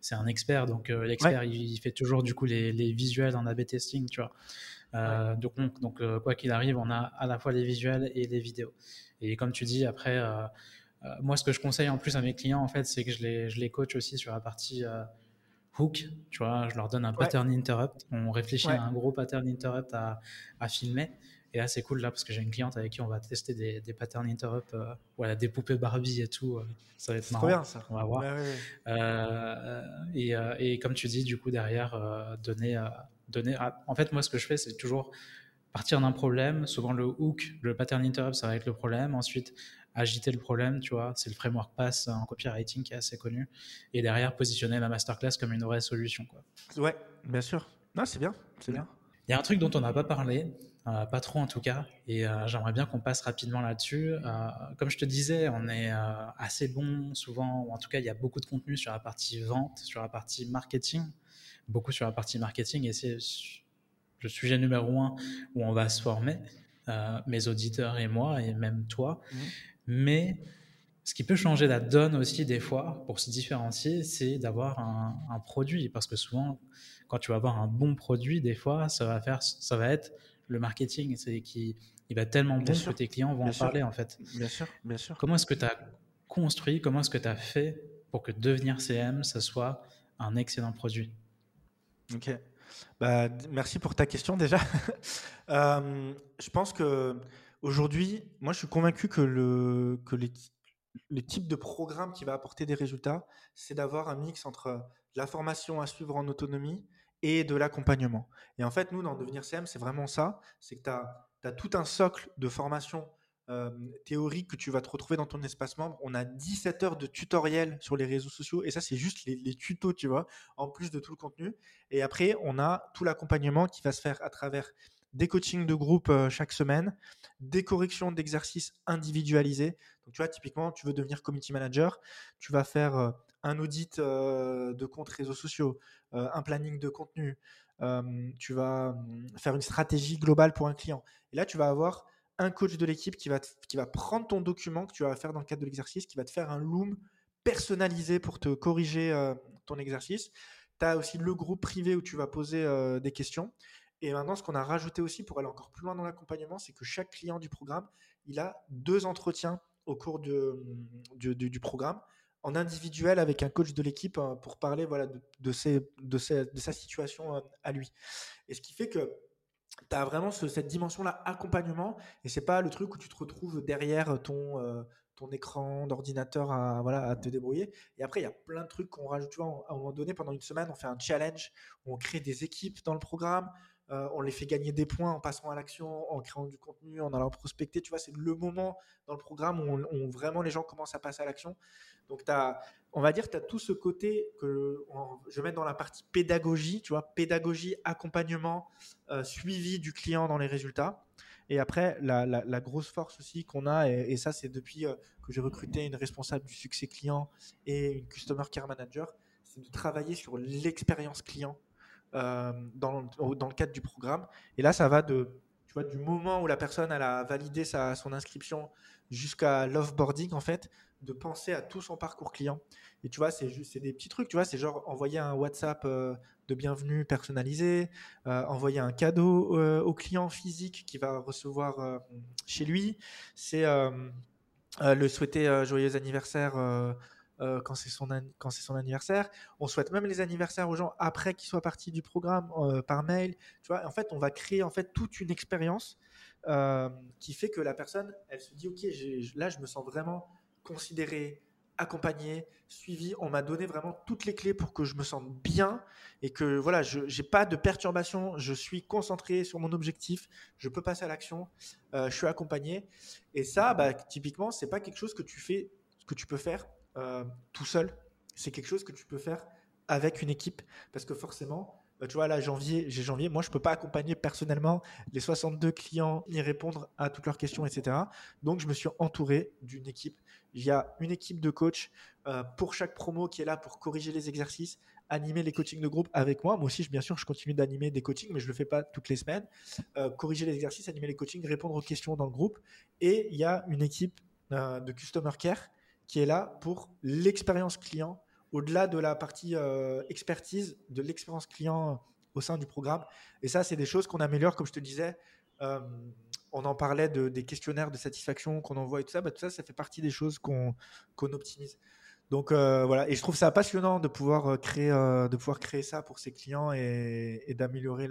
c'est un expert. Donc, l'expert, il, fait toujours du coup les, les visuels en A/B testing, tu vois. Donc, donc quoi qu'il arrive, on a à la fois les visuels et les vidéos. Et comme tu dis, après, moi, ce que je conseille en plus à mes clients, en fait, c'est que je les, je les coach aussi sur la partie hook, tu vois, je leur donne un pattern interrupt, on réfléchit à un gros pattern interrupt à, à filmer. Et là, c'est cool là parce que j'ai une cliente avec qui on va tester des, des pattern interrupt, euh, voilà, des poupées Barbie et tout. Euh, ça va être marrant. bien ça. On va voir. Euh, et, et, comme tu dis, du coup, derrière, donner, donner. en fait, moi, ce que je fais, c'est toujours partir d'un problème. Souvent, le hook, le pattern interrupt, ça va être le problème. Ensuite, agiter le problème, tu vois. C'est le framework Pass en copywriting qui est assez connu. Et derrière, positionner la masterclass comme une vraie solution, quoi. Ouais, bien sûr. Non, c'est bien, c'est bien. Il y a un truc dont on n'a pas parlé, euh, pas trop en tout cas, et euh, j'aimerais bien qu'on passe rapidement là-dessus. Euh, comme je te disais, on est assez bon souvent, ou en tout cas, il y a beaucoup de contenu sur la partie vente, sur la partie marketing, beaucoup sur la partie marketing, et c'est le sujet numéro un où on va se former, mes auditeurs et moi, et même toi. Mmh. Mais ce qui peut changer la donne aussi des fois pour se différencier, c'est d'avoir un, produit. Parce que souvent, quand tu vas avoir un bon produit, des fois, ça va, faire, ça va être le marketing. C'est qui il va tellement bon que tes clients vont en parler en fait. Bien sûr, bien sûr. Comment est-ce que tu as construit, comment est-ce que tu as fait pour que devenir CM, ça soit un excellent produit? Ok. Bah, merci pour ta question déjà. [laughs] Euh, je pense que aujourd'hui, moi, je suis convaincu que, le, que les, les types de programmes qui va apporter des résultats, c'est d'avoir un mix entre la formation à suivre en autonomie et de l'accompagnement. Et en fait, nous, dans Devenir CM, c'est vraiment ça. C'est que tu as, tout un socle de formation euh, théorique que tu vas te retrouver dans ton espace membre. On a 17 heures de tutoriels sur les réseaux sociaux. Et ça, c'est juste les, tutos, tu vois, en plus de tout le contenu. Et après, on a tout l'accompagnement qui va se faire à travers des coachings de groupe euh, chaque semaine, des corrections d'exercices individualisés. Donc, tu vois, typiquement, tu veux devenir community manager, tu vas faire euh, un audit euh, de comptes réseaux sociaux, un planning de contenu, tu vas hum, faire une stratégie globale pour un client. Et là, tu vas avoir un coach de l'équipe qui va, qui va prendre ton document que tu vas faire dans le cadre de l'exercice, qui va te faire un loom personnalisé pour te corriger ton exercice. Tu as aussi le groupe privé où tu vas poser des questions. Et maintenant, ce qu'on a rajouté aussi pour aller encore plus loin dans l'accompagnement, c'est que chaque client du programme, il a deux entretiens au cours de, du, programme en individuel avec un coach de l'équipe hein, pour parler voilà, de, de, de, sa situation euh, à lui. Et ce qui fait que tu as vraiment cette dimension-là accompagnement et c'est pas le truc où tu te retrouves derrière ton, euh, ton écran d'ordinateur à, voilà, à te débrouiller. Et après, il y a plein de trucs qu'on rajoute. Tu vois, à un moment donné, pendant une semaine, on fait un challenge, où on crée des équipes dans le programme, euh, on les fait gagner des points en passant à l'action, en créant du contenu, en allant prospecter. Tu vois, c'est le moment dans le programme où, vraiment les gens commencent à passer à l'action. Donc, as, on va dire, tu as tout ce côté que je mets dans la partie pédagogie, tu vois, pédagogie, accompagnement, euh, suivi du client dans les résultats. Et après, la, grosse force aussi qu'on a, et, ça, c'est depuis euh, que j'ai recruté une responsable du succès client et une customer care manager, c'est de travailler sur l'expérience client euh, dans, le cadre du programme. Et là, ça va de, tu vois, du moment où la personne a validé sa, son inscription jusqu'à l'offboarding, en fait, de penser à tout son parcours client. Et tu vois, c'est des petits trucs, tu vois, c'est genre envoyer un WhatsApp euh, de bienvenue personnalisé, euh, envoyer un cadeau au client physique qui va recevoir chez lui, c'est le souhaiter joyeux anniversaire euh, quand c'est son, son anniversaire. On souhaite même les anniversaires aux gens après qu'ils soient partis du programme euh, par mail. Tu vois, en fait, on va créer en fait toute une expérience euh, qui fait que la personne, elle se dit, ok, là, je me sens vraiment considéré, accompagné, suivi. On m'a donné vraiment toutes les clés pour que je me sente bien et que voilà, je n'ai pas de perturbation. Je suis concentré sur mon objectif. Je peux passer à l'action. je suis accompagné. Et ça, bah, typiquement, c'est pas quelque chose que tu fais, que tu peux faire euh, tout seul. C'est quelque chose que tu peux faire avec une équipe parce que forcément, bah, tu vois, là, janvier, j'ai janvier, moi, je peux pas accompagner personnellement les 62 clients, y répondre à toutes leurs questions, etc. Donc, je me suis entouré d'une équipe. Il y a une équipe de coach euh, pour chaque promo qui est là pour corriger les exercices, animer les coachings de groupe avec moi. Moi aussi, bien sûr, je continue d'animer des coachings, mais je le fais pas toutes les semaines. Euh, corriger les exercices, animer les coachings, répondre aux questions dans le groupe. Et il y a une équipe de customer care qui est là pour l'expérience client, au-delà de la partie euh, expertise, de l'expérience client au sein du programme. Et ça, c'est des choses qu'on améliore, comme je te disais. Euh, on en parlait de, des questionnaires de satisfaction qu'on envoie et tout ça. Bah, tout ça, ça fait partie des choses qu'on optimise. Donc euh, voilà, et je trouve ça passionnant de pouvoir créer, de pouvoir créer ça pour ses clients et, et d'améliorer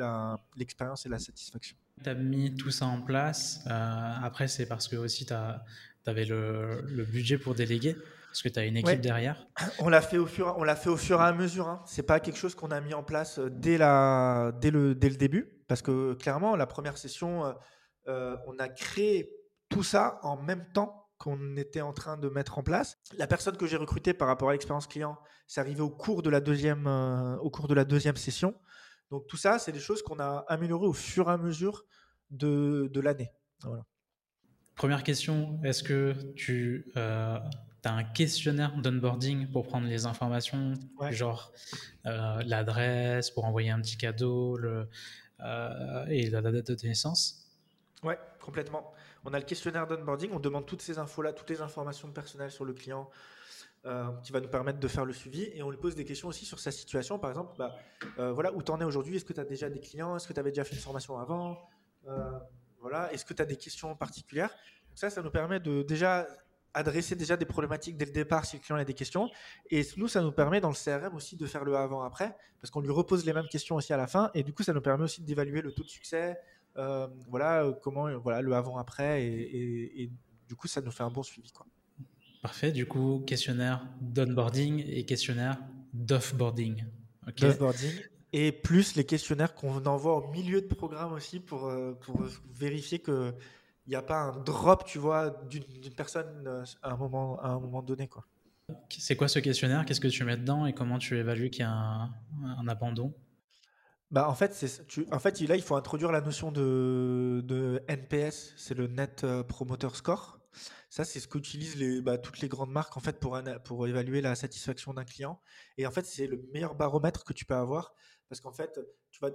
l'expérience et la satisfaction. Tu as mis tout ça en place. après, c'est parce que aussi tu as tu avais le, budget pour déléguer Parce que tu as une équipe derrière [clears throat] On l'a fait, au fur, on fait au fur et à mesure. Hein. Ce n'est pas quelque chose qu'on a mis en place euh, dès, la, dès, le, dès le début. Parce que clairement, la première session, euh, euh, on a créé tout ça en même temps qu'on était en train de mettre en place. La personne que j'ai recrutée par rapport à l'expérience client, c'est arrivé au cours de la deuxième, au cours de la deuxième session. Donc tout ça, c'est des choses qu'on a améliorées au fur et à mesure de, de l'année. Voilà. Première question, est-ce que tu euh, as un questionnaire d'onboarding pour prendre les informations, genre euh, l'adresse, pour envoyer un petit cadeau le, euh, et la date de naissance? Ouais, complètement. On a le questionnaire d'onboarding, on demande toutes ces infos-là, toutes les informations personnelles sur le client. qui va nous permettre de faire le suivi et on lui pose des questions aussi sur sa situation. Par exemple, bah, voilà, où tu en es aujourd'hui? Est-ce que tu as déjà des clients? Est-ce que tu avais déjà fait une formation avant? Voilà. Est-ce que tu as des questions particulières? Ça, ça nous permet de déjà adresser déjà des problématiques dès le départ si le client a des questions. Et nous, ça nous permet dans le CRM aussi de faire le avant-après, parce qu'on lui repose les mêmes questions aussi à la fin. Et du coup, ça nous permet aussi d'évaluer le taux de succès, voilà comment voilà le avant-après et, du coup ça nous fait un bon suivi quoi. Parfait. Du coup, questionnaire d'onboarding et questionnaire d'offboarding. D'offboarding. Et plus les questionnaires qu'on envoie au milieu de programme aussi pour, pour vérifier qu'il n'y a pas un drop, tu vois, d'une personne à un moment, à un moment donné. Quoi. C'est quoi ce questionnaire? Qu'est-ce que tu mets dedans et comment tu évalues qu'il y a un, abandon? Bah en fait, tu, en fait, là, il faut introduire la notion de, de NPS, c'est le Net euh, Promoter Score. Ça, c'est ce qu'utilisent les, bah, toutes les grandes marques en fait pour, pour évaluer la satisfaction d'un client. Et en fait, c'est le meilleur baromètre que tu peux avoir parce qu'en fait,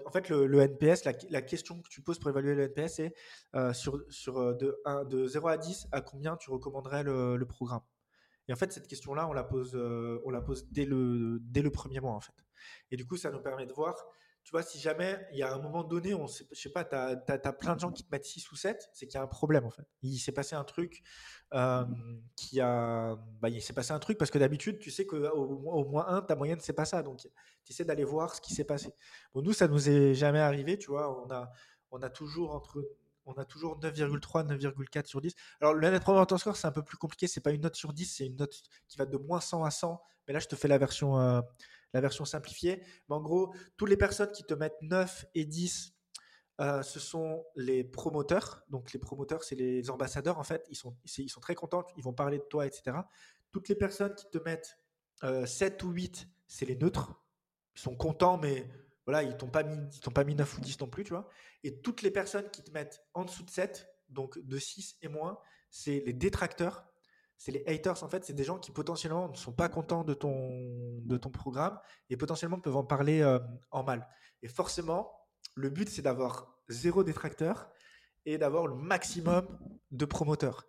en fait, le, NPS, la, question que tu poses pour évaluer le NPS, c'est euh, sur, sur euh, de, 1, de 0 à 10, à combien tu recommanderais le, programme? Et en fait, cette question-là, on la pose, euh, on la pose dès le, dès le premier mois, en fait. Et du coup, ça nous permet de voir, tu vois, si jamais il y a un moment donné, on je sais pas, tu as, plein de gens qui te mettent 6 ou 7, c'est qu'il y a un problème, en fait. Il s'est passé un truc euh, qui a. Bah, il s'est passé un truc parce que d'habitude, tu sais qu'au au moins 1, ta moyenne, c'est pas ça. Donc, tu essaies d'aller voir ce qui s'est passé. Bon, nous, ça nous est jamais arrivé, tu vois. On a, on a toujours entre on a toujours 9,3, 9,4 sur 10. Alors, le net promoter score, c'est un peu plus compliqué. C'est pas une note sur 10, c'est une note qui va de moins 100 à 100. Mais là, je te fais la version, euh, la version simplifiée. Mais en gros, toutes les personnes qui te mettent 9 et 10, euh, ce sont les promoteurs. Donc, les promoteurs, c'est les ambassadeurs, en fait. Ils sont, ils sont très contents, ils vont parler de toi, etc. Toutes les personnes qui te mettent 7 euh, ou 8, c'est les neutres. Ils sont contents, mais voilà, ils t'ont pas mis, t'ont pas mis 9 ou 10 non plus, tu vois. Et toutes les personnes qui te mettent en dessous de 7, donc de 6 et moins, c'est les détracteurs, c'est les haters en fait, c'est des gens qui potentiellement ne sont pas contents de ton, de ton programme et potentiellement peuvent en parler euh, en mal. Et forcément, le but c'est d'avoir zéro détracteur et d'avoir le maximum de promoteurs.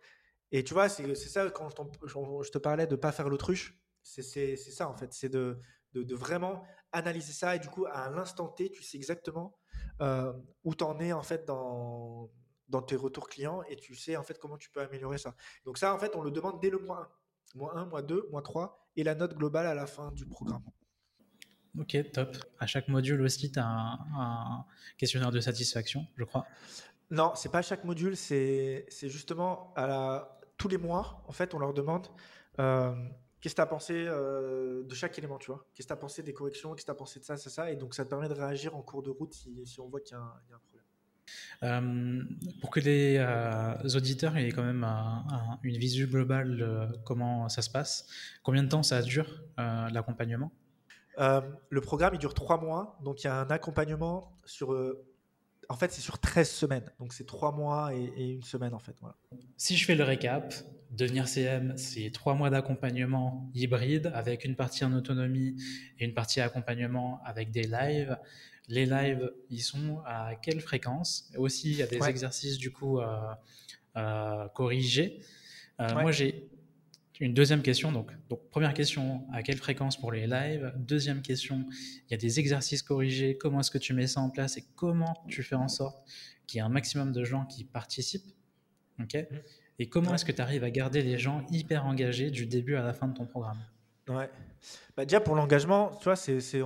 Et tu vois, c'est ça quand je, te parlais de pas faire l'autruche, c'est ça en fait, c'est de, de, vraiment analyser ça et du coup à l'instant T tu sais exactement euh, où tu en es en fait dans, dans tes retours clients et tu sais en fait comment tu peux améliorer ça donc ça en fait on le demande dès le mois 1 mois 1 mois 2 mois 3 et la note globale à la fin du programme Ok, top. À chaque module aussi, tu as un, questionnaire de satisfaction, je crois. Non, c'est pas à chaque module, c'est justement à la, tous les mois, en fait, on leur demande euh, qu'est-ce que tu as pensé euh, de chaque élément, tu vois? Qu'est-ce que tu as pensé des corrections? Qu'est-ce que tu as pensé de ça, ça, ça? Et donc, ça te permet de réagir en cours de route si, si on voit qu'il y, a un problème. Euh, pour que les euh, auditeurs aient quand même une visu globale de comment ça se passe, combien de temps ça dure l'accompagnement? Le programme il dure trois mois, donc il y a un accompagnement sur en fait, c'est sur 13 semaines. Donc, c'est 3 mois et, une semaine, en fait. Voilà. Si je fais le récap, devenir CM, c'est 3 mois d'accompagnement hybride avec une partie en autonomie et une partie accompagnement avec des lives. Les lives, ils sont à quelle fréquence? Aussi, il y a des exercices, du coup, euh, euh, corrigés. Euh, moi, j'ai une deuxième question, donc, donc, première question, à quelle fréquence pour les lives? Deuxième question, il y a des exercices corrigés, comment est-ce que tu mets ça en place et comment tu fais en sorte qu'il y ait un maximum de gens qui participent mmh. Et comment est-ce que tu arrives à garder les gens hyper engagés du début à la fin de ton programme? Ouais. Bah déjà pour l'engagement, tu vois, c'est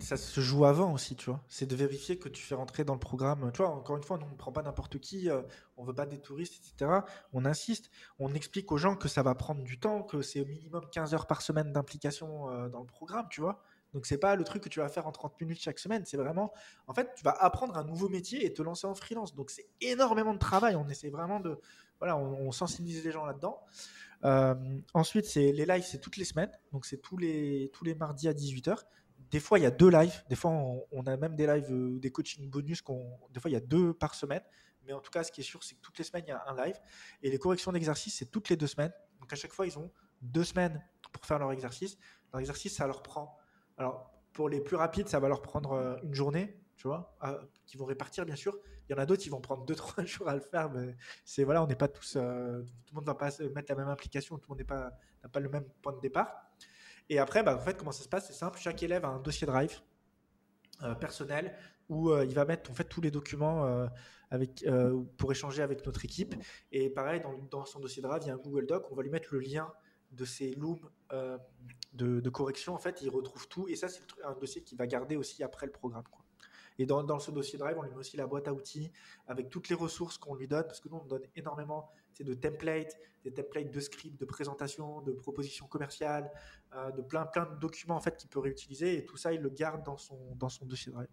ça se joue avant aussi, tu vois. C'est de vérifier que tu fais rentrer dans le programme. Tu vois, encore une fois, on ne prend pas n'importe qui, euh, on veut pas des touristes, etc. On insiste, on explique aux gens que ça va prendre du temps, que c'est au minimum 15 heures par semaine d'implication euh, dans le programme, tu vois. Donc c'est pas le truc que tu vas faire en 30 minutes chaque semaine, c'est vraiment, en fait, tu vas apprendre un nouveau métier et te lancer en freelance. Donc c'est énormément de travail. On essaie vraiment de, voilà, on, sensibilise les gens là-dedans. Euh, ensuite, c'est les lives, c'est toutes les semaines, donc c'est tous les tous les mardis à 18h des fois, il y a deux lives. Des fois, on, a même des lives, euh, des coaching bonus. Des fois, il y a deux par semaine. Mais en tout cas, ce qui est sûr, c'est que toutes les semaines, il y a un live. Et les corrections d'exercice, c'est toutes les deux semaines. Donc, à chaque fois, ils ont deux semaines pour faire leur exercice. Leur exercice, ça leur prend. Alors, pour les plus rapides, ça va leur prendre euh, une journée, tu vois, qui vont répartir, bien sûr. Il y en a d'autres, qui vont prendre deux, [laughs] trois jours à le faire. Mais c'est voilà, on n'est pas tous. Euh, tout le monde ne va pas mettre la même implication. Tout le monde n'a pas, pas le même point de départ. Et après, bah, en fait, comment ça se passe? C'est simple. Chaque élève a un dossier Drive euh, personnel où euh, il va mettre en fait tous les documents euh, pour échanger avec notre équipe. Et pareil, dans, son dossier Drive, il y a un Google Doc. On va lui mettre le lien de ses looms de, correction. En fait, il retrouve tout. Et ça, c'est un dossier qu'il va garder aussi après le programme. Et dans, ce dossier Drive, on lui met aussi la boîte à outils avec toutes les ressources qu'on lui donne, parce que nous, on donne énormément de templates, des templates de scripts, de présentation, de propositions commerciales, euh, de plein, plein de documents en fait qu'il peut réutiliser. Et tout ça, il le garde dans son, dans son dossier Drive.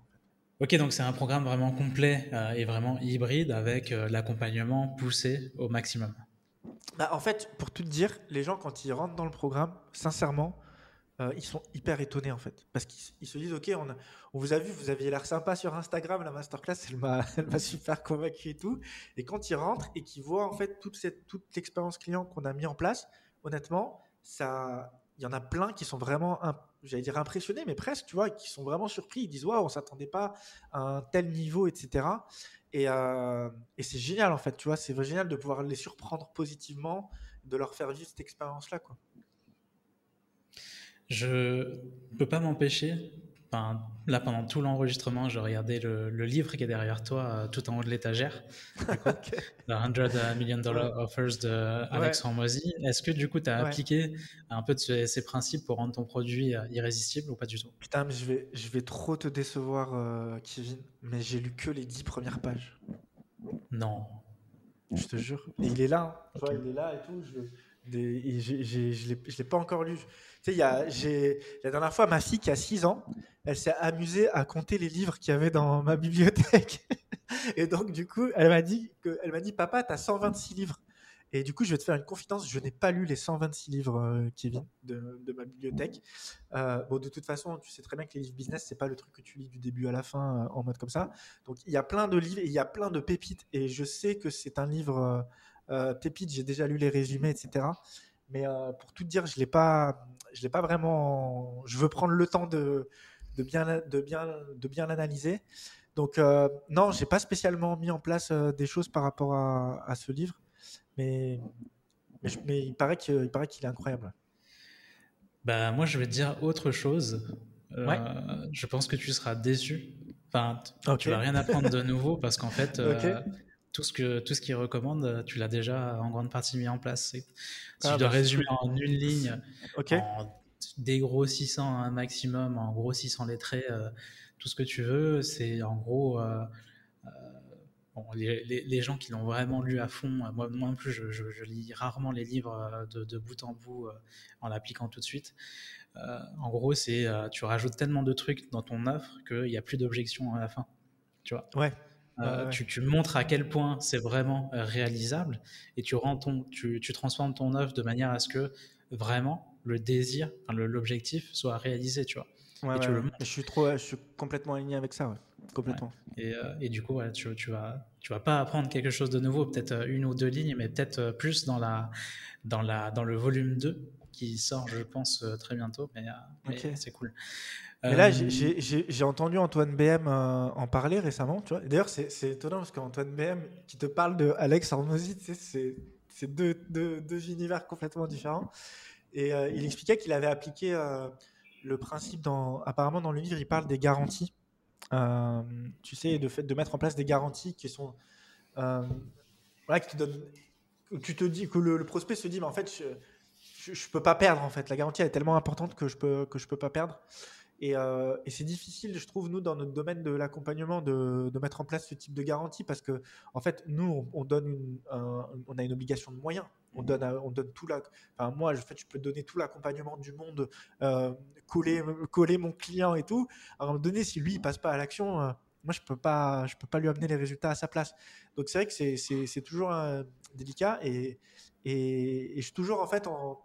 Ok, donc c'est un programme vraiment complet euh, et vraiment hybride avec euh, l'accompagnement poussé au maximum. Bah, en fait, pour tout te dire, les gens, quand ils rentrent dans le programme, sincèrement, euh, ils sont hyper étonnés en fait. Parce qu'ils se disent, OK, on, vous a vu, vous aviez l'air sympa sur Instagram, la masterclass, [laughs] elle m'a super convaincu et tout. Et quand ils rentrent et qu'ils voient en fait toute, cette, toute l'expérience client qu'on a mis en place, honnêtement, ça, il y en a plein qui sont vraiment, j'allais dire impressionnés, mais presque, tu vois, qui sont vraiment surpris. Ils disent, waouh, on s'attendait pas à un tel niveau, etc. Et, euh, et c'est génial en fait, tu vois, c'est génial de pouvoir les surprendre positivement, de leur faire vivre cette expérience-là, quoi. Je ne peux pas m'empêcher. Enfin, là, pendant tout l'enregistrement, je regardais le, livre qui est derrière toi, euh, tout en haut de l'étagère. [laughs] The 100 Million Dollar Offers de Alex Hormozy. Est-ce que du coup, tu as appliqué un peu de ces, principes pour rendre ton produit euh, irrésistible ou pas du tout? Putain, mais je vais, je vais trop te décevoir, euh, Kevin, mais j'ai lu que les 10 premières pages. Non. Je te jure. Et il est là. Hein. il est là et tout. Je, je ne l'ai pas encore lu. Tu sais, la dernière fois, ma fille qui a 6 ans, elle s'est amusée à compter les livres qu'il y avait dans ma bibliothèque. [laughs] Et donc, du coup, elle m'a dit, dit Papa, tu as 126 livres. Et du coup, je vais te faire une confidence. Je n'ai pas lu les 126 livres, euh, Kevin, de, de, ma bibliothèque. Euh, bon, de toute façon, tu sais très bien que les livres business, c'est pas le truc que tu lis du début à la fin euh, en mode comme ça. Donc, il y a plein de livres il y a plein de pépites. Et je sais que c'est un livre euh, pépite, j'ai déjà lu les résumés, etc. Mais pour tout dire, je l'ai pas, je l'ai pas vraiment. Je veux prendre le temps de, de bien, de bien, de bien l'analyser. Donc non, j'ai pas spécialement mis en place des choses par rapport à, à ce livre mais, mais, il paraît qu'il paraît qu'il est incroyable. Bah, moi, je vais te dire autre chose. Euh, je pense que tu seras déçu. Enfin, tu vas rien apprendre de nouveau parce qu'en fait, [laughs] euh, tout ce que tout ce qu'il recommande, tu l'as déjà en grande partie mis en place. Si ah, tu dois bah, résumer en une ligne, en dégrossissant un maximum, en grossissant les traits, euh, tout ce que tu veux, c'est en gros les, gens qui l'ont vraiment lu à fond, euh, moi, non plus, je, lis rarement les livres euh, de, bout en bout euh, en l'appliquant tout de suite. en gros, c'est tu rajoutes tellement de trucs dans ton offre qu'il n'y a plus d'objection à la fin. Tu vois Ouais. Tu, montres à quel point c'est vraiment réalisable et tu, rends ton, tu, transformes ton offre de manière à ce que vraiment le désir, l'objectif soit réalisé, tu vois. je suis trop, je suis complètement aligné avec ça. Complètement. Et, euh, et, du coup, tu, tu, vas, tu vas pas apprendre quelque chose de nouveau, peut-être euh, une ou deux lignes, mais peut-être euh, plus dans, la, dans, la, dans le volume 2 qui sort, je pense, très bientôt. Mais, c'est cool. Mais là, j'ai entendu Antoine BM en parler récemment. Tu vois. D'ailleurs, c'est étonnant parce qu'Antoine BM qui te parle de Alex Hormozy, c'est deux, deux, deux, univers complètement différents. Et il expliquait qu'il avait appliqué le principe dans. Apparemment, dans le livre, il parle des garanties. Euh, tu sais, de fait de mettre en place des garanties qui sont euh, voilà, qui te donnent, tu te dis que le, prospect se dit, mais en fait, je, ne peux pas perdre en fait. La garantie est tellement importante que je peux que je peux pas perdre. Euh, et, c'est difficile, je trouve, nous, dans notre domaine de l'accompagnement, de, mettre en place ce type de garantie parce que, en fait, nous, on, donne on a une obligation de moyens. On donne, on donne tout la, enfin, moi, en fait, je peux donner tout l'accompagnement du monde, euh, coller, coller mon client et tout. À un moment donné, si lui, il passe pas à l'action, euh, moi, je peux pas, je peux pas lui amener les résultats à sa place. Donc, c'est vrai que c'est toujours délicat et, et, je suis toujours, en fait, en,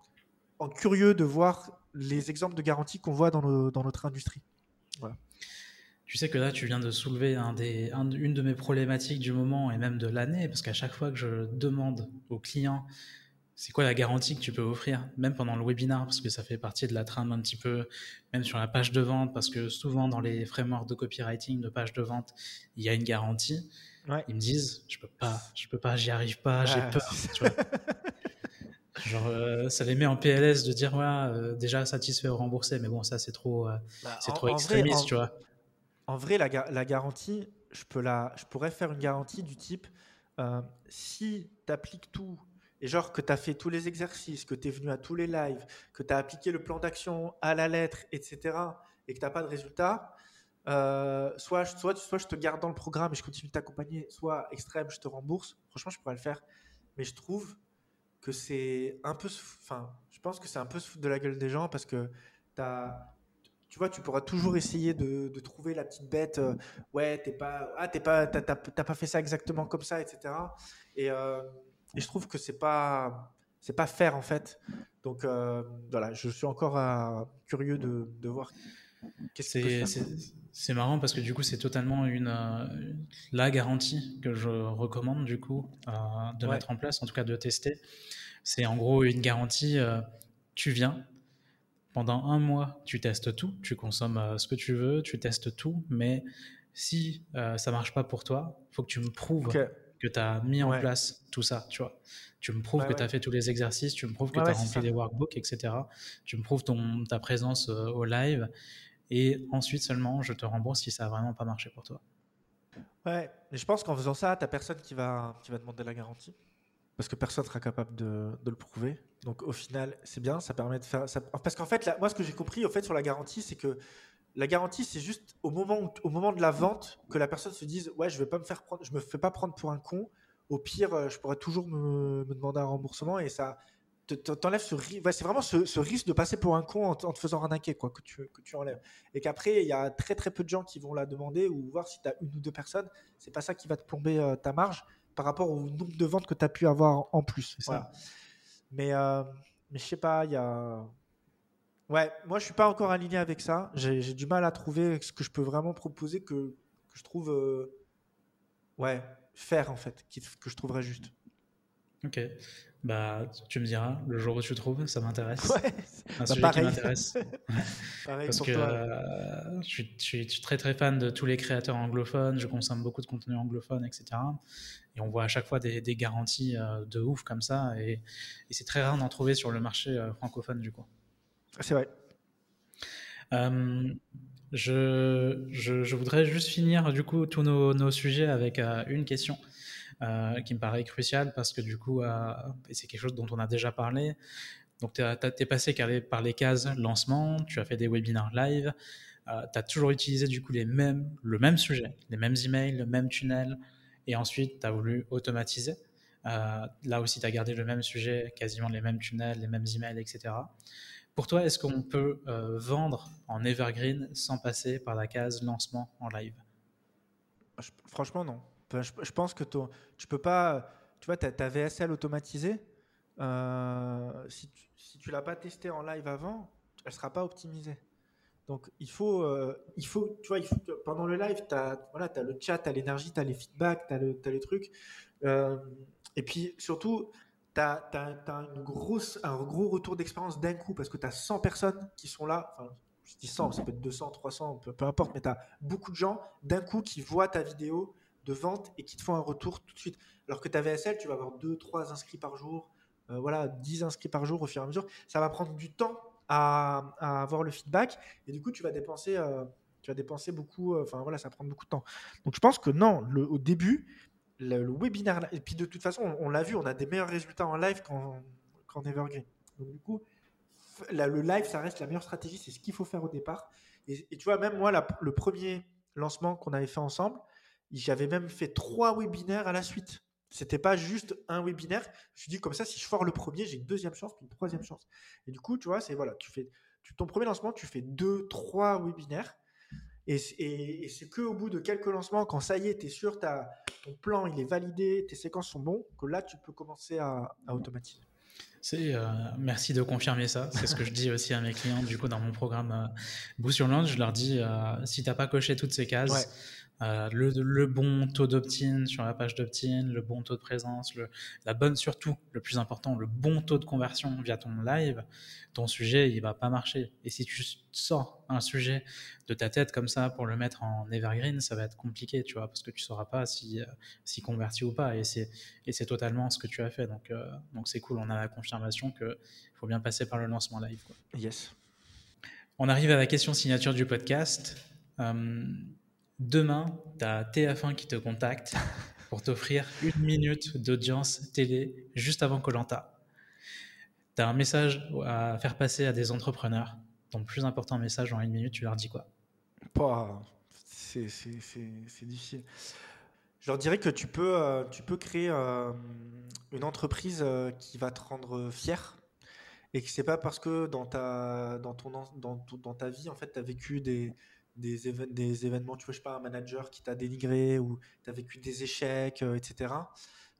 en curieux de voir les exemples de garantie qu'on voit dans, notre industrie. Tu sais que là, tu viens de soulever un des, une de mes problématiques du moment et même de l'année, parce qu'à chaque fois que je demande aux clients c'est quoi la garantie que tu peux offrir, même pendant le webinar, parce que ça fait partie de la trame un petit peu, même sur la page de vente, parce que souvent dans les frameworks de copywriting de page de vente, il y a une garantie. Ils me disent, je peux pas, je peux pas, j'y arrive pas, j'ai peur. [laughs] Genre, euh, ça les met en PLS de dire, ouais, euh, déjà satisfait ou remboursé, mais bon, ça c'est trop, euh, bah, c'est trop extrémiste, tu vois. En vrai, la, la, garantie, je, peux la, je pourrais faire une garantie du type, si tu appliques tout, et genre que tu as fait tous les exercices, que tu es venu à tous les lives, que tu as appliqué le plan d'action à la lettre, etc., et que tu n'as pas de résultat, euh, soit, soit, soit je te garde dans le programme et je continue de t'accompagner, soit extrême, je te rembourse. Franchement, je pourrais le faire. Mais je trouve que c'est un peu. Enfin, je pense que c'est un peu se foutre de la gueule des gens parce que as, tu vois, tu pourras toujours essayer de, de trouver la petite bête. Euh, ouais, t'es pas, ah, t'es pas, t'as, pas fait ça exactement comme ça, etc. Et, euh, et je trouve que c'est pas, c'est pas faire en fait. Donc euh, voilà, je suis encore curieux de, de voir. C'est, c'est marrant parce que du coup, c'est totalement une, la garantie que je recommande du coup de mettre en place, en tout cas de tester. C'est en gros une garantie. tu viens, pendant un mois, tu testes tout, tu consommes euh, ce que tu veux, tu testes tout, mais si euh, ça marche pas pour toi, il faut que tu me prouves que tu as mis en place tout ça, tu vois. Tu me prouves que tu as fait tous les exercices, tu me prouves que tu as rempli les workbooks, etc. Tu me prouves ton, ta présence euh, au live, et ensuite seulement, je te rembourse si ça a vraiment pas marché pour toi. Ouais, et je pense qu'en faisant ça, tu personne qui va, qui va demander la garantie parce que personne sera capable de, le prouver. Donc au final, c'est bien, ça permet de faire. Parce qu'en fait, moi, ce que j'ai compris au fait sur la garantie, c'est que la garantie, c'est juste au moment, au moment de la vente que la personne se dise ouais, je vais pas me prendre, me fais pas prendre pour un con. Au pire, euh, je pourrais toujours me, demander un remboursement et ça t'enlève ce risque. c'est vraiment ce, risque de passer pour un con en, te faisant arnaquer quoi que tu que tu enlèves. Et qu'après, il y a très très peu de gens qui vont la demander ou voir si tu as une ou deux personnes. C'est pas ça qui va te plomber euh, ta marge par rapport au nombre de ventes que tu as pu avoir en plus. Ça. Mais, euh, mais je sais pas, il y a. Ouais, moi je suis pas encore aligné avec ça. J'ai du mal à trouver ce que je peux vraiment proposer que, que je trouve. Euh, ouais, faire en fait, que je trouverais juste. Ok. Bah, tu me diras, le jour où tu trouves, ça m'intéresse. Ouais, un bah, sujet qui m'intéresse. [laughs] Parce que euh, je, suis, très très fan de tous les créateurs anglophones, je consomme beaucoup de contenu anglophone, etc. Et on voit à chaque fois des, garanties euh, de ouf comme ça, et, c'est très rare d'en trouver sur le marché euh, francophone du coup. C'est vrai. Je, je, voudrais juste finir du coup tous nos, nos sujets avec une question. Euh, qui me paraît crucial parce que du coup, euh, c'est quelque chose dont on a déjà parlé, donc tu es passé par les cases lancement, tu as fait des webinaires live, euh, tu as toujours utilisé du coup les mêmes, le même sujet, les mêmes emails, le même tunnel, et ensuite tu as voulu automatiser. là aussi, tu as gardé le même sujet, quasiment les mêmes tunnels, les mêmes emails, etc. Pour toi, est-ce qu'on peut vendre en evergreen sans passer par la case lancement en live? Franchement, non je, pense que tu peux pas. Tu vois, ta, VSL automatisée, euh, si tu ne l'as pas testée en live avant, elle ne sera pas optimisée. Donc, il faut, euh, il faut, tu vois, pendant le live, tu as, voilà, as le chat, tu as l'énergie, tu as les feedbacks, tu as, les trucs. Euh, et puis, surtout, tu as, grosse, un gros retour d'expérience d'un coup parce que tu as 100 personnes qui sont là. Enfin, je dis 100, ça peut être 200, 300, peu, peu importe, mais tu as beaucoup de gens d'un coup qui voient ta vidéo, de vente et qui te font un retour tout de suite. Alors que ta VSL, tu vas avoir 2, 3 inscrits par jour, euh, voilà, 10 inscrits par jour au fur et à mesure. Ça va prendre du temps à, avoir le feedback et du coup, tu vas dépenser, euh, tu vas dépenser beaucoup, euh, enfin voilà, ça va prendre beaucoup de temps. Donc je pense que non, le, au début, le, webinaire, et puis de toute façon, on, l'a vu, on a des meilleurs résultats en live qu'en Evergreen. Donc du coup, le live, ça reste la meilleure stratégie, c'est ce qu'il faut faire au départ. Et, tu vois, même moi, le premier lancement qu'on avait fait ensemble, j'avais même fait trois webinaires à la suite. C'était pas juste un webinaire. Je me suis dit comme ça, si je foire le premier, j'ai une deuxième chance, puis une troisième chance. Et du coup, tu vois, c'est voilà, tu fais ton premier lancement, tu fais deux, trois webinaires. Et, et, c'est que au bout de quelques lancements, quand ça y est, tu es sûr, as, ton plan il est validé, tes séquences sont bons, que là, tu peux commencer à, automatiser. C'est, euh, merci de confirmer ça. C'est ce que je dis aussi à mes clients. Du coup, dans mon programme euh, Boost sur Launch, je leur dis euh, si tu n'as pas coché toutes ces cases, euh, le, bon taux d'opt-in sur la page d'opt-in, le bon taux de présence, le, la bonne surtout, le plus important, le bon taux de conversion via ton live, ton sujet, il va pas marcher. Et si tu sors un sujet de ta tête comme ça pour le mettre en evergreen, ça va être compliqué, tu vois, parce que tu sauras pas si, euh, si converti ou pas. Et c'est, et c'est totalement ce que tu as fait. Donc, euh, donc c'est cool, on a la confirmation qu'il faut bien passer par le lancement live. Yes. On arrive à la question signature du podcast. Demain, tu as TF1 qui te contacte pour t'offrir une minute d'audience télé juste avant Colanta. Tu as un message à faire passer à des entrepreneurs. Ton plus important message en une minute, tu leur dis quoi? C'est difficile. Je leur dirais que tu peux, euh, tu peux créer euh, une entreprise euh, qui va te rendre fier et que c'est pas parce que dans ta, dans ton, dans, dans ta vie, en fait, tu as vécu des, des, événements, tu vois, je sais pas, un manager qui t'a dénigré ou tu as vécu des échecs, etc.,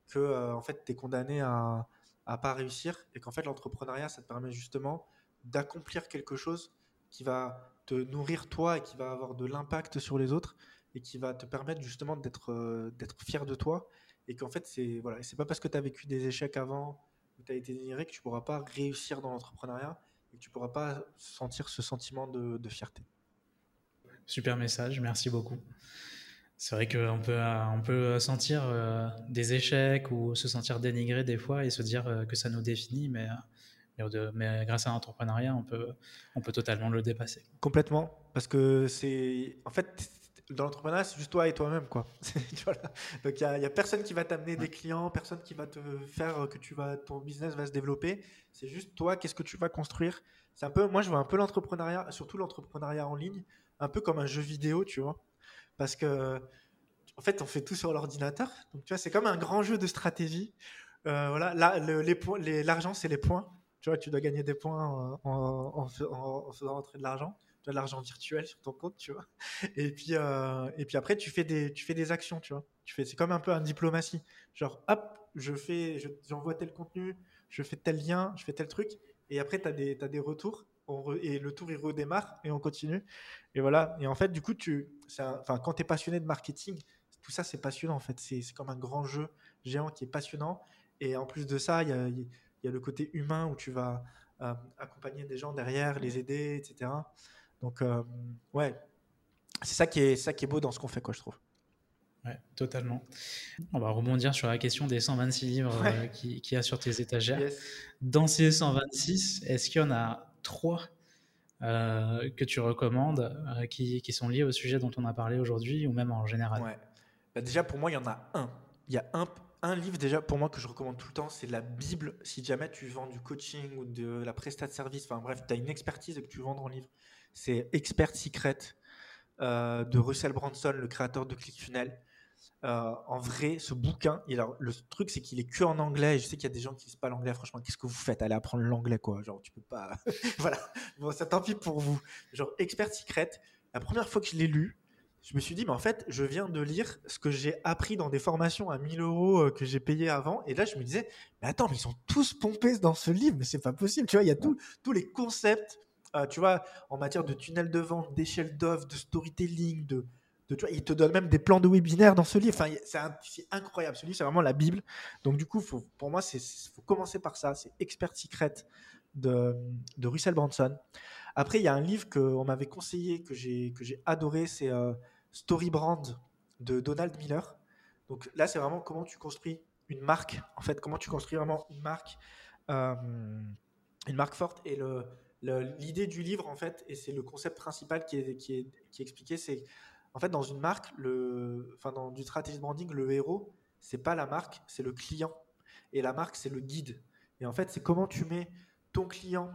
que en fait, tu es condamné à, à pas réussir et qu'en fait, l'entrepreneuriat, ça te permet justement d'accomplir quelque chose qui va te nourrir toi et qui va avoir de l'impact sur les autres et qui va te permettre justement d'être euh, fier de toi et qu'en fait c'est voilà c'est pas parce que tu as vécu des échecs avant ou tu as été dénigré que tu pourras pas réussir dans l'entrepreneuriat et que tu pourras pas sentir ce sentiment de, de fierté. Super message, merci beaucoup. C'est vrai qu'on peut, on peut sentir euh, des échecs ou se sentir dénigré des fois et se dire euh, que ça nous définit, mais mais, grâce à l'entrepreneuriat, on peut, on peut totalement le dépasser. Complètement. Parce que c'est. En fait, dans l'entrepreneuriat, c'est juste toi et toi-même. quoi. [laughs] Donc, il n'y a, personne qui va t'amener des clients, personne qui va te faire que tu vas, ton business va se développer. C'est juste toi, qu'est-ce que tu vas construire? C'est un peu, moi, je vois un peu l'entrepreneuriat, surtout l'entrepreneuriat en ligne, un peu comme un jeu vidéo, tu vois. Parce que, en fait, on fait tout sur l'ordinateur. Donc, tu vois, c'est comme un grand jeu de stratégie. Euh, voilà, là, l'argent, c'est les points. Tu vois, tu dois gagner des points en, faisant rentrer de l'argent. Tu as de l'argent virtuel sur ton compte, tu vois. Et puis, euh, et puis après, tu fais, des, tu fais des actions, tu vois. Tu fais, c'est comme un peu un diplomatie. Genre, hop, je fais, j'envoie tel contenu, je fais tel lien, je fais tel truc. Et après, tu as des, as des retours. Et le tour, il redémarre et on continue. Et voilà. Et en fait, du coup, tu, enfin, quand tu es passionné de marketing, tout ça, c'est passionnant, en fait. C'est comme un grand jeu géant qui est passionnant. Et en plus de ça, il y a y a le côté humain où tu vas euh, accompagner des gens derrière, les aider, etc. Donc, euh, ouais, c'est ça, qui est, ça qui est beau dans ce qu'on fait, quoi, je trouve. Ouais, totalement. On va rebondir sur la question des 126 livres euh, qu'il qui y a sur tes étagères. Dans ces 126, est-ce qu'il y en a trois que tu recommandes qui, qui, sont liés au sujet dont on a parlé aujourd'hui ou même en général? Bah, déjà, pour moi, il y en a un. Il y a un, un livre déjà pour moi que je recommande tout le temps, c'est la Bible. Si jamais tu vends du coaching ou de la prestat de service, enfin bref, tu as une expertise que tu vends en livre, c'est Expert Secret euh, de Russell Branson, le créateur de ClickFunnels. Euh, en vrai, ce bouquin, il le truc c'est qu'il est que en anglais. je sais qu'il y a des gens qui ne savent pas l'anglais. Franchement, qu'est-ce que vous faites? Allez apprendre l'anglais, quoi. Genre, tu peux pas. [laughs] voilà. Bon, ça tant pis pour vous. Genre, Expert Secret. La première fois que je l'ai lu, je me suis dit, mais en fait, je viens de lire ce que j'ai appris dans des formations à 1000 euros euh, que j'ai payé avant. Et là, je me disais, mais attends, mais ils sont tous pompés dans ce livre, mais c'est pas possible. Tu vois, il y a tous les concepts, euh, tu vois, en matière de tunnel de vente, d'échelle d'offre, de storytelling, de, il te donne même des plans de webinaire dans ce livre. Enfin, c'est incroyable. Ce livre, c'est vraiment la Bible. Donc, du coup, pour moi, il faut commencer par ça. C'est Expert Secret de, de Russell Branson. Après, il y a un livre qu'on m'avait conseillé, que j'ai adoré, c'est euh, Story Brand de Donald Miller. Donc là, c'est vraiment comment tu construis une marque, en fait, comment tu construis vraiment une marque, euh, une marque forte. Et l'idée du livre, en fait, et c'est le concept principal qui est, qui est, qui est expliqué, c'est en fait, dans une marque, le, enfin, dans du stratégie de branding, le héros, c'est pas la marque, c'est le client. Et la marque, c'est le guide. Et en fait, c'est comment tu mets ton client,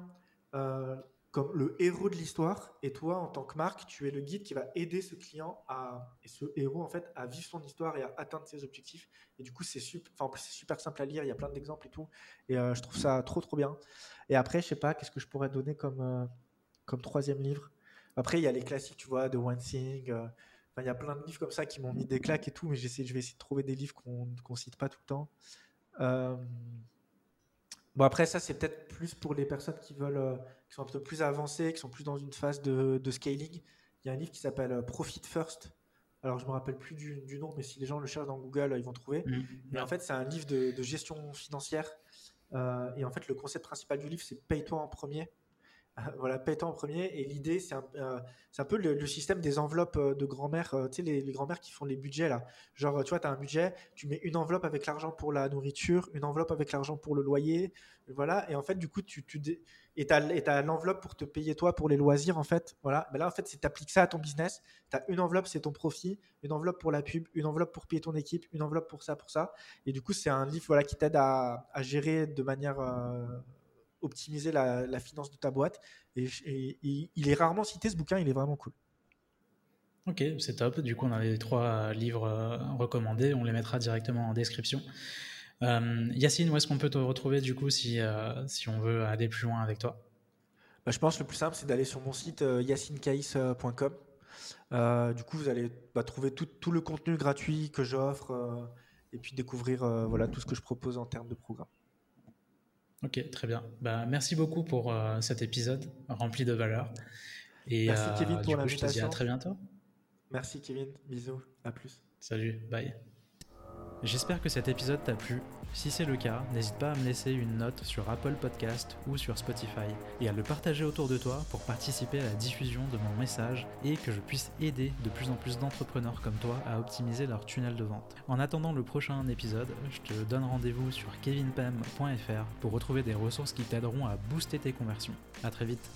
euh, comme le héros de l'histoire. Et toi en tant que marque tu es le guide qui va aider ce client à et ce héros en fait à vivre son histoire et à atteindre ses objectifs. Et du coup c'est super super simple à lire. Il y a plein d'exemples et tout. Et euh, je trouve ça trop trop bien. Et après je sais pas qu'est-ce que je pourrais donner comme euh, comme troisième livre? Après il y a les classiques tu vois de One Thing euh, il y a plein de livres comme ça qui m'ont mis des claques et tout mais j'essaie je vais essayer de trouver des livres qu'on qu'on cite pas tout le temps Bon, après, ça, c'est peut-être plus pour les personnes qui veulent, euh, qui sont un peu plus avancées, qui sont plus dans une phase de, scaling. Il y a un livre qui s'appelle euh, Profit First. Alors, je me rappelle plus du, nom, mais si les gens le cherchent dans Google, ils vont trouver. Mm. Mais en fait, c'est un livre de, gestion financière. Euh, et en fait, le concept principal du livre, c'est paye-toi en premier. [laughs] voilà, paye-toi en premier. Et l'idée, c'est un, un, peu le, système des enveloppes de grand-mère, tu sais, les, grand-mères qui font les budgets là. Genre, tu vois, tu as un budget, tu mets une enveloppe avec l'argent pour la nourriture, une enveloppe avec l'argent pour le loyer, voilà. Et en fait, du coup, tu, tu et tu as, l'enveloppe pour te payer toi pour les loisirs, en fait. Voilà. Mais là, en fait, c'est tu appliques ça à ton business. Tu as une enveloppe, c'est ton profit, une enveloppe pour la pub, une enveloppe pour payer ton équipe, une enveloppe pour ça, pour ça. Et du coup, c'est un livre voilà, qui t'aide à, à, gérer de manière. Euh, optimiser la, finance de ta boîte. Et, il est rarement cité ce bouquin, il est vraiment cool. Ok, c'est top. Du coup, on a les trois livres recommandés. On les mettra directement en description. Yacine, où est-ce qu'on peut te retrouver du coup si, si on veut aller plus loin avec toi? Bah, Je pense que le plus simple, c'est d'aller sur mon site yacinecaïs.com. du coup, vous allez bah, trouver tout, tout, le contenu gratuit que j'offre et puis découvrir voilà, tout ce que je propose en termes de programme. Ok, très bien. Bah, merci beaucoup pour euh, cet épisode rempli de valeur. Et, merci euh, Kevin pour l'invitation. Je te dis à très bientôt. Merci Kevin, bisous, à plus. Salut, bye. J'espère que cet épisode t'a plu. Si c'est le cas, n'hésite pas à me laisser une note sur Apple Podcast ou sur Spotify et à le partager autour de toi pour participer à la diffusion de mon message et que je puisse aider de plus en plus d'entrepreneurs comme toi à optimiser leur tunnel de vente. En attendant le prochain épisode, je te donne rendez-vous sur kevinpem.fr pour retrouver des ressources qui t'aideront à booster tes conversions. À très vite.